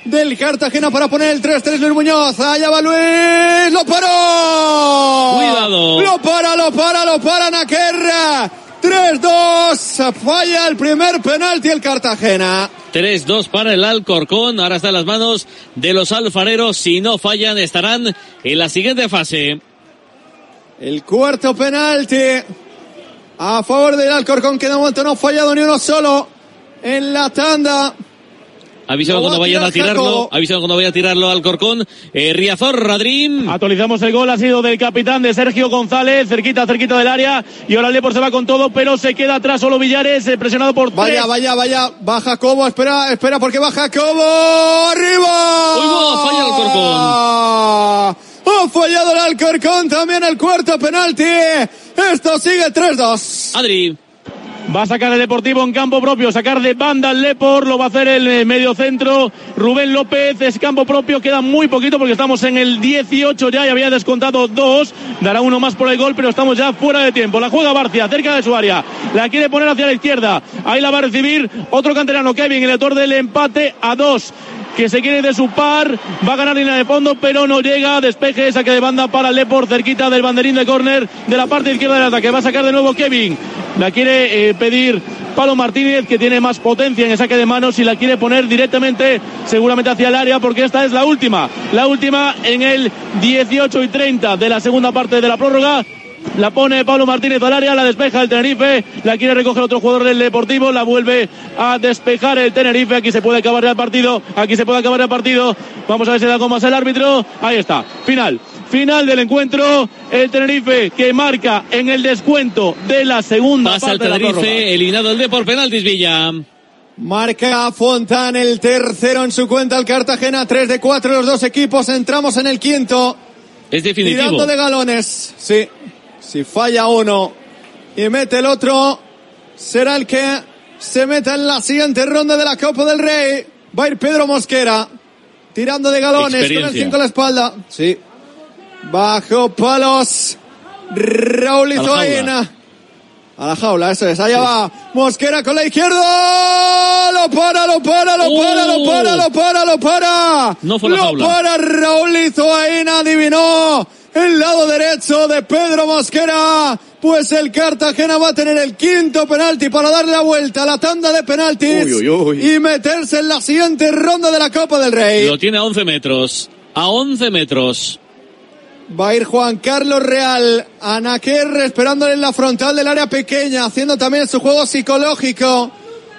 del Cartagena para poner el 3-3 Luis Muñoz. Allá va Luis. Lo paró. Cuidado. Lo para, lo para, lo para Naquerra. 3-2. Falla el primer penalti el Cartagena. 3-2 para el Alcorcón, ahora está en las manos de los alfareros, si no fallan estarán en la siguiente fase. El cuarto penalti a favor del Alcorcón que de momento no ha fallado ni uno solo en la tanda. Avisado cuando vayan a tirar tirarlo, avisado cuando vaya a tirarlo al Corcón. Eh, Riazor, Radrim. Actualizamos el gol, ha sido del capitán de Sergio González, cerquita, cerquita del área, y ahora el Depor se va con todo, pero se queda atrás solo Villares, eh, presionado por Vaya, tres. vaya, vaya. Va Jacobo, espera, espera, porque va Jacobo. ¡Arriba! Uy, va, falla el Ha fallado el Alcorcón también el cuarto penalti. Esto sigue 3-2. Adri. Va a sacar el Deportivo en campo propio, sacar de banda al Lepor, lo va a hacer el eh, medio centro. Rubén López es campo propio, queda muy poquito porque estamos en el 18 ya y había descontado dos. Dará uno más por el gol, pero estamos ya fuera de tiempo. La juega Barcia, cerca de su área. La quiere poner hacia la izquierda. Ahí la va a recibir otro canterano, Kevin, el autor del empate a dos. Que se quiere de su par, va a ganar línea de fondo, pero no llega, despeje, saque de banda para Lepor, cerquita del banderín de córner de la parte izquierda del ataque, va a sacar de nuevo Kevin, la quiere eh, pedir Palo Martínez, que tiene más potencia en el saque de manos y la quiere poner directamente, seguramente hacia el área, porque esta es la última, la última en el 18 y 30 de la segunda parte de la prórroga. La pone Pablo Martínez al área, la despeja el Tenerife, la quiere recoger otro jugador del Deportivo, la vuelve a despejar el Tenerife. Aquí se puede acabar el partido, aquí se puede acabar el partido. Vamos a ver si da con más el árbitro. Ahí está, final. Final del encuentro, el Tenerife que marca en el descuento de la segunda Pasa el parte de la. Tenerife, eliminado el de por penaltis Villa. Marca Fontán el tercero en su cuenta el Cartagena, 3 de 4 los dos equipos, entramos en el quinto. Es definitivo. Tirando de galones, sí. Si falla uno y mete el otro, será el que se meta en la siguiente ronda de la Copa del Rey. Va a ir Pedro Mosquera, tirando de galones con el Experiencia. 5 a la espalda. Sí. Bajo palos. Raúl Izoaina. A la jaula, eso es. Allá va Mosquera con la izquierda. Lo para, lo para, lo para, lo para, lo para, lo para. No fue la lo jaula. para Raúl Izoaina. Adivinó el lado derecho de Pedro Mosquera. Pues el Cartagena va a tener el quinto penalti para darle la vuelta a la tanda de penaltis Uy, uy, uy. y meterse en la siguiente ronda de la Copa del Rey. Lo tiene a 11 metros. A 11 metros. Va a ir Juan Carlos Real, Anaquer esperándole en la frontal del área pequeña, haciendo también su juego psicológico.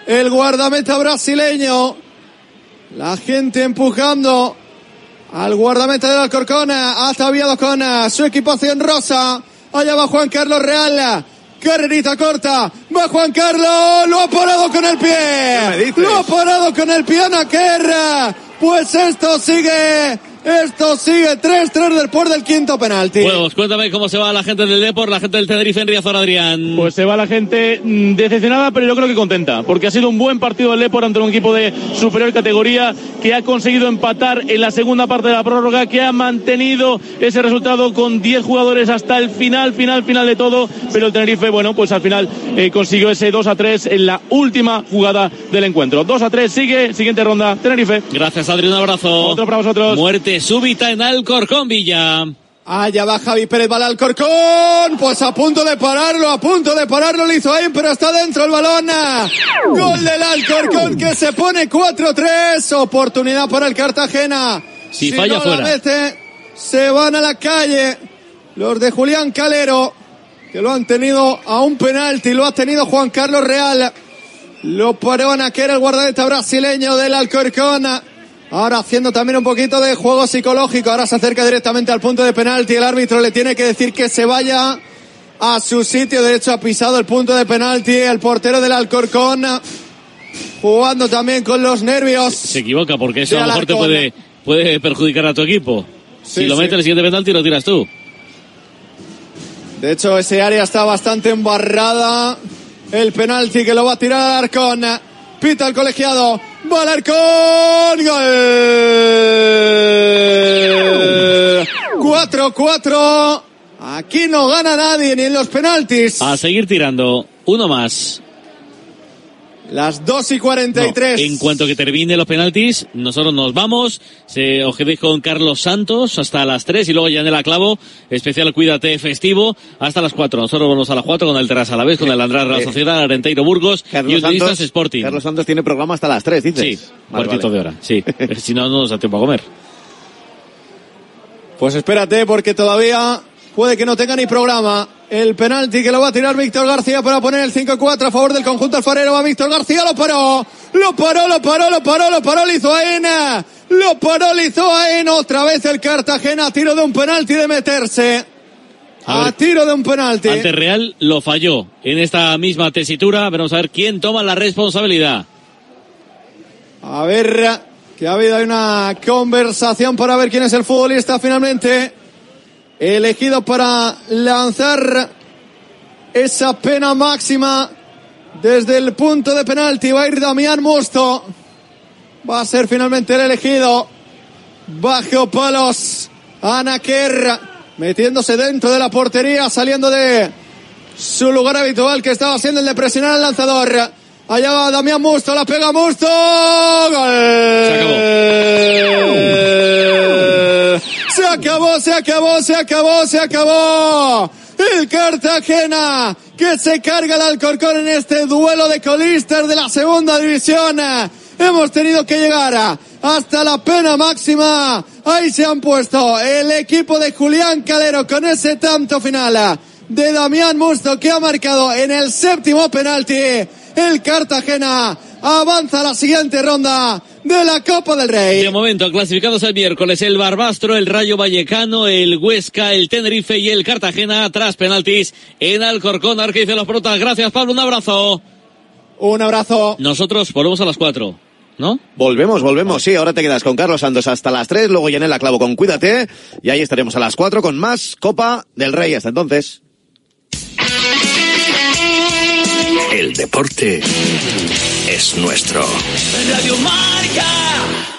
El guardameta brasileño. La gente empujando al guardameta del Alcorcón, ataviado con eh, su equipación rosa. Allá va Juan Carlos Real. Carrerita corta. Va Juan Carlos. Lo ha parado con el pie. Lo ha parado con el pie Anaquer. Pues esto sigue. Esto sigue 3-3 después del quinto penalti. Bueno, pues cuéntame cómo se va la gente del Depor, la gente del Tenerife en Riazor, Adrián. Pues se va la gente mm, decepcionada, pero yo creo que contenta, porque ha sido un buen partido del Lepor ante un equipo de superior categoría que ha conseguido empatar en la segunda parte de la prórroga, que ha mantenido ese resultado con 10 jugadores hasta el final, final, final de todo, pero el Tenerife, bueno, pues al final eh, consiguió ese 2 a 3 en la última jugada del encuentro. 2 a 3 sigue, siguiente ronda, Tenerife. Gracias, Adrián, un abrazo. Otro para vosotros. Muerte súbita en Alcorcón, Villa. Allá va Javi Pérez, va al Alcorcón. Pues a punto de pararlo, a punto de pararlo lo hizo ahí, pero está dentro el balón. Gol del Alcorcón que se pone 4-3. Oportunidad para el Cartagena. Si falla, no la fuera. mete, se van a la calle. Los de Julián Calero, que lo han tenido a un penalti, lo ha tenido Juan Carlos Real. Lo paró Anaquera, el guardameta brasileño del Alcorcón. Ahora haciendo también un poquito de juego psicológico. Ahora se acerca directamente al punto de penalti. El árbitro le tiene que decir que se vaya a su sitio. De hecho, ha pisado el punto de penalti. El portero del Alcorcón jugando también con los nervios. Se equivoca porque eso a lo mejor te puede, puede perjudicar a tu equipo. Sí, si lo sí. mete el siguiente penalti, lo tiras tú. De hecho, ese área está bastante embarrada. El penalti que lo va a tirar Alarcón. Pita el colegiado. Va Alarcón. Gol. 4-4. Aquí no gana nadie ni en los penaltis. A seguir tirando. Uno más. Las 2 y No, 43. en cuanto que termine los penaltis, nosotros nos vamos. Se, os quedéis con Carlos Santos hasta las 3 y luego Yanela Clavo, especial Cuídate festivo, hasta las 4. Nosotros volvemos a las 4 con el Terras a la vez, con el Andrés Real eh, Sociedad, Arenteiro Burgos y Carlos Unionistas Santos, Sporting. Carlos Santos tiene programa hasta las 3, dices. Sí, Vale, cuartito vale. de hora, sí. si no, no nos da tiempo a comer. Pues espérate porque todavía puede que no tenga ni programa. El penalti que lo va a tirar Víctor García para poner el 5-4 a favor del conjunto alfarero. Va Víctor García, lo paró. Lo paró, lo paró, lo paró, lo paró Lizoaena. Lo paró Lizoaena. Otra vez el Cartagena a tiro de un penalti de meterse. A tiro de un penalti. Ante Real lo falló. En esta misma tesitura, veremos a ver quién toma la responsabilidad. A ver, que ha habido una conversación para ver quién es el futbolista finalmente elegido para lanzar esa pena máxima desde el punto de penalti. Va a ir Damián Musto. Va a ser finalmente el elegido. Bajo palos. Anaquer metiéndose dentro de la portería, saliendo de su lugar habitual que estaba siendo el de presionar al lanzador. Allá va Damián Musto, la pega Musto. ¡Gol! Se acabó, se acabó, se acabó, se acabó. El Cartagena que se carga el Alcorcón en este duelo de colistas de la segunda división. Hemos tenido que llegar hasta la pena máxima. Ahí se han puesto el equipo de Julián Calero con ese tanto final de Damián Musto que ha marcado en el séptimo penalti. El Cartagena avanza a la siguiente ronda de la Copa del Rey. De momento, clasificados el miércoles, el Barbastro, el Rayo Vallecano, el Huesca, el Tenerife y el Cartagena tras penaltis en Alcorcón. Ahora que dicen los protas. Gracias, Pablo. Un abrazo. Un abrazo. Nosotros volvemos a las cuatro. ¿No? Volvemos, volvemos. Sí, ahora te quedas con Carlos Santos hasta las 3, luego la Clavo con Cuídate y ahí estaremos a las 4 con más Copa del Rey. Hasta entonces. El deporte es nuestro. Radio Marca.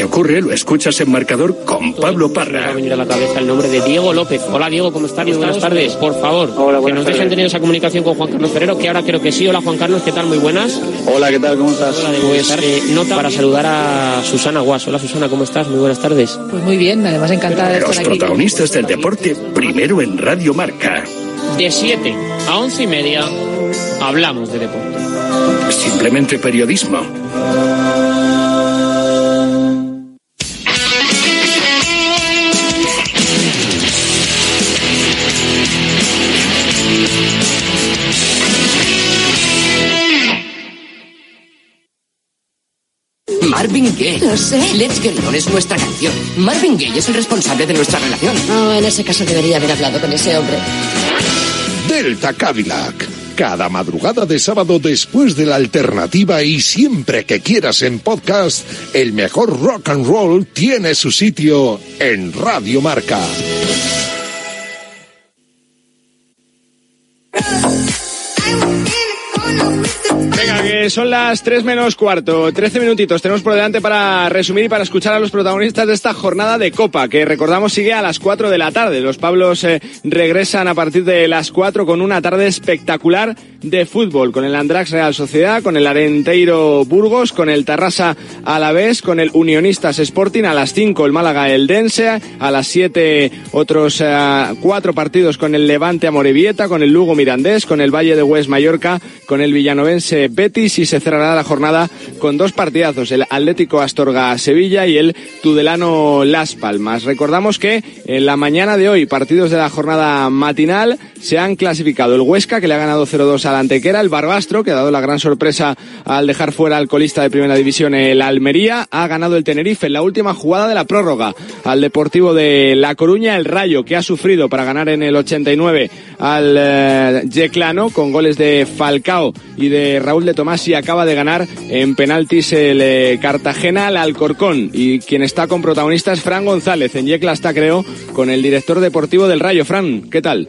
Que ocurre lo escuchas en marcador con Pablo Parra. Va a venir a la cabeza el nombre de Diego López. Hola Diego, ¿cómo estás? Buenas tardes. Por favor, que nos dejen tener esa comunicación con Juan Carlos Ferrero, que ahora creo que sí. Hola Juan Carlos, ¿qué tal? Muy buenas. Hola, ¿qué tal? ¿Cómo estás? Hola, de pues, eh, nota para saludar a Susana Guas. Hola Susana, ¿cómo estás? Muy buenas tardes. Pues muy bien, además encantada de estar Los aquí. protagonistas del deporte, primero en Radio Marca. De 7 a 11 y media hablamos de deporte. Simplemente periodismo. Marvin Gaye. Lo sé. Let's Get On es nuestra canción. Marvin Gaye es el responsable de nuestra relación. No, en ese caso debería haber hablado con ese hombre. Delta Cadillac. Cada madrugada de sábado después de la alternativa y siempre que quieras en podcast, el mejor rock and roll tiene su sitio en Radio Marca. Venga, que son las 3 menos cuarto, 13 minutitos tenemos por delante para resumir y para escuchar a los protagonistas de esta jornada de Copa, que recordamos sigue a las 4 de la tarde. Los Pablos eh, regresan a partir de las 4 con una tarde espectacular de fútbol, con el Andrax Real Sociedad, con el Arenteiro Burgos, con el Tarrasa Alavés, con el Unionistas Sporting, a las 5 el Málaga Eldense, a las 7 otros eh, cuatro partidos con el Levante Amorebieta, con el Lugo Mirandés, con el Valle de Hues Mallorca, con el Villanovense Betis y se cerrará la jornada con dos partidazos, el Atlético Astorga Sevilla y el Tudelano Las Palmas. Recordamos que en la mañana de hoy, partidos de la jornada matinal, se han clasificado el Huesca, que le ha ganado 0-2 al Antequera, el Barbastro, que ha dado la gran sorpresa al dejar fuera al colista de primera división, el Almería, ha ganado el Tenerife en la última jugada de la prórroga al Deportivo de La Coruña, el Rayo, que ha sufrido para ganar en el 89 al eh, Yeclano, con goles de Falcao y de Raúl de Tomás, y acaba de ganar en penaltis el eh, Cartagena al Alcorcón. Y quien está con protagonistas, Fran González. En Yecla está, creo, con el director deportivo del Rayo. Fran, ¿qué tal?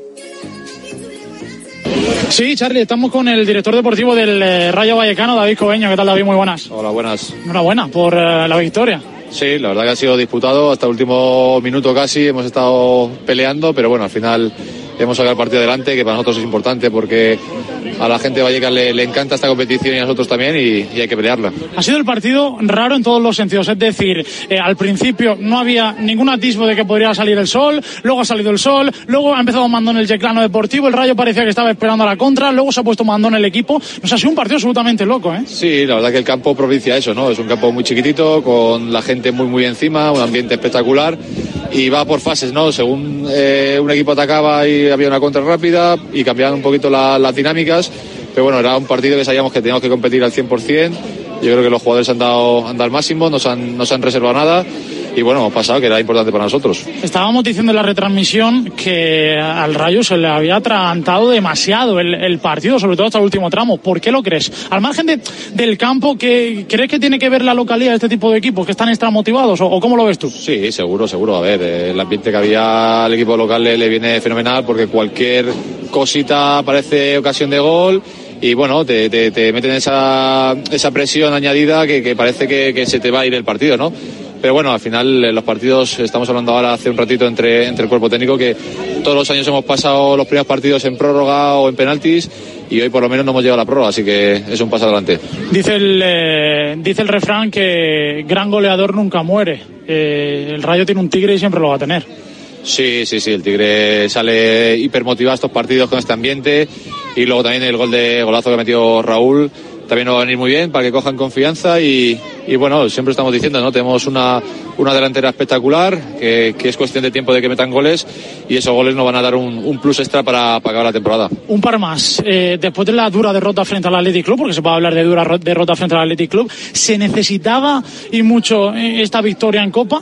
Sí, Charlie, estamos con el director deportivo del eh, Rayo Vallecano, David Cobeño. ¿Qué tal, David? Muy buenas. Hola, buenas. Enhorabuena por eh, la victoria. Sí, la verdad que ha sido disputado hasta el último minuto casi. Hemos estado peleando, pero bueno, al final hemos sacado el partido adelante, que para nosotros es importante porque a la gente de Vallecas le, le encanta esta competición y a nosotros también y, y hay que pelearla. Ha sido el partido raro en todos los sentidos, es decir, eh, al principio no había ningún atisbo de que podría salir el sol, luego ha salido el sol, luego ha empezado Mandón el Yeclano Deportivo, el Rayo parecía que estaba esperando a la contra, luego se ha puesto Mandón el equipo, nos ha sido un partido absolutamente loco, ¿eh? Sí, la verdad que el campo propicia eso, ¿no? Es un campo muy chiquitito, con la gente muy muy encima, un ambiente espectacular y va por fases, ¿no? Según eh, un equipo atacaba y había una contra rápida y cambiaban un poquito la- las dinámicas, pero bueno, era un partido que sabíamos que teníamos que competir al 100%, yo creo que los jugadores han dado, han dado el máximo, no se han, no se han reservado nada y bueno, hemos pasado que era importante para nosotros. Estábamos diciendo en la retransmisión que al Rayo se le había atragantado demasiado el, el partido, sobre todo hasta el último tramo. ¿Por qué lo crees? Al margen de- del campo, ¿qué, ¿crees que tiene que ver la localidad de este tipo de equipos que están extramotivados o, o cómo lo ves tú? Sí, seguro, seguro. A ver, eh, el ambiente que había al equipo local le, le viene fenomenal porque cualquier cosita parece ocasión de gol y bueno, te, te, te meten esa, esa presión añadida que, que parece que, que se te va a ir el partido, ¿no? Pero bueno, al final eh, los partidos, estamos hablando ahora hace un ratito entre, entre el cuerpo técnico que todos los años hemos pasado los primeros partidos en prórroga o en penaltis y hoy por lo menos no hemos llegado a la prórroga, así que es un paso adelante. Dice el, eh, dice el refrán que gran goleador nunca muere. Eh, el Rayo tiene un tigre y siempre lo va a tener. Sí, sí, sí, el Tigre sale hipermotivado a estos partidos con este ambiente y luego también el gol de golazo que metió Raúl también nos va a venir muy bien para que cojan confianza y, y bueno, siempre estamos diciendo, ¿no? Tenemos una, una delantera espectacular que, que es cuestión de tiempo de que metan goles y esos goles nos van a dar un, un plus extra para, para acabar la temporada. Un par más. Eh, después de la dura derrota frente al Athletic Club, porque se puede hablar de dura ro- derrota frente al Athletic Club, ¿se necesitaba y mucho eh, esta victoria en Copa?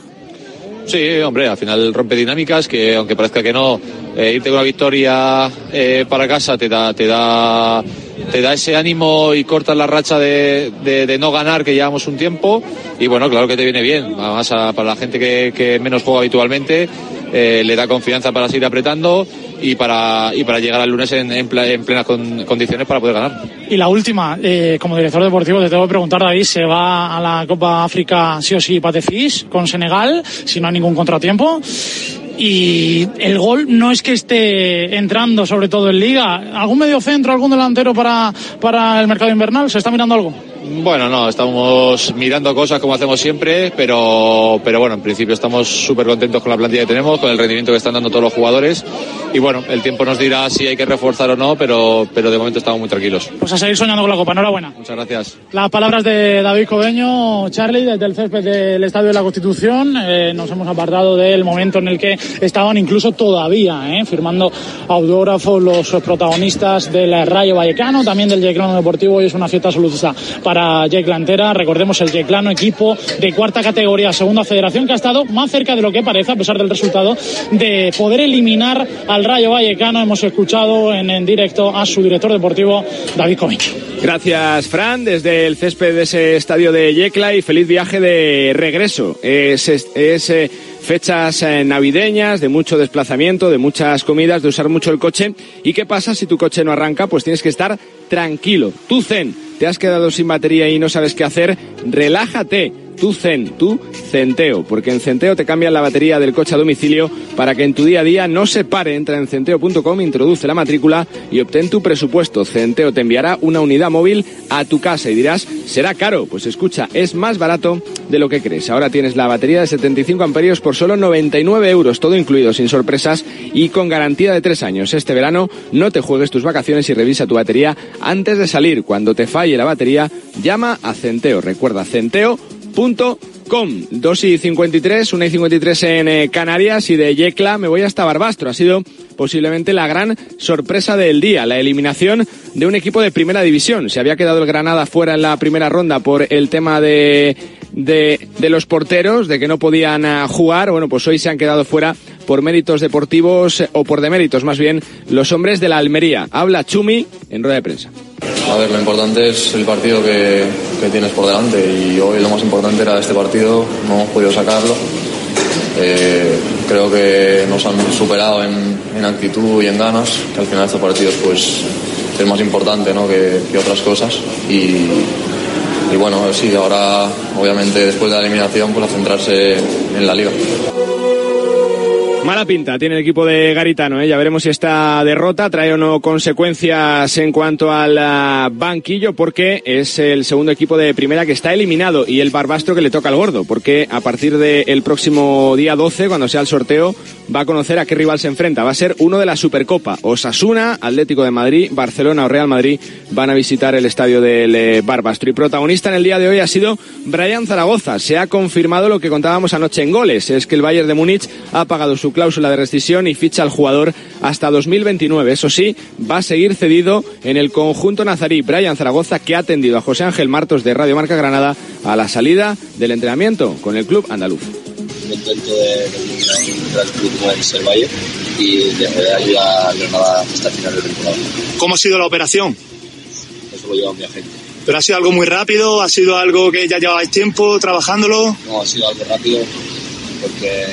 Sí, hombre, al final rompe dinámicas que aunque parezca que no, eh, irte con una victoria eh, para casa te da, te da, te da ese ánimo y cortas la racha de, de- no ganar que llevamos un tiempo y bueno, claro que te viene bien, además a- para la gente que, que menos juega habitualmente eh, le da confianza para seguir apretando y para, y para llegar al lunes en, en plenas con- condiciones para poder ganar. Y la última, eh, como director deportivo, te tengo que preguntar, David, ¿se va a la Copa África sí o sí Patefis con Senegal, si no hay ningún contratiempo? Y el gol no es que esté entrando, sobre todo en Liga. ¿Algún medio centro, algún delantero para, para el mercado invernal? ¿Se está mirando algo? Bueno, no, estamos mirando cosas como hacemos siempre, pero, pero bueno, en principio estamos súper contentos con la plantilla que tenemos, con el rendimiento que están dando todos los jugadores. Y bueno, el tiempo nos dirá si hay que reforzar o no, pero, pero de momento estamos muy tranquilos. Pues a seguir soñando con la Copa. Enhorabuena. Muchas gracias. Las palabras de David Cobeño, Charlie, desde el césped del Estadio de la Constitución. Eh, nos hemos apartado del momento en el que estaban incluso todavía eh, firmando autógrafos los protagonistas del Rayo Vallecano, también del Yeclano Deportivo. Y es una fiesta absoluta para Yecla entera. Recordemos el Yeclano, equipo de cuarta categoría, segunda federación, que ha estado más cerca de lo que parece, a pesar del resultado, de poder eliminar al Rayo Vallecano. Hemos escuchado en, en directo a su director deportivo, David Cobeño. Gracias, Fran, desde el césped de ese estadio de Yecla y feliz viaje de regreso. Es, es, eh, fechas eh, navideñas, de mucho desplazamiento, de muchas comidas, de usar mucho el coche. ¿Y qué pasa si tu coche no arranca? Pues tienes que estar tranquilo. Tu zen, te has quedado sin batería y no sabes qué hacer, relájate. Tu Zen, tu Centeo, porque en Centeo te cambian la batería del coche a domicilio para que en tu día a día no se pare. Entra en centeo.com, introduce la matrícula y obtén tu presupuesto. Centeo te enviará una unidad móvil a tu casa y dirás, será caro. Pues escucha, es más barato de lo que crees. Ahora tienes la batería de 75 amperios por solo 99 euros, todo incluido, sin sorpresas y con garantía de tres años. Este verano no te juegues tus vacaciones y revisa tu batería antes de salir. Cuando te falle la batería, llama a Centeo. Recuerda, Centeo Com. 2 y 53, 1 y 53 en eh, Canarias y de Yecla me voy hasta Barbastro. Ha sido posiblemente la gran sorpresa del día, la eliminación de un equipo de primera división. Se había quedado el Granada fuera en la primera ronda por el tema de, de, los porteros, de que no podían eh, jugar. Bueno, pues hoy se han quedado fuera por méritos deportivos eh, o por deméritos más bien los hombres de la Almería. Habla Chumi en rueda de prensa. A ver, lo importante es el partido que, que tienes por delante y hoy lo más importante era este partido, no hemos podido sacarlo. Eh, creo que nos han superado en, en actitud y en ganas, al final estos partidos pues es más importante ¿no? que, que otras cosas y, y bueno, sí, ahora obviamente después de la eliminación pues a centrarse en la liga. Mala pinta tiene el equipo de Garitano, ¿eh? ya veremos si esta derrota trae o no consecuencias en cuanto al ah, banquillo, porque es el segundo equipo de primera que está eliminado y el Barbastro que le toca al gordo, porque a partir del próximo día 12, cuando sea el sorteo, va a conocer a qué rival se enfrenta. Va a ser uno de la Supercopa. Osasuna, Atlético de Madrid, Barcelona o Real Madrid van a visitar el estadio del eh, Barbastro. Y protagonista en el día de hoy ha sido Brian Zaragoza. Se ha confirmado lo que contábamos anoche en goles, es que el Bayern de Múnich ha pagado su cláusula de rescisión y ficha al jugador hasta 2029. Eso sí, va a seguir cedido en el conjunto nazarí Brian Zaragoza, que ha atendido a José Ángel Martos de Radio Marca Granada a la salida del entrenamiento con el club andaluz. Contento de, club como es el Bayern y de poder ayudar a Granada hasta el final de temporada. ¿Cómo ha sido la operación? Eso lo lleva mi agente. ¿Pero ha sido algo muy rápido? ¿Ha sido algo que ya llevabais tiempo trabajándolo? No, ha sido algo rápido porque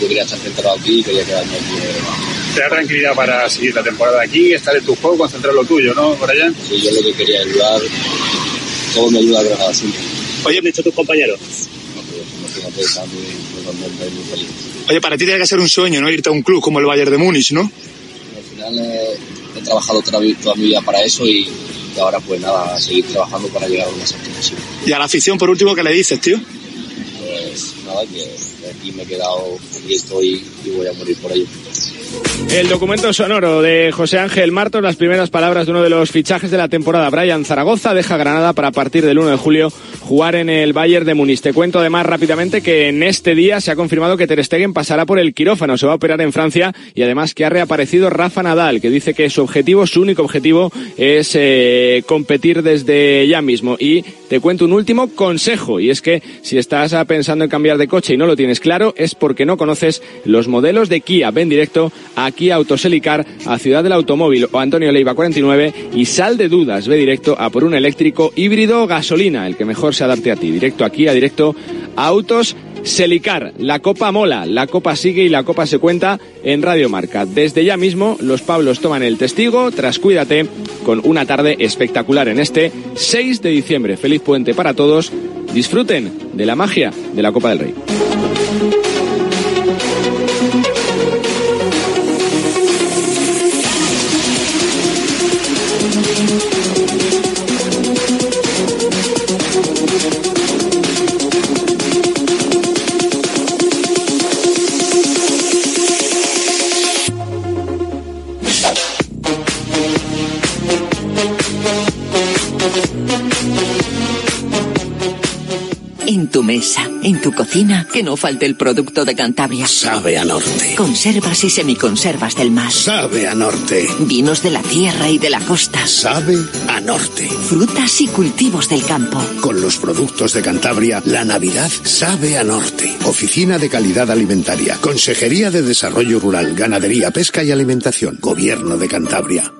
yo quería estar centrado aquí y quería quedarme aquí. Te da tranquilidad para seguir la temporada aquí, estar en tu juego, concentrar lo tuyo, ¿no, Brian? Sí, yo lo que quería ayudar, todo me ayuda a Granada siempre. Oye, ¿han dicho tus compañeros? No, pero imagínate, está muy, muy contento y muy feliz. Oye, para ti tiene que ser un sueño, ¿no? Irte a un club como el Bayern de Múnich, ¿no? Al final eh, he trabajado toda, mi- toda mi vida para eso y, y ahora pues nada, a seguir trabajando para llegar a lo más alto posible. Y a la afición, por último, ¿qué le dices, tío? Pues nada, que aquí me he quedado, aquí estoy y voy a morir por ello. El documento sonoro de José Ángel Martos, las primeras palabras de uno de los fichajes de la temporada. Brian Zaragoza deja Granada para a partir del 1 de julio jugar en el Bayern de Múnich. Te cuento además rápidamente que en este día se ha confirmado que Ter Stegen pasará por el quirófano, se va a operar en Francia y además que ha reaparecido Rafa Nadal, que dice que su objetivo, su único objetivo es eh, competir desde ya mismo. Y te cuento un último consejo y es que si estás pensando en cambiar de coche y no lo tienes claro es porque no conoces los modelos de Kia. Ven directo a Autoselicar, a Ciudad del Automóvil o Antonio Leiva 49 y sal de dudas. Ve directo a por un eléctrico híbrido gasolina, el que mejor se adapte a ti. Directo aquí, a directo a Autos Selicar. La copa mola, la copa sigue y la copa se cuenta en Radio Marca. Desde ya mismo, los Pablos toman el testigo, tras cuídate, con una tarde espectacular en este 6 de diciembre. Feliz puente para todos. Disfruten de la magia de la Copa del Rey. En tu cocina, que no falte el producto de Cantabria. Sabe a norte. Conservas y semiconservas del mar. Sabe a norte. Vinos de la tierra y de la costa. Sabe a norte. Frutas y cultivos del campo. Con los productos de Cantabria, la Navidad sabe a norte. Oficina de Calidad Alimentaria. Consejería de Desarrollo Rural, Ganadería, Pesca y Alimentación. Gobierno de Cantabria.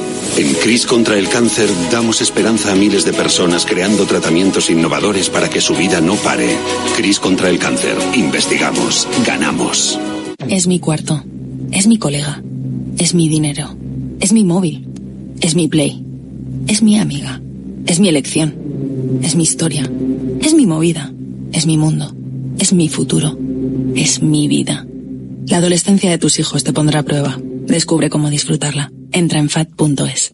En CRIS contra el cáncer damos esperanza a miles de personas creando tratamientos innovadores para que su vida no pare. CRIS contra el cáncer. Investigamos. Ganamos. Es mi cuarto. Es mi colega. Es mi dinero. Es mi móvil. Es mi play. Es mi amiga. Es mi elección. Es mi historia. Es mi movida. Es mi mundo. Es mi futuro. Es mi vida. La adolescencia de tus hijos te pondrá a prueba. Descubre cómo disfrutarla. Entra en fat.es.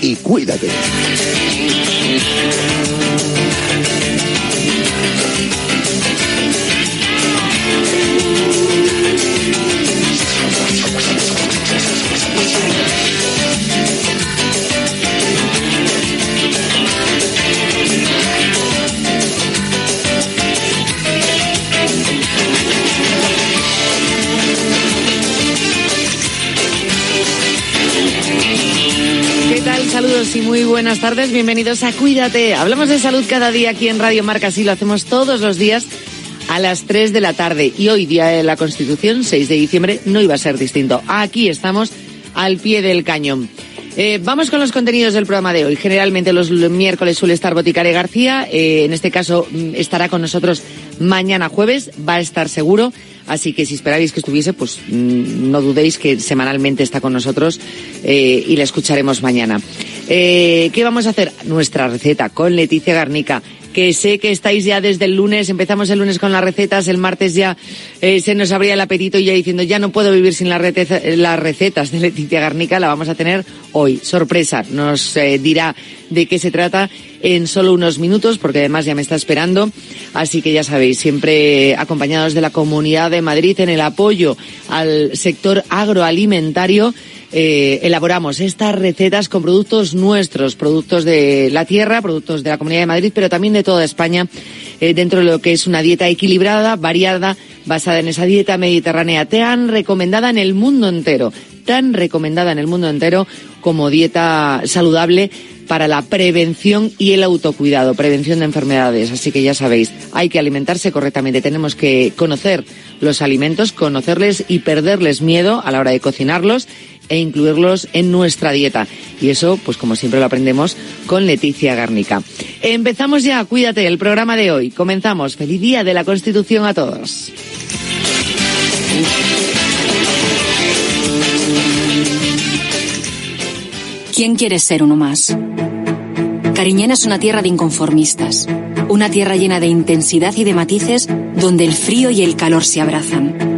y cuídate. Saludos y muy buenas tardes. Bienvenidos a Cuídate. Hablamos de salud cada día aquí en Radio Marca. Así lo hacemos todos los días a las 3 de la tarde. Y hoy, día de la Constitución, 6 de diciembre, no iba a ser distinto. Aquí estamos al pie del cañón. Eh, vamos con los contenidos del programa de hoy. Generalmente los miércoles suele estar Boticaria García. Eh, en este caso mm, estará con nosotros mañana jueves. Va a estar seguro. Así que si esperabais que estuviese, pues mm, no dudéis que semanalmente está con nosotros eh, y la escucharemos mañana. ¿Qué vamos a hacer? Nuestra receta con Leticia Garnica. Que sé que estáis ya desde el lunes, empezamos el lunes con las recetas, el martes ya eh, se nos abría el apetito y ya diciendo ya no puedo vivir sin las, recetas de Leticia Garnica, la vamos a tener hoy. Sorpresa, nos eh, dirá de qué se trata en solo unos minutos, porque además ya me está esperando. Así que ya sabéis, siempre acompañados de la Comunidad de Madrid en el apoyo al sector agroalimentario. Eh, elaboramos estas recetas con productos nuestros, productos de la tierra, productos de la Comunidad de Madrid, pero también de toda España, eh, dentro de lo que es una dieta equilibrada, variada, basada en esa dieta mediterránea tan recomendada en el mundo entero, tan recomendada en el mundo entero como dieta saludable para la prevención y el autocuidado, prevención de enfermedades. Así que ya sabéis, hay que alimentarse correctamente. Tenemos que conocer los alimentos, conocerles y perderles miedo a la hora de cocinarlos e incluirlos en nuestra dieta. Y eso, pues como siempre lo aprendemos con Leticia Garnica. Empezamos ya, cuídate, el programa de hoy. Comenzamos. Feliz día de la Constitución a todos. ¿Quién quiere ser uno más? Cariñena es una tierra de inconformistas, una tierra llena de intensidad y de matices donde el frío y el calor se abrazan.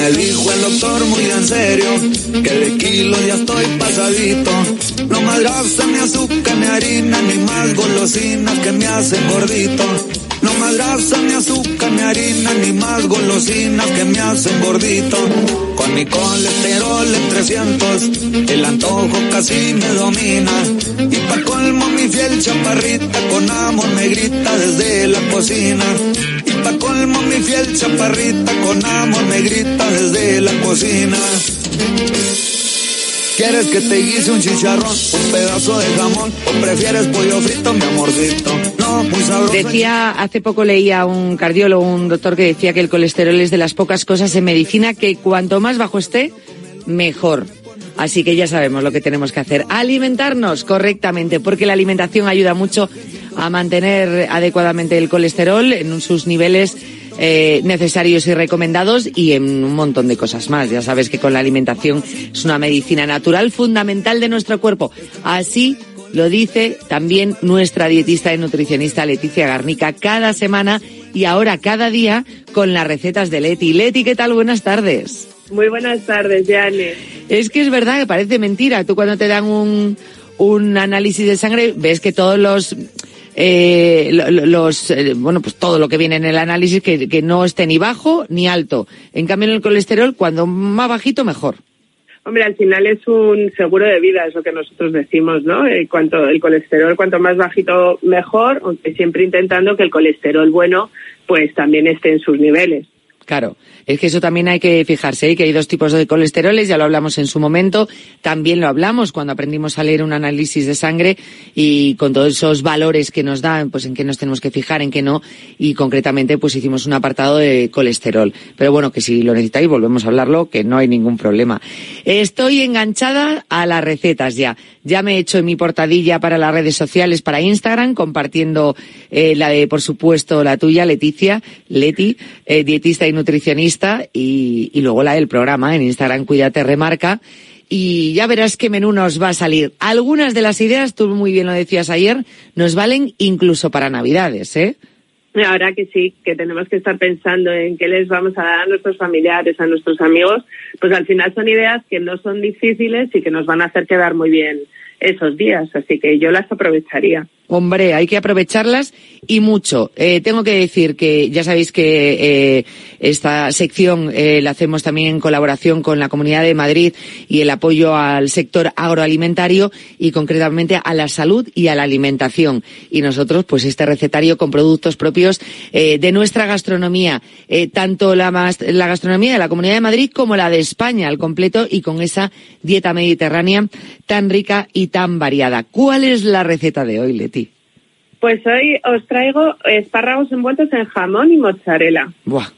Me dijo el doctor muy en serio que de kilo ya estoy pasadito. No más grasa, ni azúcar, ni harina, ni más golosinas que me hacen gordito. No más grasa, ni azúcar, ni harina, ni más golosinas que me hacen gordito. Con mi colesterol en 300, el antojo casi me domina. Y pa' colmo mi fiel chaparrita con amor me grita desde la cocina. Y pa' colmo mi fiel chaparrita con amor me grita desde la cocina. ¿Quieres que te guise un chicharrón, un pedazo de jamón prefieres pollo frito, mi amorcito? No, muy sabroso. Decía, hace poco leía un cardiólogo, un doctor que decía que el colesterol es de las pocas cosas en medicina que cuanto más bajo esté, mejor. Así que ya sabemos lo que tenemos que hacer. Alimentarnos correctamente, porque la alimentación ayuda mucho a mantener adecuadamente el colesterol en sus niveles eh, necesarios y recomendados y en un montón de cosas más. Ya sabes que con la alimentación es una medicina natural fundamental de nuestro cuerpo. Así lo dice también nuestra dietista y nutricionista Leticia Garnica cada semana y ahora cada día con las recetas de Leti. Leti, ¿qué tal? Buenas tardes. Muy buenas tardes, Jane. Es que es verdad que parece mentira. Tú cuando te dan un, un análisis de sangre ves que todos los eh, los, eh, bueno, pues todo lo que viene en el análisis que, que no esté ni bajo ni alto. En cambio, en el colesterol, cuando más bajito, mejor. Hombre, al final es un seguro de vida, es lo que nosotros decimos, ¿no? Eh, cuanto el colesterol, cuanto más bajito, mejor, aunque siempre intentando que el colesterol bueno, pues también esté en sus niveles. Claro, es que eso también hay que fijarse, ¿eh? que hay dos tipos de colesteroles, ya lo hablamos en su momento, también lo hablamos cuando aprendimos a leer un análisis de sangre y con todos esos valores que nos dan, pues en qué nos tenemos que fijar, en qué no, y concretamente pues hicimos un apartado de colesterol. Pero bueno, que si lo necesitáis volvemos a hablarlo, que no hay ningún problema. Estoy enganchada a las recetas ya. Ya me he hecho en mi portadilla para las redes sociales, para Instagram, compartiendo eh, la de, por supuesto, la tuya, Leticia, Leti, eh, dietista y nutricionista, y, y luego la del programa en Instagram, Cuídate Remarca. Y ya verás qué menú nos va a salir. Algunas de las ideas, tú muy bien lo decías ayer, nos valen incluso para Navidades, ¿eh? Ahora que sí, que tenemos que estar pensando en qué les vamos a dar a nuestros familiares, a nuestros amigos, pues al final son ideas que no son difíciles y que nos van a hacer quedar muy bien esos días. Así que yo las aprovecharía. Hombre, hay que aprovecharlas y mucho. Eh, tengo que decir que ya sabéis que eh, esta sección eh, la hacemos también en colaboración con la Comunidad de Madrid y el apoyo al sector agroalimentario y concretamente a la salud y a la alimentación. Y nosotros, pues este recetario con productos propios de nuestra gastronomía, tanto la, la gastronomía de la Comunidad de Madrid como la de España al completo y con esa dieta mediterránea tan rica y tan variada. ¿Cuál es la receta de hoy, Leti? Pues hoy os traigo espárragos envueltos en jamón y mozzarella. Buah,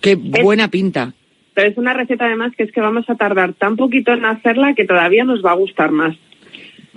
qué buena pinta. Pero es una receta además que es que vamos a tardar tan poquito en hacerla que todavía nos va a gustar más.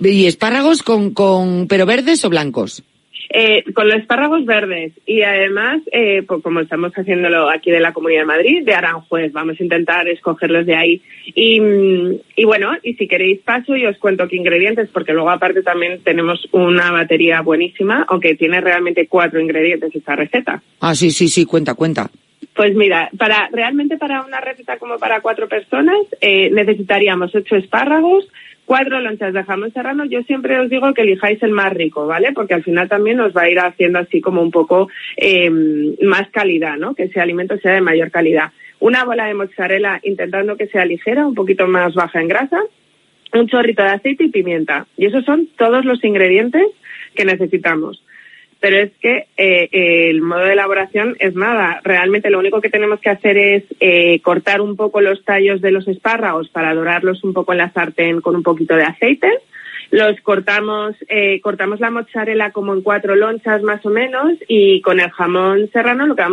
¿Y espárragos con, con, pero verdes o blancos? Eh, con los espárragos verdes y además, eh, pues como estamos haciéndolo aquí de la Comunidad de Madrid, de Aranjuez, vamos a intentar escogerlos de ahí. Y, mm, y bueno, y si queréis paso y os cuento qué ingredientes, porque luego aparte también tenemos una batería buenísima, aunque tiene realmente cuatro ingredientes esta receta. Ah, sí, sí, sí, cuenta, cuenta. Pues mira, para realmente para una receta como para cuatro personas eh, necesitaríamos ocho espárragos, cuatro lonchas de jamón serrano. Yo siempre os digo que elijáis el más rico, ¿vale? Porque al final también os va a ir haciendo así como un poco eh, más calidad, ¿no? Que ese alimento sea de mayor calidad. Una bola de mozzarella intentando que sea ligera, un poquito más baja en grasa, un chorrito de aceite y pimienta. Y esos son todos los ingredientes que necesitamos pero es que eh, eh, el modo de elaboración es nada. Realmente lo único que tenemos que hacer es eh, cortar un poco los tallos de los espárragos para dorarlos un poco en la sartén con un poquito de aceite. Los cortamos, cortamos la mozzarella como en cuatro lonchas más o menos y con el jamón serrano lo que vamos